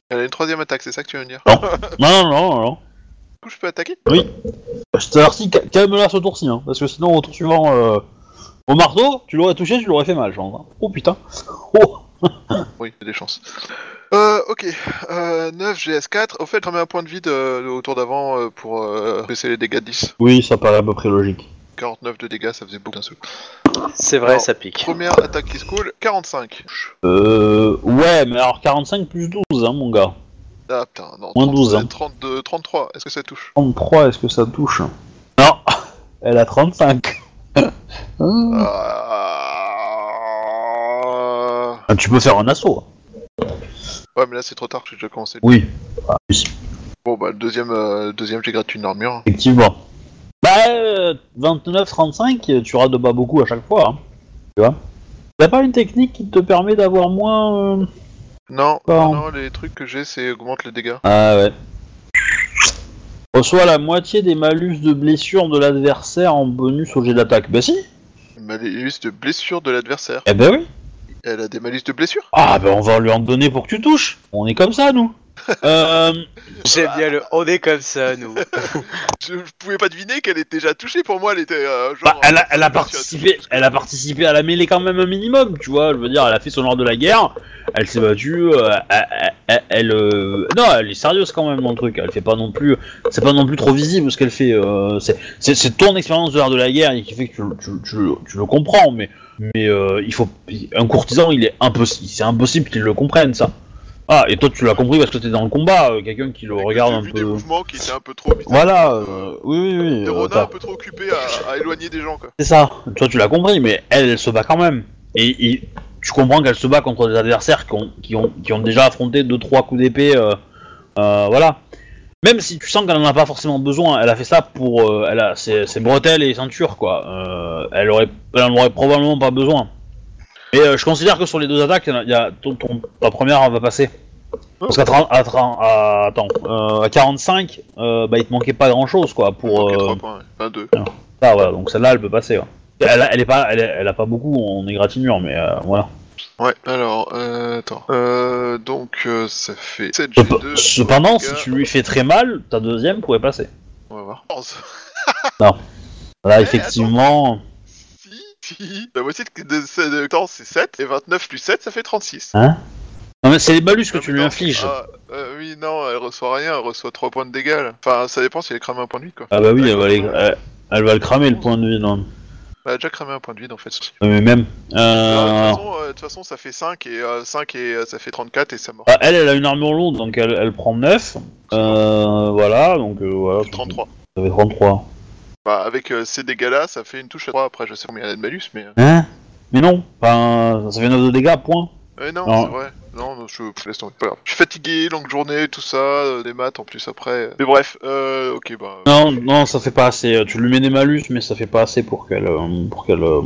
Speaker 3: Elle a une troisième attaque, c'est ça que tu veux me dire?
Speaker 1: Non, non, non, non. non.
Speaker 3: Du coup, je peux attaquer?
Speaker 1: Te remercie, ca- calme-la ce tour-ci, hein, parce que sinon, au tour suivant, euh, au marteau, tu l'aurais touché, tu l'aurais fait mal, je pense. hein. Oh putain. Oh.
Speaker 3: Oui, il y a des chances. Euh, ok. Euh, 9 GS4. Au fait, remets un point de vide euh, au tour d'avant euh, pour euh, baisser les dégâts de 10.
Speaker 1: Oui, ça paraît à peu près logique.
Speaker 3: 49 de dégâts, ça faisait beaucoup d'un seul.
Speaker 2: C'est vrai,
Speaker 3: Alors,
Speaker 2: ça pique.
Speaker 3: Première attaque qui se coule, 45.
Speaker 1: Euh, ouais, mais alors 45 plus 12, hein, mon gars.
Speaker 3: Ah putain, non.
Speaker 1: Moins 12, hein.
Speaker 3: 32, 33, est-ce que ça touche?
Speaker 1: 33, est-ce que ça touche? Non, elle a 35.
Speaker 3: Ah...
Speaker 1: Ah, Tu peux faire un assaut.
Speaker 3: Ouais, mais là c'est trop tard, j'ai déjà commencé.
Speaker 1: Oui. Ah, oui,
Speaker 3: Bon, bah, le deuxième, euh, deuxième j'ai gratuit une armure.
Speaker 1: effectivement. Bah, euh, 29-35, tu rates de pas beaucoup à chaque fois. hein. Tu vois? T'as pas une technique qui te permet d'avoir moins... euh,
Speaker 3: Non, non, non, les trucs que j'ai, c'est augmente les dégâts.
Speaker 1: Ah ouais. Reçoit la moitié des malus de blessure de l'adversaire en bonus au jet d'attaque. Bah si.
Speaker 3: Malus de blessure de l'adversaire.
Speaker 1: Eh ben oui.
Speaker 3: Elle a des malus de blessure
Speaker 1: Ah ben on va lui en donner pour que tu touches. On est comme ça nous Euh,
Speaker 2: J'aime bien le. On est comme ça, nous.
Speaker 3: Je, je pouvais pas deviner qu'elle était déjà touchée. Pour moi, elle était euh, genre.
Speaker 1: bah, elle, a, elle a
Speaker 3: euh,
Speaker 1: participé, elle a participé à la mêlée quand même un minimum, tu vois. Je veux dire, elle a fait son art de la guerre, elle s'est battue, euh, elle, elle- elle, euh, non, elle est sérieuse quand même dans le truc. Elle fait pas non plus, c'est pas non plus trop visible ce qu'elle fait. euh, c'est, c'est, c'est ton expérience de l'art de la guerre et qui fait que tu, tu, tu, le- tu le comprends, mais, mais euh, il faut, un courtisan, il est impossible, c'est impossible qu'il le comprenne ça. Ah, et toi tu l'as compris parce que t'es dans le combat, euh, quelqu'un qui le
Speaker 3: avec
Speaker 1: regarde un
Speaker 3: vu des
Speaker 1: peu.
Speaker 3: mouvements qui étaient un peu trop bizarres.
Speaker 1: Voilà,
Speaker 3: Euh,
Speaker 1: oui, oui, oui.
Speaker 3: Des
Speaker 1: euh,
Speaker 3: renards
Speaker 1: t'as-
Speaker 3: un peu trop occupés à, à éloigner des gens, quoi.
Speaker 1: C'est ça, toi tu l'as compris, mais elle, elle se bat quand même. Et, et tu comprends qu'elle se bat contre des adversaires qui ont, qui ont, qui ont déjà affronté 2-3 coups d'épée, euh, euh, voilà. Même si tu sens qu'elle en a pas forcément besoin, elle a fait ça pour. euh, elle a ses, ses bretelles et ceintures, quoi. Euh, elle, aurait, elle en aurait probablement pas besoin. Mais euh, je considère que sur les deux attaques, y a, y a- ton, ton- ta première va passer. Parce qu'à 30 à, 30 à- attends, euh, à 45, euh, bah, il te manquait pas grand chose, quoi, pour. Euh,
Speaker 3: trois points, ouais. Enfin, deux.
Speaker 1: ah voilà, donc celle-là elle peut passer. ouais. Elle, a- elle est pas, elle, est- elle a pas beaucoup en égratignure, mais euh, voilà.
Speaker 3: Ouais, alors, euh, attends. Euh, donc, euh, ça fait 7
Speaker 1: Cep-
Speaker 3: G2.
Speaker 1: Cependant, si tu lui fais très mal, ta deuxième pourrait passer.
Speaker 3: On va voir. 11.
Speaker 1: Là, effectivement.
Speaker 3: Si, si. La moitié de, de, de temps, c'est 7, et 29 plus 7, ça fait 36.
Speaker 1: Hein Non, mais c'est les balus que
Speaker 3: Ah,
Speaker 1: tu
Speaker 3: mais
Speaker 1: lui
Speaker 3: non.
Speaker 1: infliges. Ah,
Speaker 3: Ah, euh, oui, non, elle reçoit rien, elle reçoit 3 points de dégâts. là. Enfin, ça dépend si elle crame un point de vie, quoi.
Speaker 1: bah oui, elle va, les- elle, elle va le cramer le point de vie, non.
Speaker 3: Elle a déjà cramé un point de vie, en fait.
Speaker 1: Mais même.
Speaker 3: Alors, de,
Speaker 1: Euh,
Speaker 3: toute façon, euh, de toute façon, ça fait 5, et, euh, 5 et euh, ça fait 34, et ça mort.
Speaker 1: bah, elle, elle a une armure lourde, donc elle, elle prend 9. Euh, voilà, donc euh, voilà.
Speaker 3: 33.
Speaker 1: Ça fait 33.
Speaker 3: Bah, avec euh, ces dégâts-là, ça fait une touche à 3. Après, je sais combien il y a de malus, mais. euh,
Speaker 1: Hein? Mais non, enfin, ça fait 9 de dégâts, point.
Speaker 3: Ouais, non,
Speaker 1: Non.
Speaker 3: c'est vrai. Non, non, je pff, laisse tomber. Pas grave. Je suis fatigué, longue journée, tout ça, euh, des maths en plus après. Mais bref, euh, ok, bah.
Speaker 1: Non, non, ça fait pas assez. Tu lui mets des malus, mais ça fait pas assez pour qu'elle euh, pour qu'elle euh,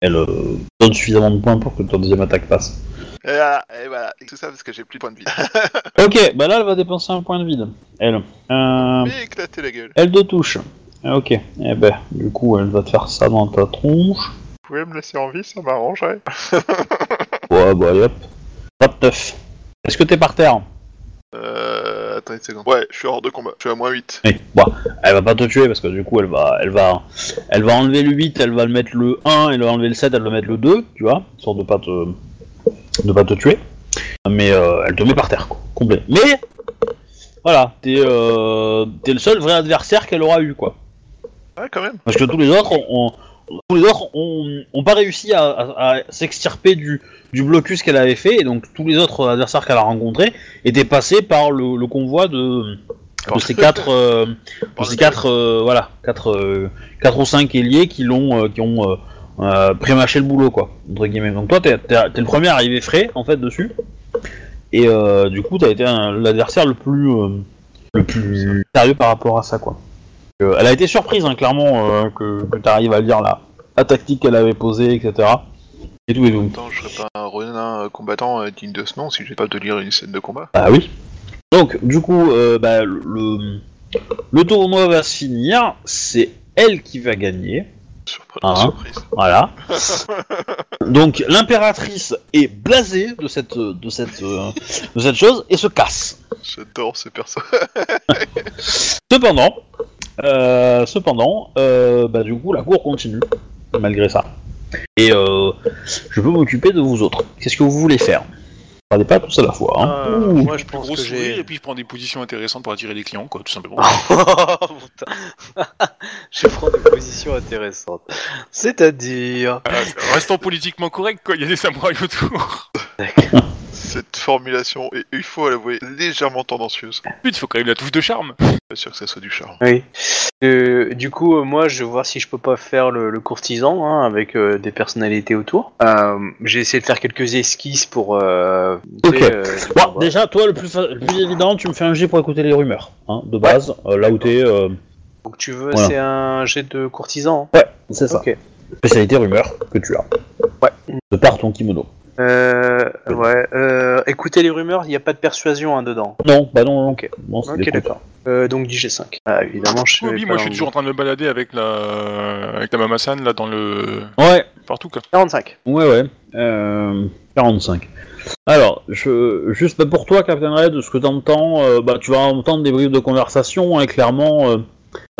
Speaker 1: elle euh, donne suffisamment de points pour que ton deuxième attaque passe.
Speaker 3: Et voilà, et voilà. Et tout ça parce que j'ai plus de points de vie.
Speaker 1: Ok, bah là elle va dépenser un point de vide. Elle. Euh,
Speaker 3: Mais éclater la gueule.
Speaker 1: elle de touche. Ah, Ok. Eh ben, du coup, elle va te faire ça dans ta tronche.
Speaker 3: Vous pouvez me laisser en vie, ça m'arrangerait.
Speaker 1: Ouais, bah allez, hop. Top teuf. Est-ce que t'es par terre
Speaker 3: Euh. Attends une seconde. Ouais, je suis hors de combat. Je suis à moins 8.
Speaker 1: Oui. Bon, elle va pas te tuer parce que du coup, elle va, elle va, elle va enlever le 8, elle va le mettre le 1, elle va enlever le 7, elle va mettre le 2, tu vois, histoire de pas te, de pas te tuer. Mais euh, elle te met par terre, quoi, complet. Mais voilà, t'es, euh, t'es le seul vrai adversaire qu'elle aura eu, quoi.
Speaker 3: Ouais, quand même.
Speaker 1: Parce que tous les autres ont, ont- tous les autres ont, ont pas réussi à, à- à s'extirper du, du blocus qu'elle avait fait, et donc tous les autres adversaires qu'elle a rencontrés étaient passés par le, le convoi de, de ces quatre, euh, de ces quatre, euh, voilà, quatre, euh, quatre ou cinq ailiers qui l'ont, euh, qui ont euh, euh, prémâché le boulot, quoi, entre guillemets. Donc toi, t'es, t'es- t'es le premier arrivé frais, en fait, dessus, et euh, du coup, t'as été un- l'adversaire le plus, euh, le plus sérieux par rapport à ça, quoi. Euh, elle a été surprise, hein, clairement, euh, que, que tu arrives à lire la, la tactique qu'elle avait posée, etc. Et tout et tout.
Speaker 3: je serais pas un renin combattant euh, digne de ce nom si j'ai pas de lire une scène de combat.
Speaker 1: Ah oui. Donc, du coup, euh, bah, le, le tournoi va se finir. C'est elle qui va gagner.
Speaker 3: Surpre-
Speaker 1: Ah.
Speaker 3: Surprise.
Speaker 1: Voilà. Donc, l'impératrice est blasée de cette, de cette, euh, de cette chose et se casse.
Speaker 3: J'adore ce perso.
Speaker 1: Cependant, euh, cependant, euh, bah, du coup, la cour continue, malgré ça. Et euh, je peux m'occuper de vous autres. Qu'est-ce que vous voulez faire? Parlez pas tous à la fois. Hein.
Speaker 2: Euh, moi, je
Speaker 4: gros
Speaker 2: que
Speaker 4: sourire
Speaker 2: j'ai.
Speaker 4: et puis je prends des positions intéressantes pour attirer des clients, quoi, tout simplement.
Speaker 2: Oh, je prends des positions intéressantes. C'est-à-dire.
Speaker 4: Euh, restons politiquement corrects, quoi, il y a des samouraïs autour.
Speaker 3: Cette formulation est, il faut l'avouer, légèrement tendancieuse.
Speaker 4: Putain, il faut quand même la touche de charme.
Speaker 3: Pas sûr que ça soit du charme.
Speaker 2: Oui. Euh, du coup, euh, moi, je vais voir si je peux pas faire le, le courtisan hein, avec euh, des personnalités autour. Euh, J'ai essayé de faire quelques esquisses pour. Euh,
Speaker 1: Ok.
Speaker 2: euh,
Speaker 1: Bon, déjà, toi, le plus, fa- le plus évident, tu me fais un jet pour écouter les rumeurs, hein, de base, euh, là où t'es. euh,
Speaker 2: Donc, tu veux,
Speaker 1: Voilà.
Speaker 2: c'est un jet de courtisan.
Speaker 1: Ouais, c'est ça.
Speaker 2: Ok.
Speaker 1: Spécialité rumeur que tu as.
Speaker 2: Ouais.
Speaker 1: De par ton kimono.
Speaker 2: Euh, ouais. Euh, écoutez les rumeurs, il n'y a pas de persuasion hein, dedans.
Speaker 1: Non, bah non, non.
Speaker 2: Ok.
Speaker 1: Non, c'est
Speaker 2: Ok,
Speaker 1: des
Speaker 2: d'accord. Euh, donc 10 G5. Ah, évidemment, je
Speaker 4: Oui,
Speaker 2: vais
Speaker 4: moi
Speaker 2: pas
Speaker 4: je suis toujours en train de me balader avec la, avec la Mamasan là dans le.
Speaker 1: Ouais,
Speaker 4: partout quoi.
Speaker 2: 45.
Speaker 1: ouais, ouais. Euh, 45. Alors, je, juste bah, pour toi, Captain Red, de ce que t'entends, euh, bah, tu vas entendre des bribes de conversation, hein, clairement. euh,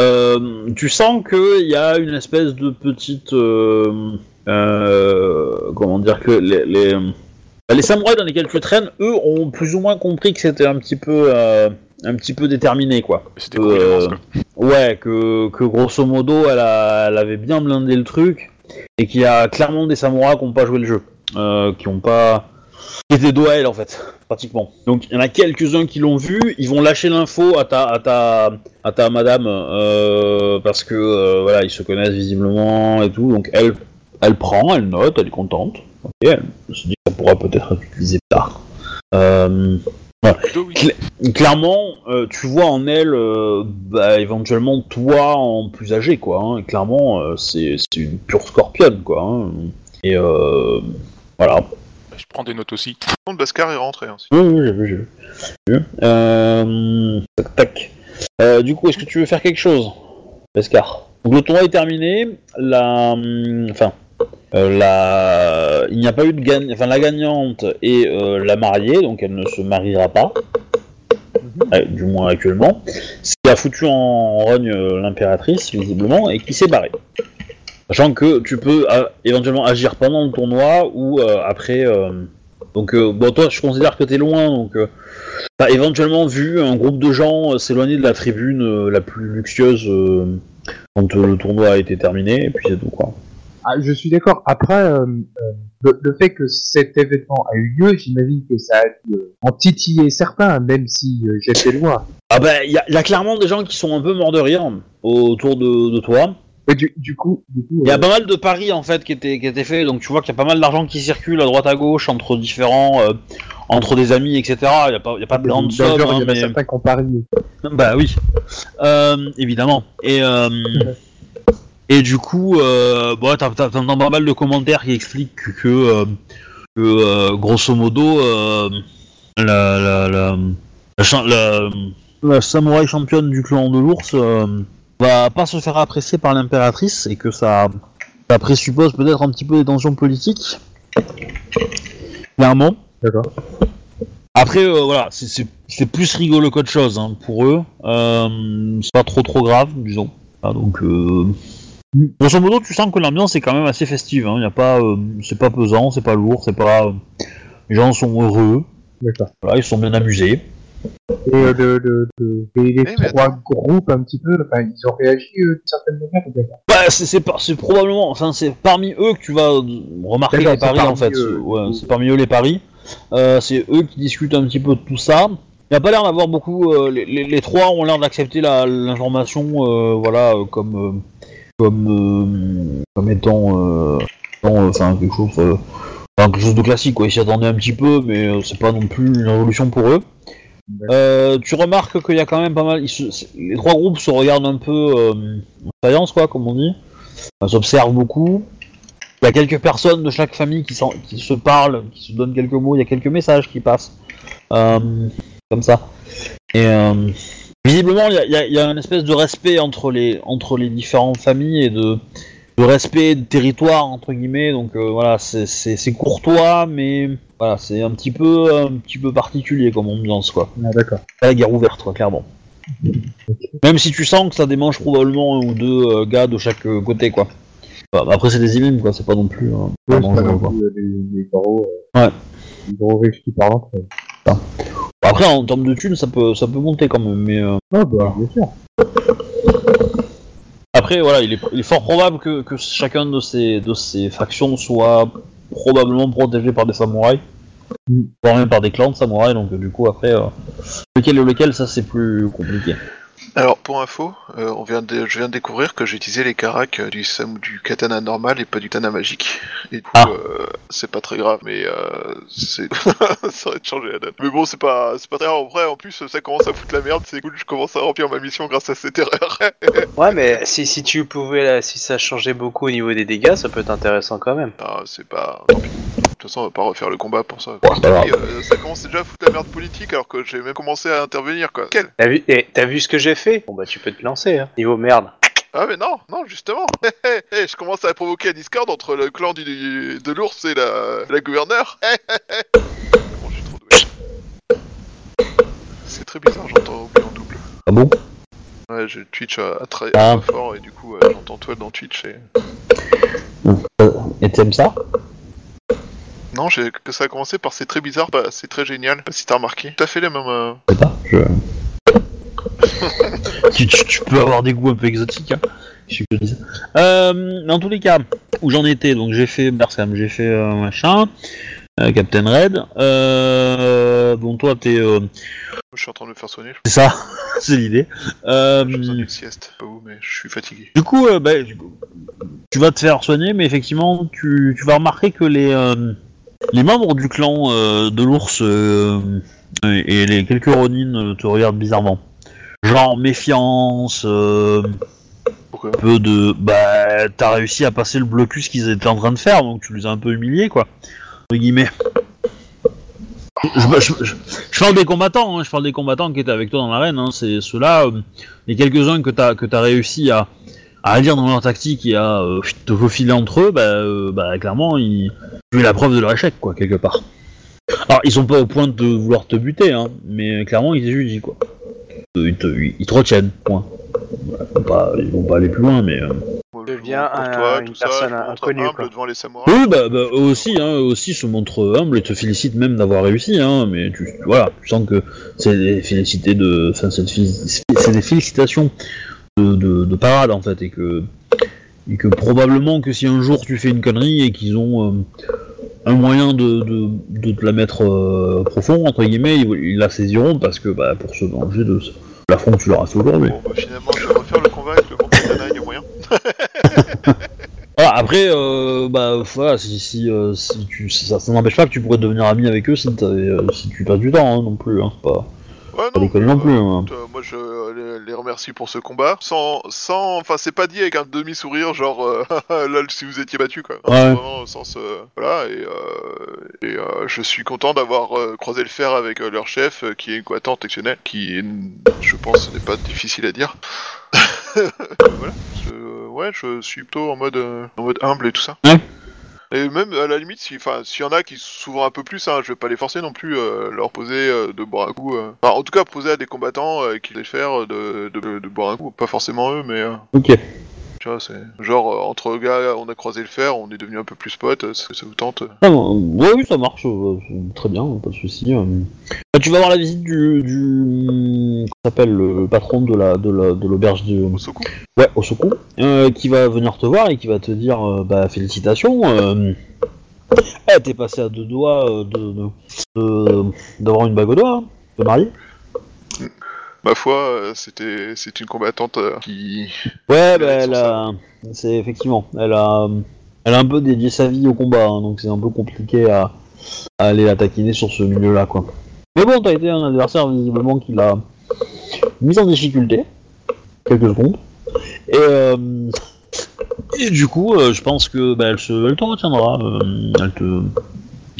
Speaker 1: euh, tu sens qu'il y a une espèce de petite. euh, euh, comment dire que les, les, bah, les samouraïs dans lesquels tu traînes, eux, ont plus ou moins compris que c'était un petit peu. euh, un petit peu déterminé, quoi.
Speaker 4: C'était
Speaker 1: Euh. Ouais, que, que grosso modo, elle, a- elle avait bien blindé le truc, et qu'il y a clairement des samouraïs qui n'ont pas joué le jeu, euh, qui ont pas... qui étaient dos à elle, en fait, pratiquement. Donc, il y en a quelques-uns qui l'ont vu, ils vont lâcher l'info à ta, à ta, à ta madame, euh, parce que, euh, voilà, ils se connaissent visiblement et tout, donc elle, elle prend, elle note, elle est contente, ok, elle se dit que ça pourra peut-être être utilisé tard. Euh, clairement, euh, tu vois en elle, euh, bah, éventuellement toi en plus âgé, quoi. hein. Et clairement, euh, c'est c'est une pure scorpionne, quoi. hein. Et euh, voilà.
Speaker 4: Je prends des notes aussi.
Speaker 3: Contre, Bascar est rentré. Hein,
Speaker 1: Oui, oui, j'ai vu, j'ai vu. Euh, tac, tac. Euh, du coup, est-ce que tu veux faire quelque chose, Pescar Donc le tournoi est terminé. La, hum, enfin, la, il n'y a pas eu de gagne, enfin la gagnante est euh, la mariée, donc elle ne se mariera pas, Euh, du moins actuellement. Ce qui a foutu en rogne euh, l'impératrice visiblement et qui s'est barrée. Sachant que tu peux euh, éventuellement agir pendant le tournoi ou euh, après. euh, donc, euh, bon, toi, je considère que t'es loin, donc euh, t'as éventuellement vu un groupe de gens euh, s'éloigner de la tribune euh, la plus luxueuse euh, quand euh, le tournoi a été terminé, et puis c'est tout, quoi.
Speaker 5: Ah, je suis d'accord. Après, euh, euh, le, le fait que cet événement a eu lieu, j'imagine que ça a dû euh, en titiller certains, même si euh, j'étais loin.
Speaker 1: Ah bah, il y, a- y a clairement des gens qui sont un peu morts de rire autour de, de toi.
Speaker 5: Du, du coup,
Speaker 1: Il y a pas mal de paris, en fait, qui étaient, qui étaient faits, donc tu vois qu'il y a pas mal d'argent qui circule à droite à gauche entre différents... entre des amis, etc. Il n'y a, pas- y a pas de grande somme, hein,
Speaker 5: il y en a
Speaker 1: mais...
Speaker 5: certains qui ont parié.
Speaker 1: Bah oui, évidemment. Et et du coup, euh, bon, t'as- t'as- t'entends pas mal de commentaires qui expliquent que, que, euh, que, euh, grosso modo, euh, la, la, la, la, cha- la- la samouraï championne du clan de l'ours va pas se faire apprécier par l'impératrice et que ça, ça présuppose peut-être un petit peu des tensions politiques. Clairement.
Speaker 5: D'accord.
Speaker 1: Après, euh, voilà, c'est- plus rigolo qu'autre chose hein, pour eux. Euh, c'est pas trop trop grave, disons. Ah, donc, euh... grosso modo, tu sens que l'ambiance est quand même assez festive. Hein. Y a pas, euh, c'est pas pesant, c'est pas lourd, c'est pas. euh, Les gens sont heureux.
Speaker 5: D'accord.
Speaker 1: Voilà, ils sont bien amusés.
Speaker 5: Et euh, le, le, le- les, les
Speaker 3: Eh, mais
Speaker 5: trois groupes, un petit peu, enfin, ils ont réagi euh, d'une certaine manière.
Speaker 1: Bah, c'est c'est par- c'est probablement, enfin, c'est parmi eux que tu vas euh, remarquer
Speaker 5: D'accord,
Speaker 1: les
Speaker 5: c'est
Speaker 1: paris
Speaker 5: parmi
Speaker 1: en fait.
Speaker 5: eux.
Speaker 1: Ouais, c'est parmi eux les paris. Euh, c'est eux qui discutent un petit peu de tout ça. Il n'y a pas l'air d'avoir beaucoup. euh, les, les- les trois ont l'air d'accepter la- l'information, euh, voilà, euh, comme euh, comme euh, comme étant, euh, euh, enfin quelque chose, enfin, quelque chose de classique. Quoi. Ils s'y attendaient un petit peu, mais c'est pas non plus une révolution pour eux. Euh, tu remarques qu'il y a quand même pas mal. se- les trois groupes se regardent un peu euh, en faïence, quoi, comme on dit. Ils s'observent beaucoup. Il y a quelques personnes de chaque famille qui, qui se parlent, qui se donnent quelques mots. Il y a quelques messages qui passent. Euh, comme ça. Et visiblement, il y a, y y une espèce de respect entre les, entre les différentes familles et de, de respect de territoire, entre guillemets. Donc euh, voilà, c'est- c'est c'est courtois, mais voilà, c'est un petit peu, un petit peu particulier comme ambiance, quoi
Speaker 5: Ah, d'accord.
Speaker 1: pas la guerre ouverte, quoi, clairement. Même si tu sens que ça démange probablement un ou deux euh, gars de chaque euh, côté, quoi. Bah, après, c'est des imams, quoi, c'est pas non plus. euh,
Speaker 5: Ouais,
Speaker 1: pas
Speaker 5: c'est pas
Speaker 1: dangereux,
Speaker 5: non plus, gros,
Speaker 1: Ouais.
Speaker 5: les gros riches qui parlent.
Speaker 1: Après, en termes de thunes, ça peut, ça peut monter quand même, mais. euh,
Speaker 5: Ah, bah, bien sûr.
Speaker 1: Après, voilà, il est, il est fort probable que, que chacun de ces, de ces factions soit probablement protégé par des samouraïs.
Speaker 5: Mm.
Speaker 1: Voire même par des clans de samouraïs, donc du coup, après, euh, lequel est lequel, ça c'est plus compliqué.
Speaker 3: Alors, pour info, euh, on vient de, je viens de découvrir que j'utilisais les caracs euh, du, sam- du katana normal et pas du katana magique. Et du coup,
Speaker 1: Ah.
Speaker 3: euh, c'est pas très grave, mais euh, c'est... ça aurait changé la donne. Mais bon, c'est pas, c'est pas très grave. En vrai, en plus, ça commence à foutre la merde. C'est cool, je commence à remplir ma mission grâce à cette erreur.
Speaker 2: Ouais, mais si, si tu pouvais, là, si ça changeait beaucoup au niveau des dégâts, ça peut être intéressant quand même.
Speaker 3: Ah, c'est pas... De toute façon, on va pas refaire le combat pour ça. Et, euh, ça commence déjà à foutre la merde politique alors que j'ai même commencé à intervenir, quoi. Quel?
Speaker 2: T'as vu, eh, t'as vu ce que j'ai fait Bon bah tu peux te lancer, hein. Niveau merde.
Speaker 3: Ah mais non, non, justement. Eh, je commence à provoquer un discorde entre le clan du, de l'ours et la, la gouverneure. bon, je suis trop doué. C'est très bizarre, j'entends Obi en double.
Speaker 1: Ah bon?
Speaker 3: Ouais, je Twitch à, à très
Speaker 1: Ah.
Speaker 3: très fort et du coup, euh, j'entends toi dans Twitch et...
Speaker 1: Euh, Et t'aimes ça?
Speaker 3: Non, j'ai que ça a commencé par c'est très bizarre, bah, c'est très génial. Je sais pas si t'as remarqué. Tout à fait les mêmes... euh,
Speaker 1: Je sais pas, je... tu, tu- tu peux avoir des goûts un peu exotiques, hein. Je suis. Euh, dans tous les cas, où j'en étais, donc j'ai fait Bersam, j'ai fait euh, machin, euh, Captain Red. Euh, bon, toi, t'es.
Speaker 3: Je suis en train de me faire soigner,
Speaker 1: c'est ça, c'est l'idée. Euh,
Speaker 3: j'ai sieste. Pas où, mais je suis fatigué.
Speaker 1: du coup, bah, tu vas te faire soigner, mais effectivement, tu, tu vas remarquer que les, les membres du clan de l'ours et, les quelques Ronin euh, te regardent bizarrement. Genre méfiance, euh,
Speaker 3: Pourquoi
Speaker 1: peu de bah t'as réussi à passer le blocus qu'ils étaient en train de faire donc tu les as un peu humiliés quoi. Entre guillemets. Je, je- je- je parle des combattants hein, je parle des combattants qui étaient avec toi dans l'arène hein, c'est ceux-là euh, les quelques-uns que t'as que t'as réussi à à lire dans leur tactique et à euh, te faufiler entre eux bah, euh, bah clairement ils tu es la preuve de leur échec quoi quelque part. Alors ils sont pas au point de vouloir te buter hein, mais clairement ils t'étudient quoi ils te, ils te retiennent point Voilà, ils vont pas, ils vont pas aller plus loin mais euh,
Speaker 2: un-
Speaker 3: toi,
Speaker 2: une
Speaker 3: ça,
Speaker 2: personne inconnue,
Speaker 3: humble
Speaker 2: quoi.
Speaker 3: devant les samouraïs.
Speaker 1: Oui, bah, bah, eux aussi, hein, eux aussi se montrent humbles et te félicitent même d'avoir réussi, hein, mais tu, voilà, tu sens que c'est des félicités de, enfin, c'est des félici- c'est des félicitations de, de, de parade en fait, et que, et que probablement que si un jour tu fais une connerie et qu'ils ont euh, un moyen de, de, de te la mettre euh, profond entre guillemets, ils, ils la saisiront parce que bah, pour se venger de l'affront que tu leur as fait aujourd'hui.
Speaker 3: Bon, bah, finalement, je vais refaire le combat avec le y a moyen.
Speaker 1: Voilà, après, euh, bah voilà, si, si, euh, si tu, ça, ça n'empêche pas que tu pourrais devenir ami avec eux si, euh, si tu passes du temps hein, non plus. Hein, pas,
Speaker 3: Ouais,
Speaker 1: déconner non plus. hein.
Speaker 3: Euh, moi, je les, les remercie pour ce combat. Sans, sans, enfin, c'est pas dit avec un demi-sourire, genre euh, là, si vous étiez battu, quoi. Non,
Speaker 1: Ouais.
Speaker 3: c'est Vraiment au sens, euh, voilà. Et, euh, et euh, je suis content d'avoir euh, croisé le fer avec euh, leur chef, euh, qui est une combattante exceptionnelle, qui, est, je pense, n'est pas difficile à dire. voilà. Je, ouais, je suis plutôt en mode, euh, en mode humble et tout ça.
Speaker 1: Ouais.
Speaker 3: Et même à la limite, si, enfin, s'il y en a qui s'ouvrent un peu plus, hein, je vais pas les forcer non plus, euh, leur poser euh, de boire un coup. euh. Enfin, en tout cas, poser à des combattants euh, qui les faire de, de, de boire un coup, pas forcément eux, mais euh,
Speaker 1: Ok.
Speaker 3: Tu vois, c'est genre euh, entre gars, on a croisé le fer, on est devenu un peu plus potes, euh, ça, ça vous tente?
Speaker 1: Ah, ouais, oui, ça marche, euh, très bien, pas de souci. euh. Bah, tu vas avoir la visite du, du comment s'appelle le patron de la de la de l'auberge de ouais Osoku, euh, qui va venir te voir et qui va te dire bah félicitations. Euh, eh, t'es passé à deux doigts de de- de- d'avoir une bague au doigt, hein, de marier.
Speaker 3: Ma foi, euh, c'était c'est une combattante euh, qui.
Speaker 1: Ouais, bah, elle a... c'est effectivement, elle a, elle a un peu dédié sa vie au combat, hein, donc c'est un peu compliqué à, à aller la taquiner sur ce milieu-là, quoi. Mais bon, t'as été un adversaire visiblement qui l'a mise en difficulté, quelques secondes, et, euh, et du coup, euh, je pense que bah, elle, se, elle te retiendra, euh, elle te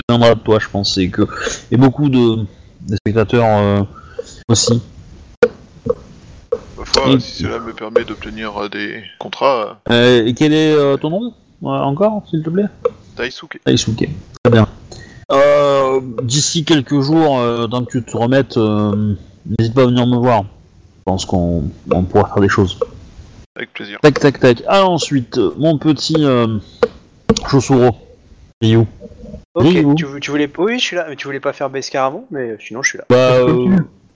Speaker 1: retiendra de toi, je pense, et que et beaucoup de des spectateurs euh, aussi.
Speaker 3: Ma foi,
Speaker 1: Et-
Speaker 3: si cela me permet d'obtenir euh, des contrats,
Speaker 1: Euh, et quel est euh, ton nom euh, encore, s'il te plaît?
Speaker 3: Euh, Daisuke.
Speaker 1: Daisuke. Très bien. Euh, D'ici quelques jours, euh, tant que tu te remettes, euh, n'hésite pas à venir me voir. Je pense qu'on on pourra faire des choses.
Speaker 3: Avec plaisir.
Speaker 1: Tac, tac, tac. Alors ensuite, euh, mon petit euh, Chosuro. Ryu.
Speaker 2: Ok, tu, vou- tu voulais. Oui, je suis là. mais Tu voulais pas faire Beskar avant, mais sinon je suis là.
Speaker 1: Bah, euh.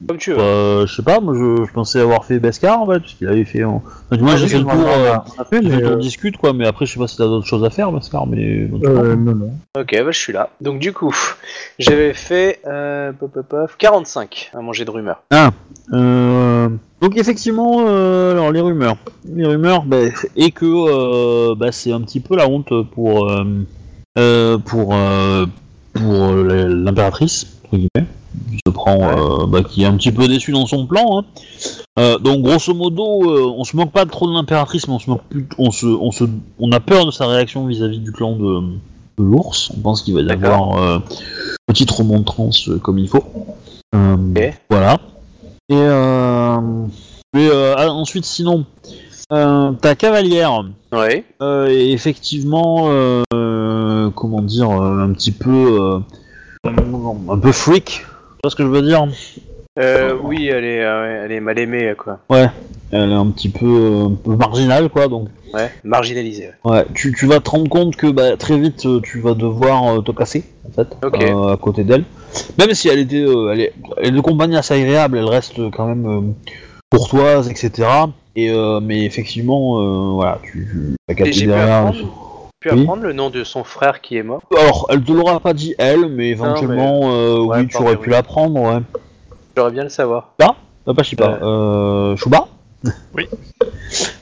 Speaker 2: Comme tu veux.
Speaker 1: bah, je sais pas, moi je, je pensais avoir fait Beskar en fait, puisqu'il avait fait. En... Enfin, moi
Speaker 5: Ah
Speaker 1: j'ai
Speaker 5: oui,
Speaker 1: fait le tour. euh,
Speaker 5: on a fait,
Speaker 1: j'ai
Speaker 5: mais, euh,
Speaker 1: discute quoi, mais après je sais pas si t'as d'autres choses à faire, Beskar, mais.
Speaker 5: euh, non, non.
Speaker 2: Ok, bah je suis là. Donc du coup, j'avais fait euh, pop, pop, pop, 45 à manger de rumeurs.
Speaker 1: Euh, donc effectivement, euh, alors les rumeurs, les rumeurs, bah, et que euh, bah, c'est un petit peu la honte pour euh, euh, pour euh, pour l'impératrice entre guillemets, qui se prend, euh, bah, qui est un petit peu déçue dans son plan. hein. Euh, donc grosso modo, euh, on se moque pas trop de l'impératrice, mais on se moque plus, on se, on se, on a peur de sa réaction vis-à-vis du clan de, de l'ours. On pense qu'il va y avoir euh, une petite remontrance euh, comme il faut. Euh. Voilà. Et euh, mais, euh, ah, ensuite, sinon, euh, ta cavalière
Speaker 2: Ouais.
Speaker 1: euh, est effectivement, euh, comment dire, euh, un petit peu, euh, un peu freak. Tu vois ce que je veux dire
Speaker 2: Euh, oui, elle est, euh, elle est mal aimée, quoi.
Speaker 1: Elle est un petit peu, euh, un peu marginale, quoi. Donc,
Speaker 2: Ouais, marginalisée. ouais.
Speaker 1: ouais, tu, tu vas te rendre compte que bah, très vite, tu vas devoir te casser, en fait,
Speaker 2: Ok.
Speaker 1: euh, à côté d'elle. Même si elle était, elle, est, elle est de compagnie assez agréable, elle reste quand même courtoise, etc. Et mais effectivement, voilà, tu, tu vas capter derrière.
Speaker 2: Pu
Speaker 1: Oui.
Speaker 2: apprendre le nom de son frère qui est mort.
Speaker 1: Alors, elle te l'aura pas dit elle, mais éventuellement, euh,
Speaker 2: ouais,
Speaker 1: oui, tu aurais pu l'apprendre, ouais.
Speaker 2: J'aurais bien le savoir.
Speaker 1: Ah, pas je sais pas. Euh, Chouba?
Speaker 3: Oui.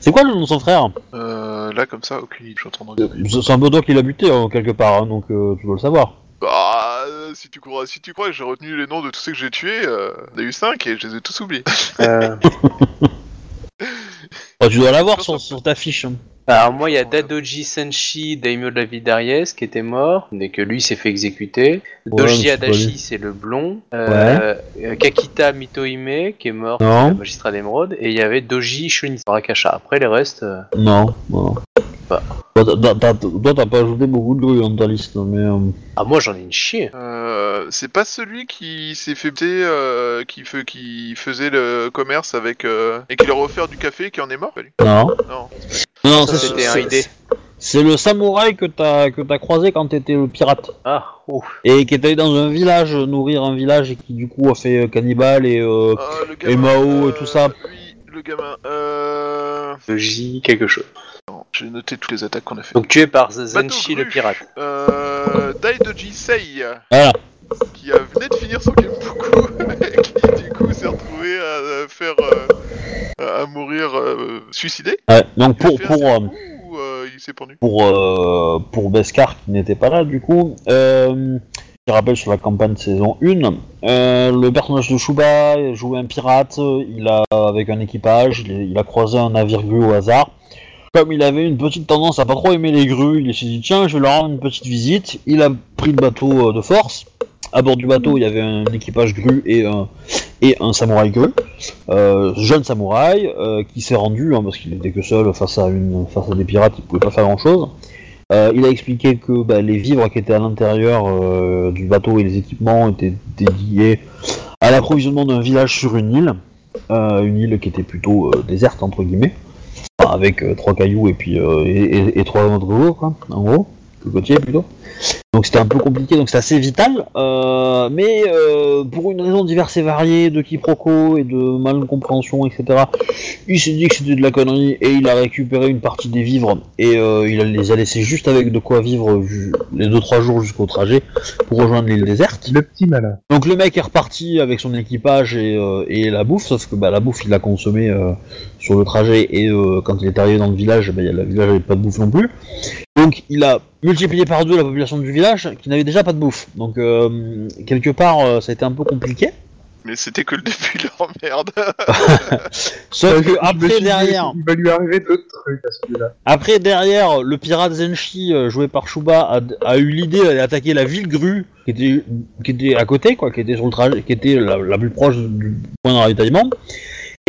Speaker 1: C'est quoi le nom de son frère?
Speaker 3: Euh, là, comme ça, aucune idée. Je suis en train de regarder.
Speaker 1: C'est un toi qui l'a buté, hein, quelque part, hein, donc euh, tu dois le savoir.
Speaker 3: Bah, euh, si tu, crois, si tu crois que j'ai retenu les noms de tous ceux que j'ai tués, euh, il y en a eu 5 et je les ai tous oubliés.
Speaker 2: Euh,
Speaker 1: Bah, tu dois l'avoir sur, sur ta fiche. hein.
Speaker 2: Alors moi, il y a Dadoji Senshi, Daimyo de la ville qui était mort, mais que lui s'est fait exécuter.
Speaker 1: Ouais,
Speaker 2: Doji. Adachi, c'est le blond. Euh, euh, Kakita Mitohime, qui est mort, magistrat d'émeraude. Et il y avait Doji Shunitsu Rakasha. Après, les restes... euh,
Speaker 1: Non, non. Toi, t'as- pas ajouté beaucoup de grues dans ta liste, mais... euh,
Speaker 2: Ah, moi, j'en ai une chier.
Speaker 3: Euh, c'est pas celui qui s'est fait buter, euh, qui, fe- qui faisait le commerce avec. euh, et qui leur a offert du café et qui en est mort,
Speaker 1: Non.
Speaker 3: Non.
Speaker 1: Non,
Speaker 2: Ça,
Speaker 1: c'est
Speaker 2: c'était un
Speaker 1: c'est-
Speaker 2: idée.
Speaker 1: C'est le samouraï que t'as que t'as croisé quand t'étais le pirate.
Speaker 2: Ah, oh.
Speaker 1: Et qui est allé dans un village, nourrir un village, et qui du coup a fait euh, cannibale et... Euh...
Speaker 3: Ah, le
Speaker 1: Et Mao et tout ça.
Speaker 3: Oui, le gamin. Euh.
Speaker 2: Doji quelque chose.
Speaker 3: J'ai noté toutes les attaques qu'on a fait.
Speaker 2: Donc tué par Zenshi le pirate.
Speaker 3: Euh. Daidoji Sei,
Speaker 1: Voilà.
Speaker 3: qui a venait de finir son Genpuku, et qui du coup s'est retrouvé à euh, faire. euh, à mourir euh, suicidé.
Speaker 1: Ouais, donc
Speaker 3: Il a
Speaker 1: pour,
Speaker 3: fait un
Speaker 1: pour, euh,
Speaker 3: seppuku ou euh, il s'est pendu
Speaker 1: pour, euh, pour Beskar qui n'était pas là du coup, euh, je rappelle sur la campagne saison 1, euh, le personnage de Shuba jouait un pirate, il a avec un équipage, il, il a croisé un navire grue au hasard. Comme il avait une petite tendance à pas trop aimer les grues, il s'est dit tiens je vais leur rendre une petite visite. Il a pris le bateau euh, de force. À bord du bateau il y avait un équipage grue et un, et un samouraï grue, euh, jeune samouraï euh, qui s'est rendu hein, parce qu'il était que seul face à une face à des pirates, il pouvait pas faire grand chose. il a expliqué que bah, les vivres qui étaient à l'intérieur du bateau et les équipements étaient dédiés à l'approvisionnement d'un village sur une île, une île qui était plutôt déserte entre guillemets, avec euh, trois cailloux et puis euh, et, et- trois autres quoi, en gros, cocotiers plutôt. Donc c'était un peu compliqué, donc c'est assez vital, euh, mais euh, pour une raison diverse et variée de quiproquos et de malcompréhension, etc., il s'est dit que c'était de la connerie et il a récupéré une partie des vivres et euh, il les a laissés juste avec de quoi vivre les 2-3 jours jusqu'au trajet pour rejoindre l'île déserte.
Speaker 5: Le petit malin.
Speaker 1: Donc le mec est reparti avec son équipage et, et la bouffe, sauf que bah, la bouffe il l'a consommée sur le trajet et quand il est arrivé dans le village, bah, y a- le village avait pas de bouffe non plus. Donc il a multiplié par deux la population du village qui n'avait déjà pas de bouffe. Donc euh, quelque part euh, ça a été un peu compliqué.
Speaker 3: Mais c'était que le début de l'emmerde.
Speaker 1: Sauf
Speaker 5: Je- je
Speaker 1: que après derrière,
Speaker 5: Il va lui arriver d'autres trucs à celui-là.
Speaker 1: après derrière, le pirate Zenshi euh, joué par Shuba a, a eu l'idée d'aller attaquer la ville grue qui était qui était à côté quoi, qui était sur le trajet, qui était la, la plus proche du point de ravitaillement.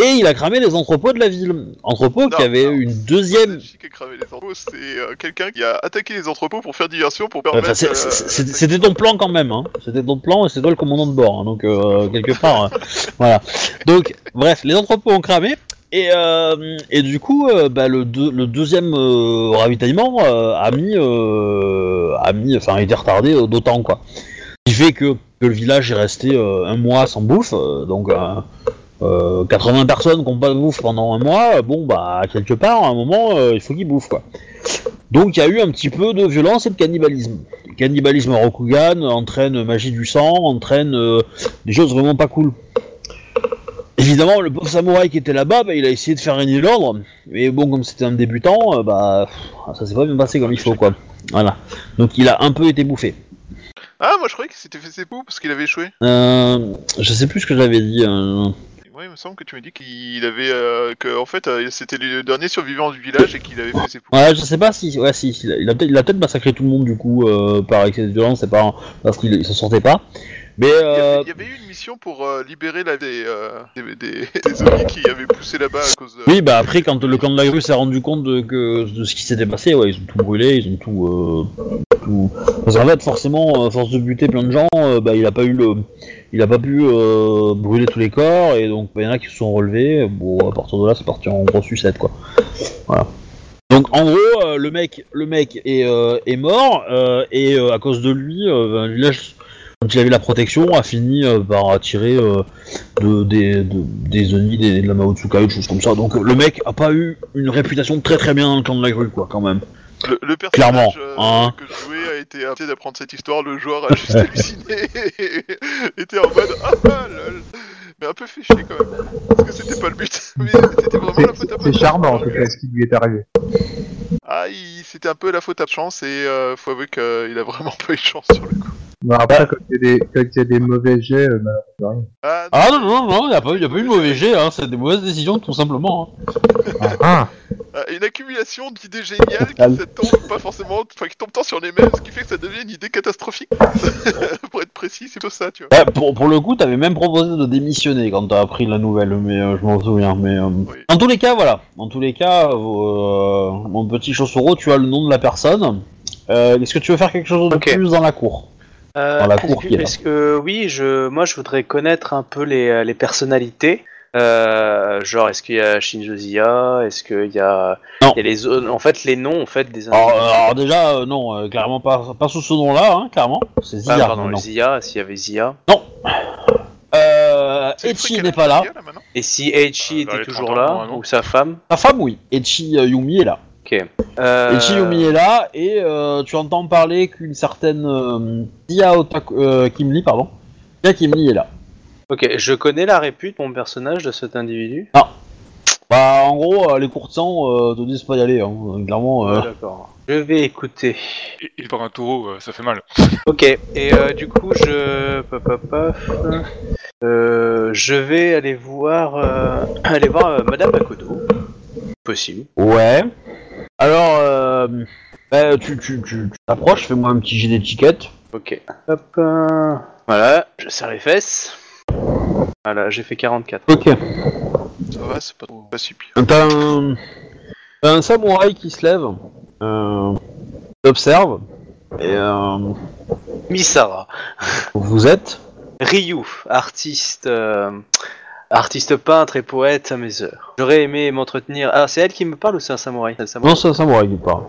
Speaker 1: Et il a cramé les entrepôts de la ville. Entrepôts qui avaient
Speaker 3: non.
Speaker 1: une deuxième.
Speaker 3: Zenshi qui a cramé les entrepôts, c'est euh, quelqu'un qui a attaqué les entrepôts pour faire diversion, pour permettre. euh,
Speaker 1: C'était ton plan quand même, hein. C'était ton plan et c'est toi le commandant de bord, hein. donc euh, quelque part, euh, voilà. Donc, bref, les entrepôts ont cramé et, euh, et du coup, euh, bah, le, deux- le deuxième euh, ravitaillement a mis, euh, a mis, enfin, a été retardé d'autant quoi. Ce qui fait que, que le village est resté un mois sans bouffe, euh, donc. Euh, euh, 80 personnes qui n'ont pas de bouffe pendant un mois, euh, bon bah quelque part à un moment euh, il faut qu'ils bouffent quoi. Donc il y a eu un petit peu de violence et de cannibalisme. Cannibalisme Rokugan entraîne magie du sang, entraîne euh, des choses vraiment pas cool. Évidemment, le pauvre samouraï qui était là-bas, bah, il a essayé de faire régner l'ordre, mais bon, comme c'était un débutant, bah ça s'est pas bien passé comme il faut quoi. Voilà. Donc il a un peu été bouffé.
Speaker 3: Ah, moi je croyais qu'il s'était fait ses poux parce qu'il avait échoué.
Speaker 1: Euh, je sais plus ce que j'avais dit. Euh,
Speaker 3: Ouais, il me semble que tu m'as dit qu'il avait. Euh, que en fait, euh, c'était le dernier survivant du village et qu'il avait fait ses poux.
Speaker 1: Ouais, je sais pas si, ouais, si, si, il a peut-être, massacré tout le monde du coup euh, par excès de violence, c'est pas parce qu'il il s'en sortait pas. Mais
Speaker 3: Il y,
Speaker 1: euh,
Speaker 3: avait, il y avait eu une mission pour euh, libérer la, des, euh, des, des, des zombies qui avaient poussé là-bas à cause de.
Speaker 1: oui, bah après, quand le camp de la grue s'est rendu compte de, que, de ce qui s'était passé, ouais, ils ont tout brûlé, ils ont tout. Euh, tout... Parce fait, forcément, à force de buter plein de gens, euh, bah, il a pas eu le. Il a pas pu euh, brûler tous les corps, et donc bah, il y en a qui se sont relevés. Bon, à partir de là, c'est parti en gros sucette, quoi. Voilà. Donc en gros, euh, le mec, le mec est, euh, mort, euh, et euh, à cause de lui, euh, le village, quand il avait la protection, a fini euh, par attirer euh, de, des, de, des des, de la Maotsukai, des choses comme ça. Donc euh, le mec a pas eu une réputation très très bien dans le camp de la grue, quoi, quand même.
Speaker 3: Le, le personnage
Speaker 1: Clairement,
Speaker 3: euh,
Speaker 1: hein.
Speaker 3: que je jouais a été invité d'apprendre cette histoire, le joueur a juste halluciné et était en mode ah lol. Mais un peu fait chier quand même. Parce que c'était pas le but. Mais c'était vraiment
Speaker 5: C'est-
Speaker 3: la faute à
Speaker 5: C'est charmant en tout cas ce qui lui est arrivé.
Speaker 3: Ah, il- c'était un peu la faute à chance et euh, faut avouer qu'il a vraiment pas eu de chance sur le coup.
Speaker 5: Non, après, quand il y a des, quand il y a des mauvais jets, euh, malheureusement,
Speaker 3: Ah,
Speaker 1: Ah non, non, non, il n'y a, pas eu- y a pas eu de mauvais jet, hein, c'est des mauvaises décisions tout simplement. hein.
Speaker 5: Ah,
Speaker 3: Ah, une accumulation d'idées géniales qui se tombent pas forcément, enfin qui tombent tant sur les mêmes, ce qui fait que ça devient une idée catastrophique. Pour être précis, c'est plutôt ça, tu vois.
Speaker 1: Ouais, pour, pour le coup, t'avais même proposé de démissionner quand t'as appris la nouvelle, mais euh, je m'en souviens. Mais euh,
Speaker 3: Oui.
Speaker 1: en tous les cas, voilà. En tous les cas, euh, mon petit Chosoro, tu as le nom de la personne. Euh, Est-ce que tu veux faire quelque chose de
Speaker 2: Ok.
Speaker 1: plus dans la cour?
Speaker 2: Euh,
Speaker 1: Dans la cour
Speaker 2: que-
Speaker 1: qui est là.
Speaker 2: est-ce que oui, je, moi je voudrais connaître un peu les, euh, les personnalités. Euh, genre, est-ce qu'il y a Shinjo Zia Est-ce qu'il y a,
Speaker 1: Non.
Speaker 2: il y a les zones En fait, les noms en fait des.
Speaker 1: alors,
Speaker 2: individus.
Speaker 1: euh, alors déjà, euh, non, euh, clairement pas, pas sous ce nom-là, hein, clairement. C'est Zia.
Speaker 2: Ah, pardon,
Speaker 1: non.
Speaker 2: Zia, s'il y avait Zia.
Speaker 1: Euh,
Speaker 3: C'est le
Speaker 1: Echi n'est pas là.
Speaker 2: Et si Eichi
Speaker 4: Euh, dans
Speaker 2: était toujours
Speaker 4: 30 ans,
Speaker 2: là, ou sa femme?
Speaker 1: Ta femme, oui. Echi euh, Yumi est là.
Speaker 2: Ok. Euh,
Speaker 1: Echi Yumi est là, et euh, tu entends parler qu'une certaine euh, Otaku- euh, Kimli, pardon. Zia Kimli est là.
Speaker 2: Ok, je connais la répute, mon personnage de cet individu.
Speaker 1: Bah, en gros, euh, les courtisans euh, te disent pas y aller, hein. clairement. euh.
Speaker 2: Ouais, D'accord. Je vais écouter.
Speaker 4: Il, il part un taureau, ça fait mal.
Speaker 2: Ok, et euh, du coup, je. paf, paf, paf, euh, je vais aller voir. euh, aller voir euh, Madame Makoto. Possible.
Speaker 1: Ouais. Alors, euh, bah, tu tu- tu- tu t'approches, fais-moi un petit jet d'étiquette.
Speaker 2: Ok. Hop. euh, Voilà, je serre les fesses. Voilà, j'ai fait 44.
Speaker 1: Ok.
Speaker 3: Ça va, c'est pas, trop- pas si pire.
Speaker 1: T'as un, t'as un samouraï qui se lève, euh, t'observe, et euh,
Speaker 2: Misara.
Speaker 1: vous êtes
Speaker 2: Ryu, artiste. euh, Artiste peintre et poète à mes heures. J'aurais aimé m'entretenir. Ah, c'est elle qui me parle ou c'est un samouraï, C'est un samouraï
Speaker 1: Non, c'est un samouraï qui parle.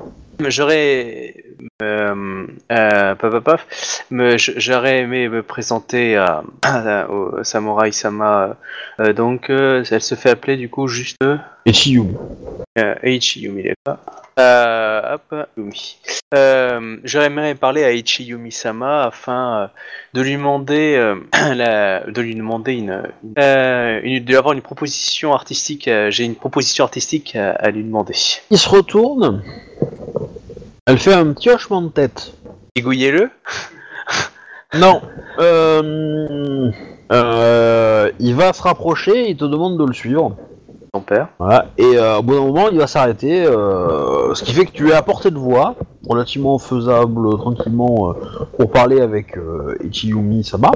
Speaker 2: J'aurais. Euh, euh, paf, paf, paf. Me- j- J'aurais aimé me présenter à, à- au Samurai Sama. euh, donc, euh, elle se fait appeler du coup juste
Speaker 1: Et Chiyumi.
Speaker 2: euh, Eiichi Yumi, d'accord. Euh, hop, Yumi. Euh, J'aurais aimé parler à Eiichi Yumi Sama afin euh, de lui demander, euh, la- de lui demander une, une- de lui avoir une proposition artistique. euh, J'ai une proposition artistique à, à lui demander.
Speaker 1: Il se retourne, elle fait un petit hochement de tête.
Speaker 2: Égouillez-le.
Speaker 1: Non, euh, euh, il va se rapprocher, il te demande de le suivre.
Speaker 2: Ton père.
Speaker 1: Voilà, et euh, au bout d'un moment, il va s'arrêter, euh, ce qui fait que tu es à portée de voix, relativement faisable euh, tranquillement euh, pour parler avec euh, Ichiyumi Sama,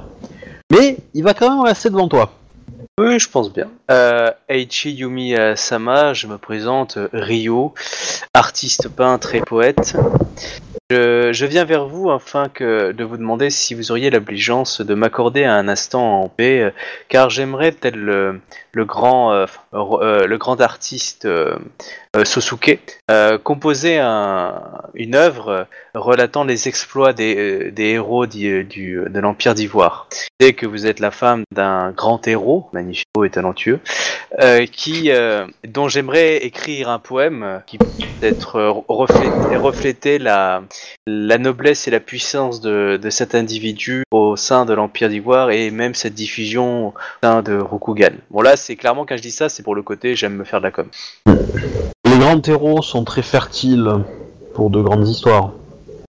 Speaker 1: mais il va quand même rester devant toi.
Speaker 2: Oui, je pense bien. Euh, Eiichi Yumi euh, Sama, je me présente euh, Ryo, artiste peintre et poète. Je, viens vers vous afin que de vous demander si vous auriez l'obligeance de m'accorder un instant en paix, euh, car j'aimerais, tel le, le grand, euh, le grand artiste euh, euh, Sosuke, un, une œuvre relatant les exploits des, héros de l'Empire d'Ivoire. Dès que vous êtes la femme d'un grand héros, magnifique et talentueux, qui, dont j'aimerais écrire un poème qui peut être refléter, la noblesse et la puissance de, de cet individu au sein de l'Empire d'Ivoire et même cette diffusion au sein de Rokugan. Bon là, c'est clairement quand je dis ça, c'est pour le côté j'aime me faire de la com.
Speaker 1: Les grands héros sont très fertiles pour de grandes histoires.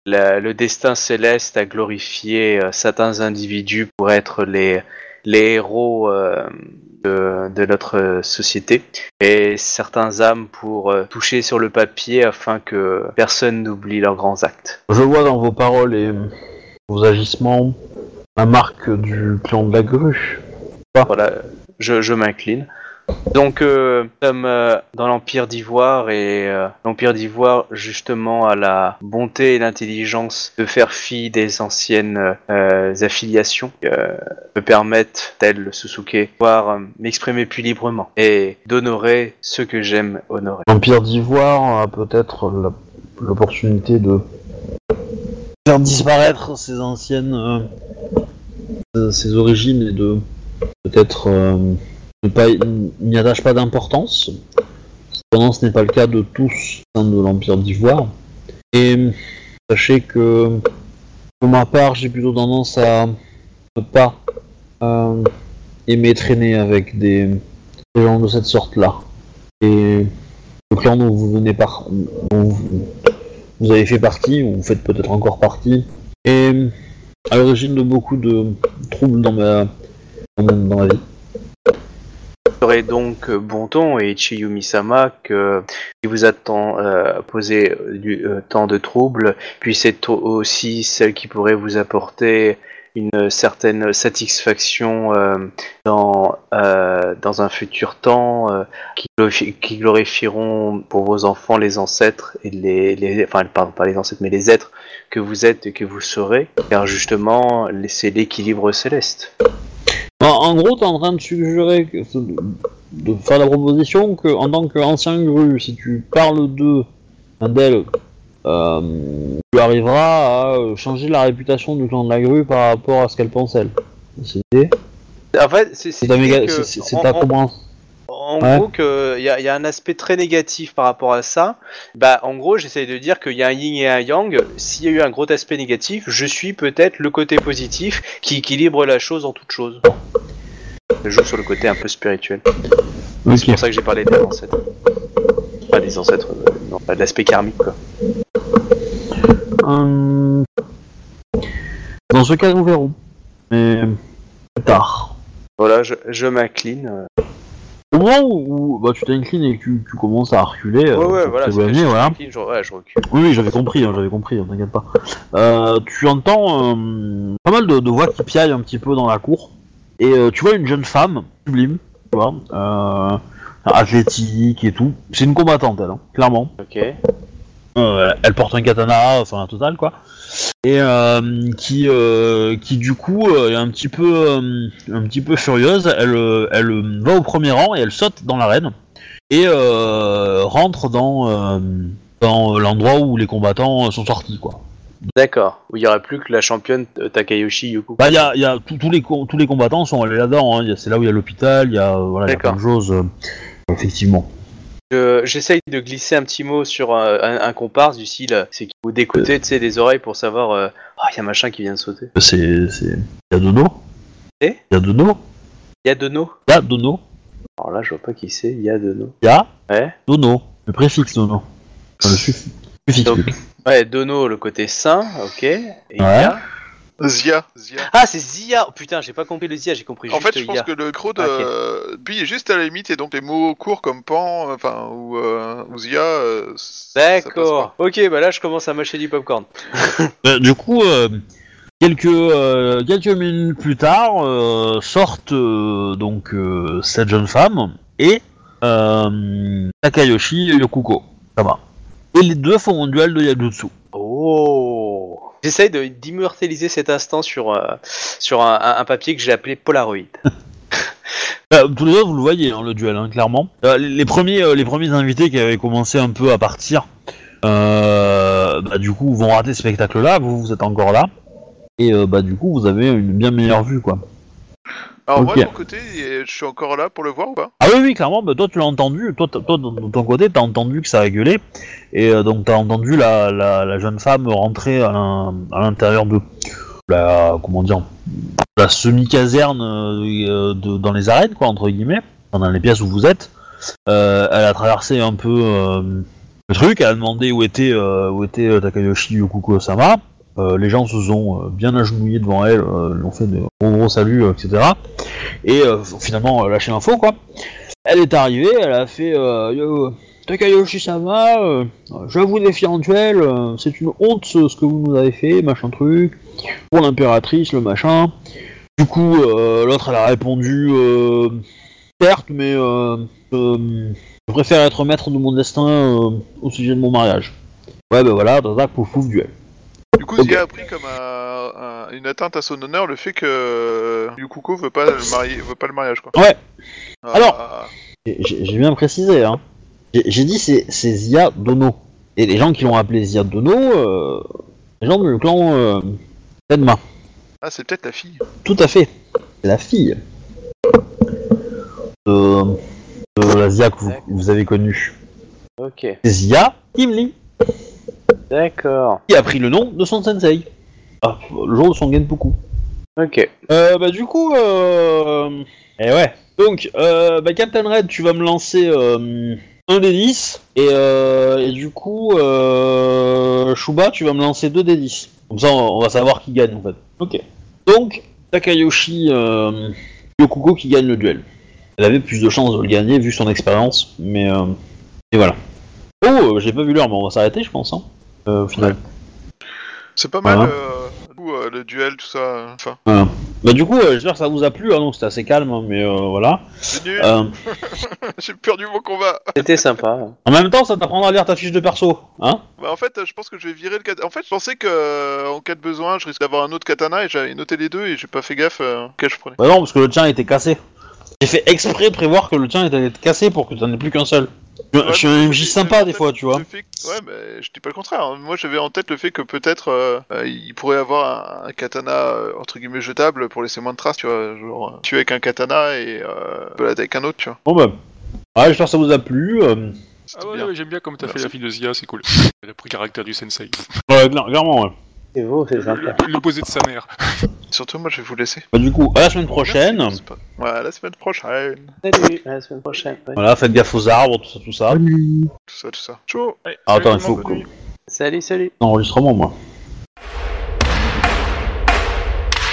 Speaker 2: La- le destin céleste a glorifié euh, certains individus pour être les, les héros euh, de, de notre société et certains âmes pour euh, toucher sur le papier afin que personne n'oublie leurs grands actes.
Speaker 1: Je vois dans vos paroles et vos agissements la marque du clan de la grue.
Speaker 2: Voilà, je, je m'incline. Donc, euh, comme euh, dans l'Empire d'Ivoire, et euh, l'Empire d'Ivoire, justement, a la bonté et l'intelligence de faire fi des anciennes affiliations, me permettent, tel le Susuke, pouvoir m'exprimer plus librement et d'honorer ceux que j'aime honorer.
Speaker 1: L'Empire d'Ivoire a peut-être l'opportunité de faire disparaître ses anciennes, ses origines et de peut-être n'y attache pas d'importance. Cependant, ce n'est pas le cas de tous au sein de l'Empire d'Ivoire. Et sachez que, pour ma part, j'ai plutôt tendance à ne pas euh, aimer traîner avec des, gens de cette sorte-là. Et le clan dont vous venez par, dont vous, vous avez fait partie, ou vous faites peut-être encore partie, est à l'origine de beaucoup de troubles dans ma, dans ma vie.
Speaker 2: Serait donc euh, bon ton et Chiyumi-sama que qui vous a euh, posé euh, tant de troubles puisse être aussi celle qui pourrait vous apporter une certaine satisfaction dans, dans un futur temps qui, glorifi- qui glorifieront pour vos enfants les ancêtres et les enfin pardon pas les ancêtres mais les êtres que vous êtes et que vous serez car justement c'est l'équilibre céleste.
Speaker 1: En, en gros, tu es en train de suggérer que, de, de faire la proposition que, en tant qu'ancien gru, si tu parles de d'elle, euh, tu arriveras à euh, changer la réputation du clan de la grue par rapport à ce qu'elle pense elle. C'est
Speaker 2: En fait, c'est
Speaker 1: ta, méga-
Speaker 2: que-
Speaker 1: compréhension.
Speaker 2: En
Speaker 1: Ouais.
Speaker 2: gros, il y, a- y a un aspect très négatif par rapport à ça. Bah, en gros, j'essaye de dire qu'il y a un yin et un yang. S'il y a eu un gros aspect négatif, je suis peut-être le côté positif qui équilibre la chose en toute chose. Je joue sur le côté un peu spirituel. C'est pour ça que j'ai parlé des ancêtres. Pas des ancêtres, euh, non, pas de l'aspect karmique, quoi.
Speaker 1: Euh, Dans ce cas, nous verrons. Mais tard.
Speaker 2: Voilà, je, je m'incline. euh.
Speaker 1: Au moment où, où, bah, tu t'inclines et que tu, tu commences à reculer,
Speaker 2: Ouais,
Speaker 1: euh,
Speaker 2: ouais, voilà. je
Speaker 1: voilà.
Speaker 2: je, ouais, je recule.
Speaker 1: Oui, j'avais compris, hein, j'avais compris, hein, t'inquiète pas. Euh, tu entends euh, pas mal de, de voix qui piaillent un petit peu dans la cour, et euh, tu vois une jeune femme, sublime, tu vois, athlétique et tout. C'est une combattante, elle, hein, clairement.
Speaker 2: Ok.
Speaker 1: Euh, elle porte un katana, enfin un total quoi. Et euh, qui, euh, qui du coup est un petit peu, un petit peu furieuse. Elle, elle va au premier rang et elle saute dans l'arène et rentre dans, dans l'endroit où les combattants sont sortis quoi.
Speaker 2: D'accord. Où il y aurait plus que la championne Takayoshi Yuku.
Speaker 1: Bah il y a, y a tous les co- tous les combattants sont allés là-dedans. hein. C'est là où il y a l'hôpital. Il y a voilà, il y a plein de choses. euh,
Speaker 2: Je- J'essaye de glisser un petit mot sur euh, un, un comparse du style, euh, c'est ou d'écouter tu sais, des oreilles pour savoir, euh, ah, il y a machin qui vient de sauter.
Speaker 1: C'est c'est. Il y a Dono.
Speaker 2: Eh?
Speaker 1: Il y a Dono.
Speaker 2: Il y a Dono.
Speaker 1: Il y a Dono.
Speaker 2: Alors là, je vois pas qui c'est. Il y a Dono.
Speaker 1: Il y a
Speaker 2: Ouais.
Speaker 1: Dono. Le préfixe Dono. Enfin, le suffixe.
Speaker 2: Donc-. Ouais, Dono, le côté saint, ok. Et
Speaker 1: Ouais.
Speaker 2: a-
Speaker 3: Zia, Zia.
Speaker 2: Ah, c'est Zia. Oh, putain, j'ai pas compris le Zia, j'ai compris
Speaker 3: En
Speaker 2: juste
Speaker 3: fait, je pense
Speaker 2: Ia.
Speaker 3: que le croc de Puis est juste à la limite, et donc les mots courts comme pan, enfin, ou, euh, ou Zia. euh, ça passe
Speaker 2: D'accord. Ok, bah là, je commence à mâcher du popcorn.
Speaker 1: Euh, du coup, euh, quelques, euh, quelques minutes plus tard, euh, sortent euh, donc euh, cette jeune femme et euh, Takayoshi Yokuko. Ça va. Et les deux font un duel de Yajutsu.
Speaker 2: Oh. J'essaye d'immortaliser cet instant sur, euh, sur un, papier que j'ai appelé Polaroid.
Speaker 1: Euh, tous les autres, vous le voyez, hein, le duel, hein, clairement. Euh, les, premiers, euh, les premiers invités qui avaient commencé un peu à partir, bah, du coup, vont rater ce spectacle-là. Vous, vous êtes encore là. Et bah, du coup, vous avez une bien meilleure vue, quoi.
Speaker 3: Alors moi, de mon côté, je suis encore là pour le voir ou pas?
Speaker 1: Ah oui, oui, clairement, bah, toi tu l'as entendu, toi, t- toi de ton côté, t'as entendu que ça a gueulé, et euh, donc t'as entendu la, la, la jeune femme rentrer à l'in- à l'intérieur de la, comment dire, la semi-caserne euh, de- dans les arènes, quoi, entre guillemets, dans les pièces où vous êtes. Euh, elle a traversé un peu euh, le truc, elle a demandé où était, euh, où était euh, Takayoshi Yokuko-sama. Euh, les gens se sont euh, bien agenouillés devant elle, euh, lui ont fait de gros saluts, etc et finalement lâcher l'info quoi. Elle est arrivée, elle a fait Yo, Takayoshi-sama, je vous défie en duel, c'est une honte ce, que vous nous avez fait, machin truc, pour l'impératrice, le machin. Du coup, l'autre elle a répondu, certes, mais je préfère être maître de mon destin au sujet de mon mariage. Ouais, ben voilà, tata, pouf pouf, duel.
Speaker 3: Du coup. Zia a pris comme un- un- une atteinte à son honneur le fait que euh, Yukuko veut pas le marier, veut pas le mariage quoi.
Speaker 1: Ouais.
Speaker 3: Ah,
Speaker 1: Alors- J'ai bien précisé, hein. J'ai dit c'est c'est Zia Dono. Et les gens qui l'ont appelé Zia Dono, euh, les gens du clan euh, Tenma.
Speaker 3: ah, c'est peut-être la fille.
Speaker 1: Tout à fait. C'est la fille de, de la Zia que vous, vous avez connue.
Speaker 2: Ok,
Speaker 1: C'est Zia Kimli,
Speaker 2: d'accord.
Speaker 1: qui a pris le nom de son sensei. Ah, le jour de son Genpuku.
Speaker 2: Ok.
Speaker 1: Euh, bah du coup, euh... Eh ouais. Donc, euh, bah, Captain Red, tu vas me lancer euh, un des 10, et, euh, et du coup, euh, Shuba, tu vas me lancer 2 des 10. Comme ça, on va savoir qui gagne, en fait. Ok. Donc, Takayoshi euh, Yokuko qui gagne le duel. Elle avait plus de chances de le gagner, vu son expérience, mais... Euh, et voilà. Oh, euh, j'ai pas vu l'heure, mais on va s'arrêter, je pense, hein, au final.
Speaker 3: C'est pas mal.
Speaker 1: Voilà.
Speaker 3: euh, du coup, euh, le duel, tout ça. euh, Enfin,
Speaker 1: Bah du coup, euh, j'espère que ça vous a plu, hein, donc c'était assez calme, hein, mais euh, voilà.
Speaker 3: c'est nul.
Speaker 1: Euh,
Speaker 3: J'ai perdu mon combat.
Speaker 2: C'était sympa.
Speaker 1: En même temps, ça t'apprendra à lire ta fiche de perso, hein
Speaker 3: Bah, en fait, euh, je pense que je vais virer le katana. En fait, je pensais que euh, en cas de besoin, je risque d'avoir un autre katana et j'avais noté les deux et j'ai pas fait gaffe euh, quel je prenais.
Speaker 1: Bah non, parce que le tien était cassé. J'ai fait exprès prévoir que le tien était cassé pour que t'en aies plus qu'un seul. Je, je suis un MJ sympa des fois, tu vois.
Speaker 3: Que- Ouais, mais je dis pas le contraire. hein. Moi, j'avais en tête le fait que peut-être euh, euh, il pourrait avoir un, un katana euh, entre guillemets jetable pour laisser moins de traces, tu vois. Genre, tuer avec un katana et euh, balader avec un autre, tu vois.
Speaker 1: Bon bah... Ouais, j'espère que ça vous a plu. euh,
Speaker 4: Ah ouais, j'aime bien comme t'as fait la fille de Zia, c'est cool. Elle a pris le caractère du sensei.
Speaker 1: Ouais, cla- clairement, ouais.
Speaker 2: C'est beau, c'est sympa.
Speaker 4: L'opposé de sa mère.
Speaker 3: Surtout, moi, je vais vous laisser.
Speaker 1: Bah du coup, à la semaine prochaine.
Speaker 3: Merci, c'est pas- Ouais, à la semaine prochaine.
Speaker 2: Salut, à la semaine prochaine. ouais.
Speaker 1: Voilà, faites gaffe aux arbres, tout ça, tout ça.
Speaker 5: Nuit.
Speaker 3: Tout ça, tout ça. Ciao.
Speaker 1: Ah, attends,
Speaker 4: salut,
Speaker 1: il faut.
Speaker 2: Salut, salut.
Speaker 1: Enregistrement, moi.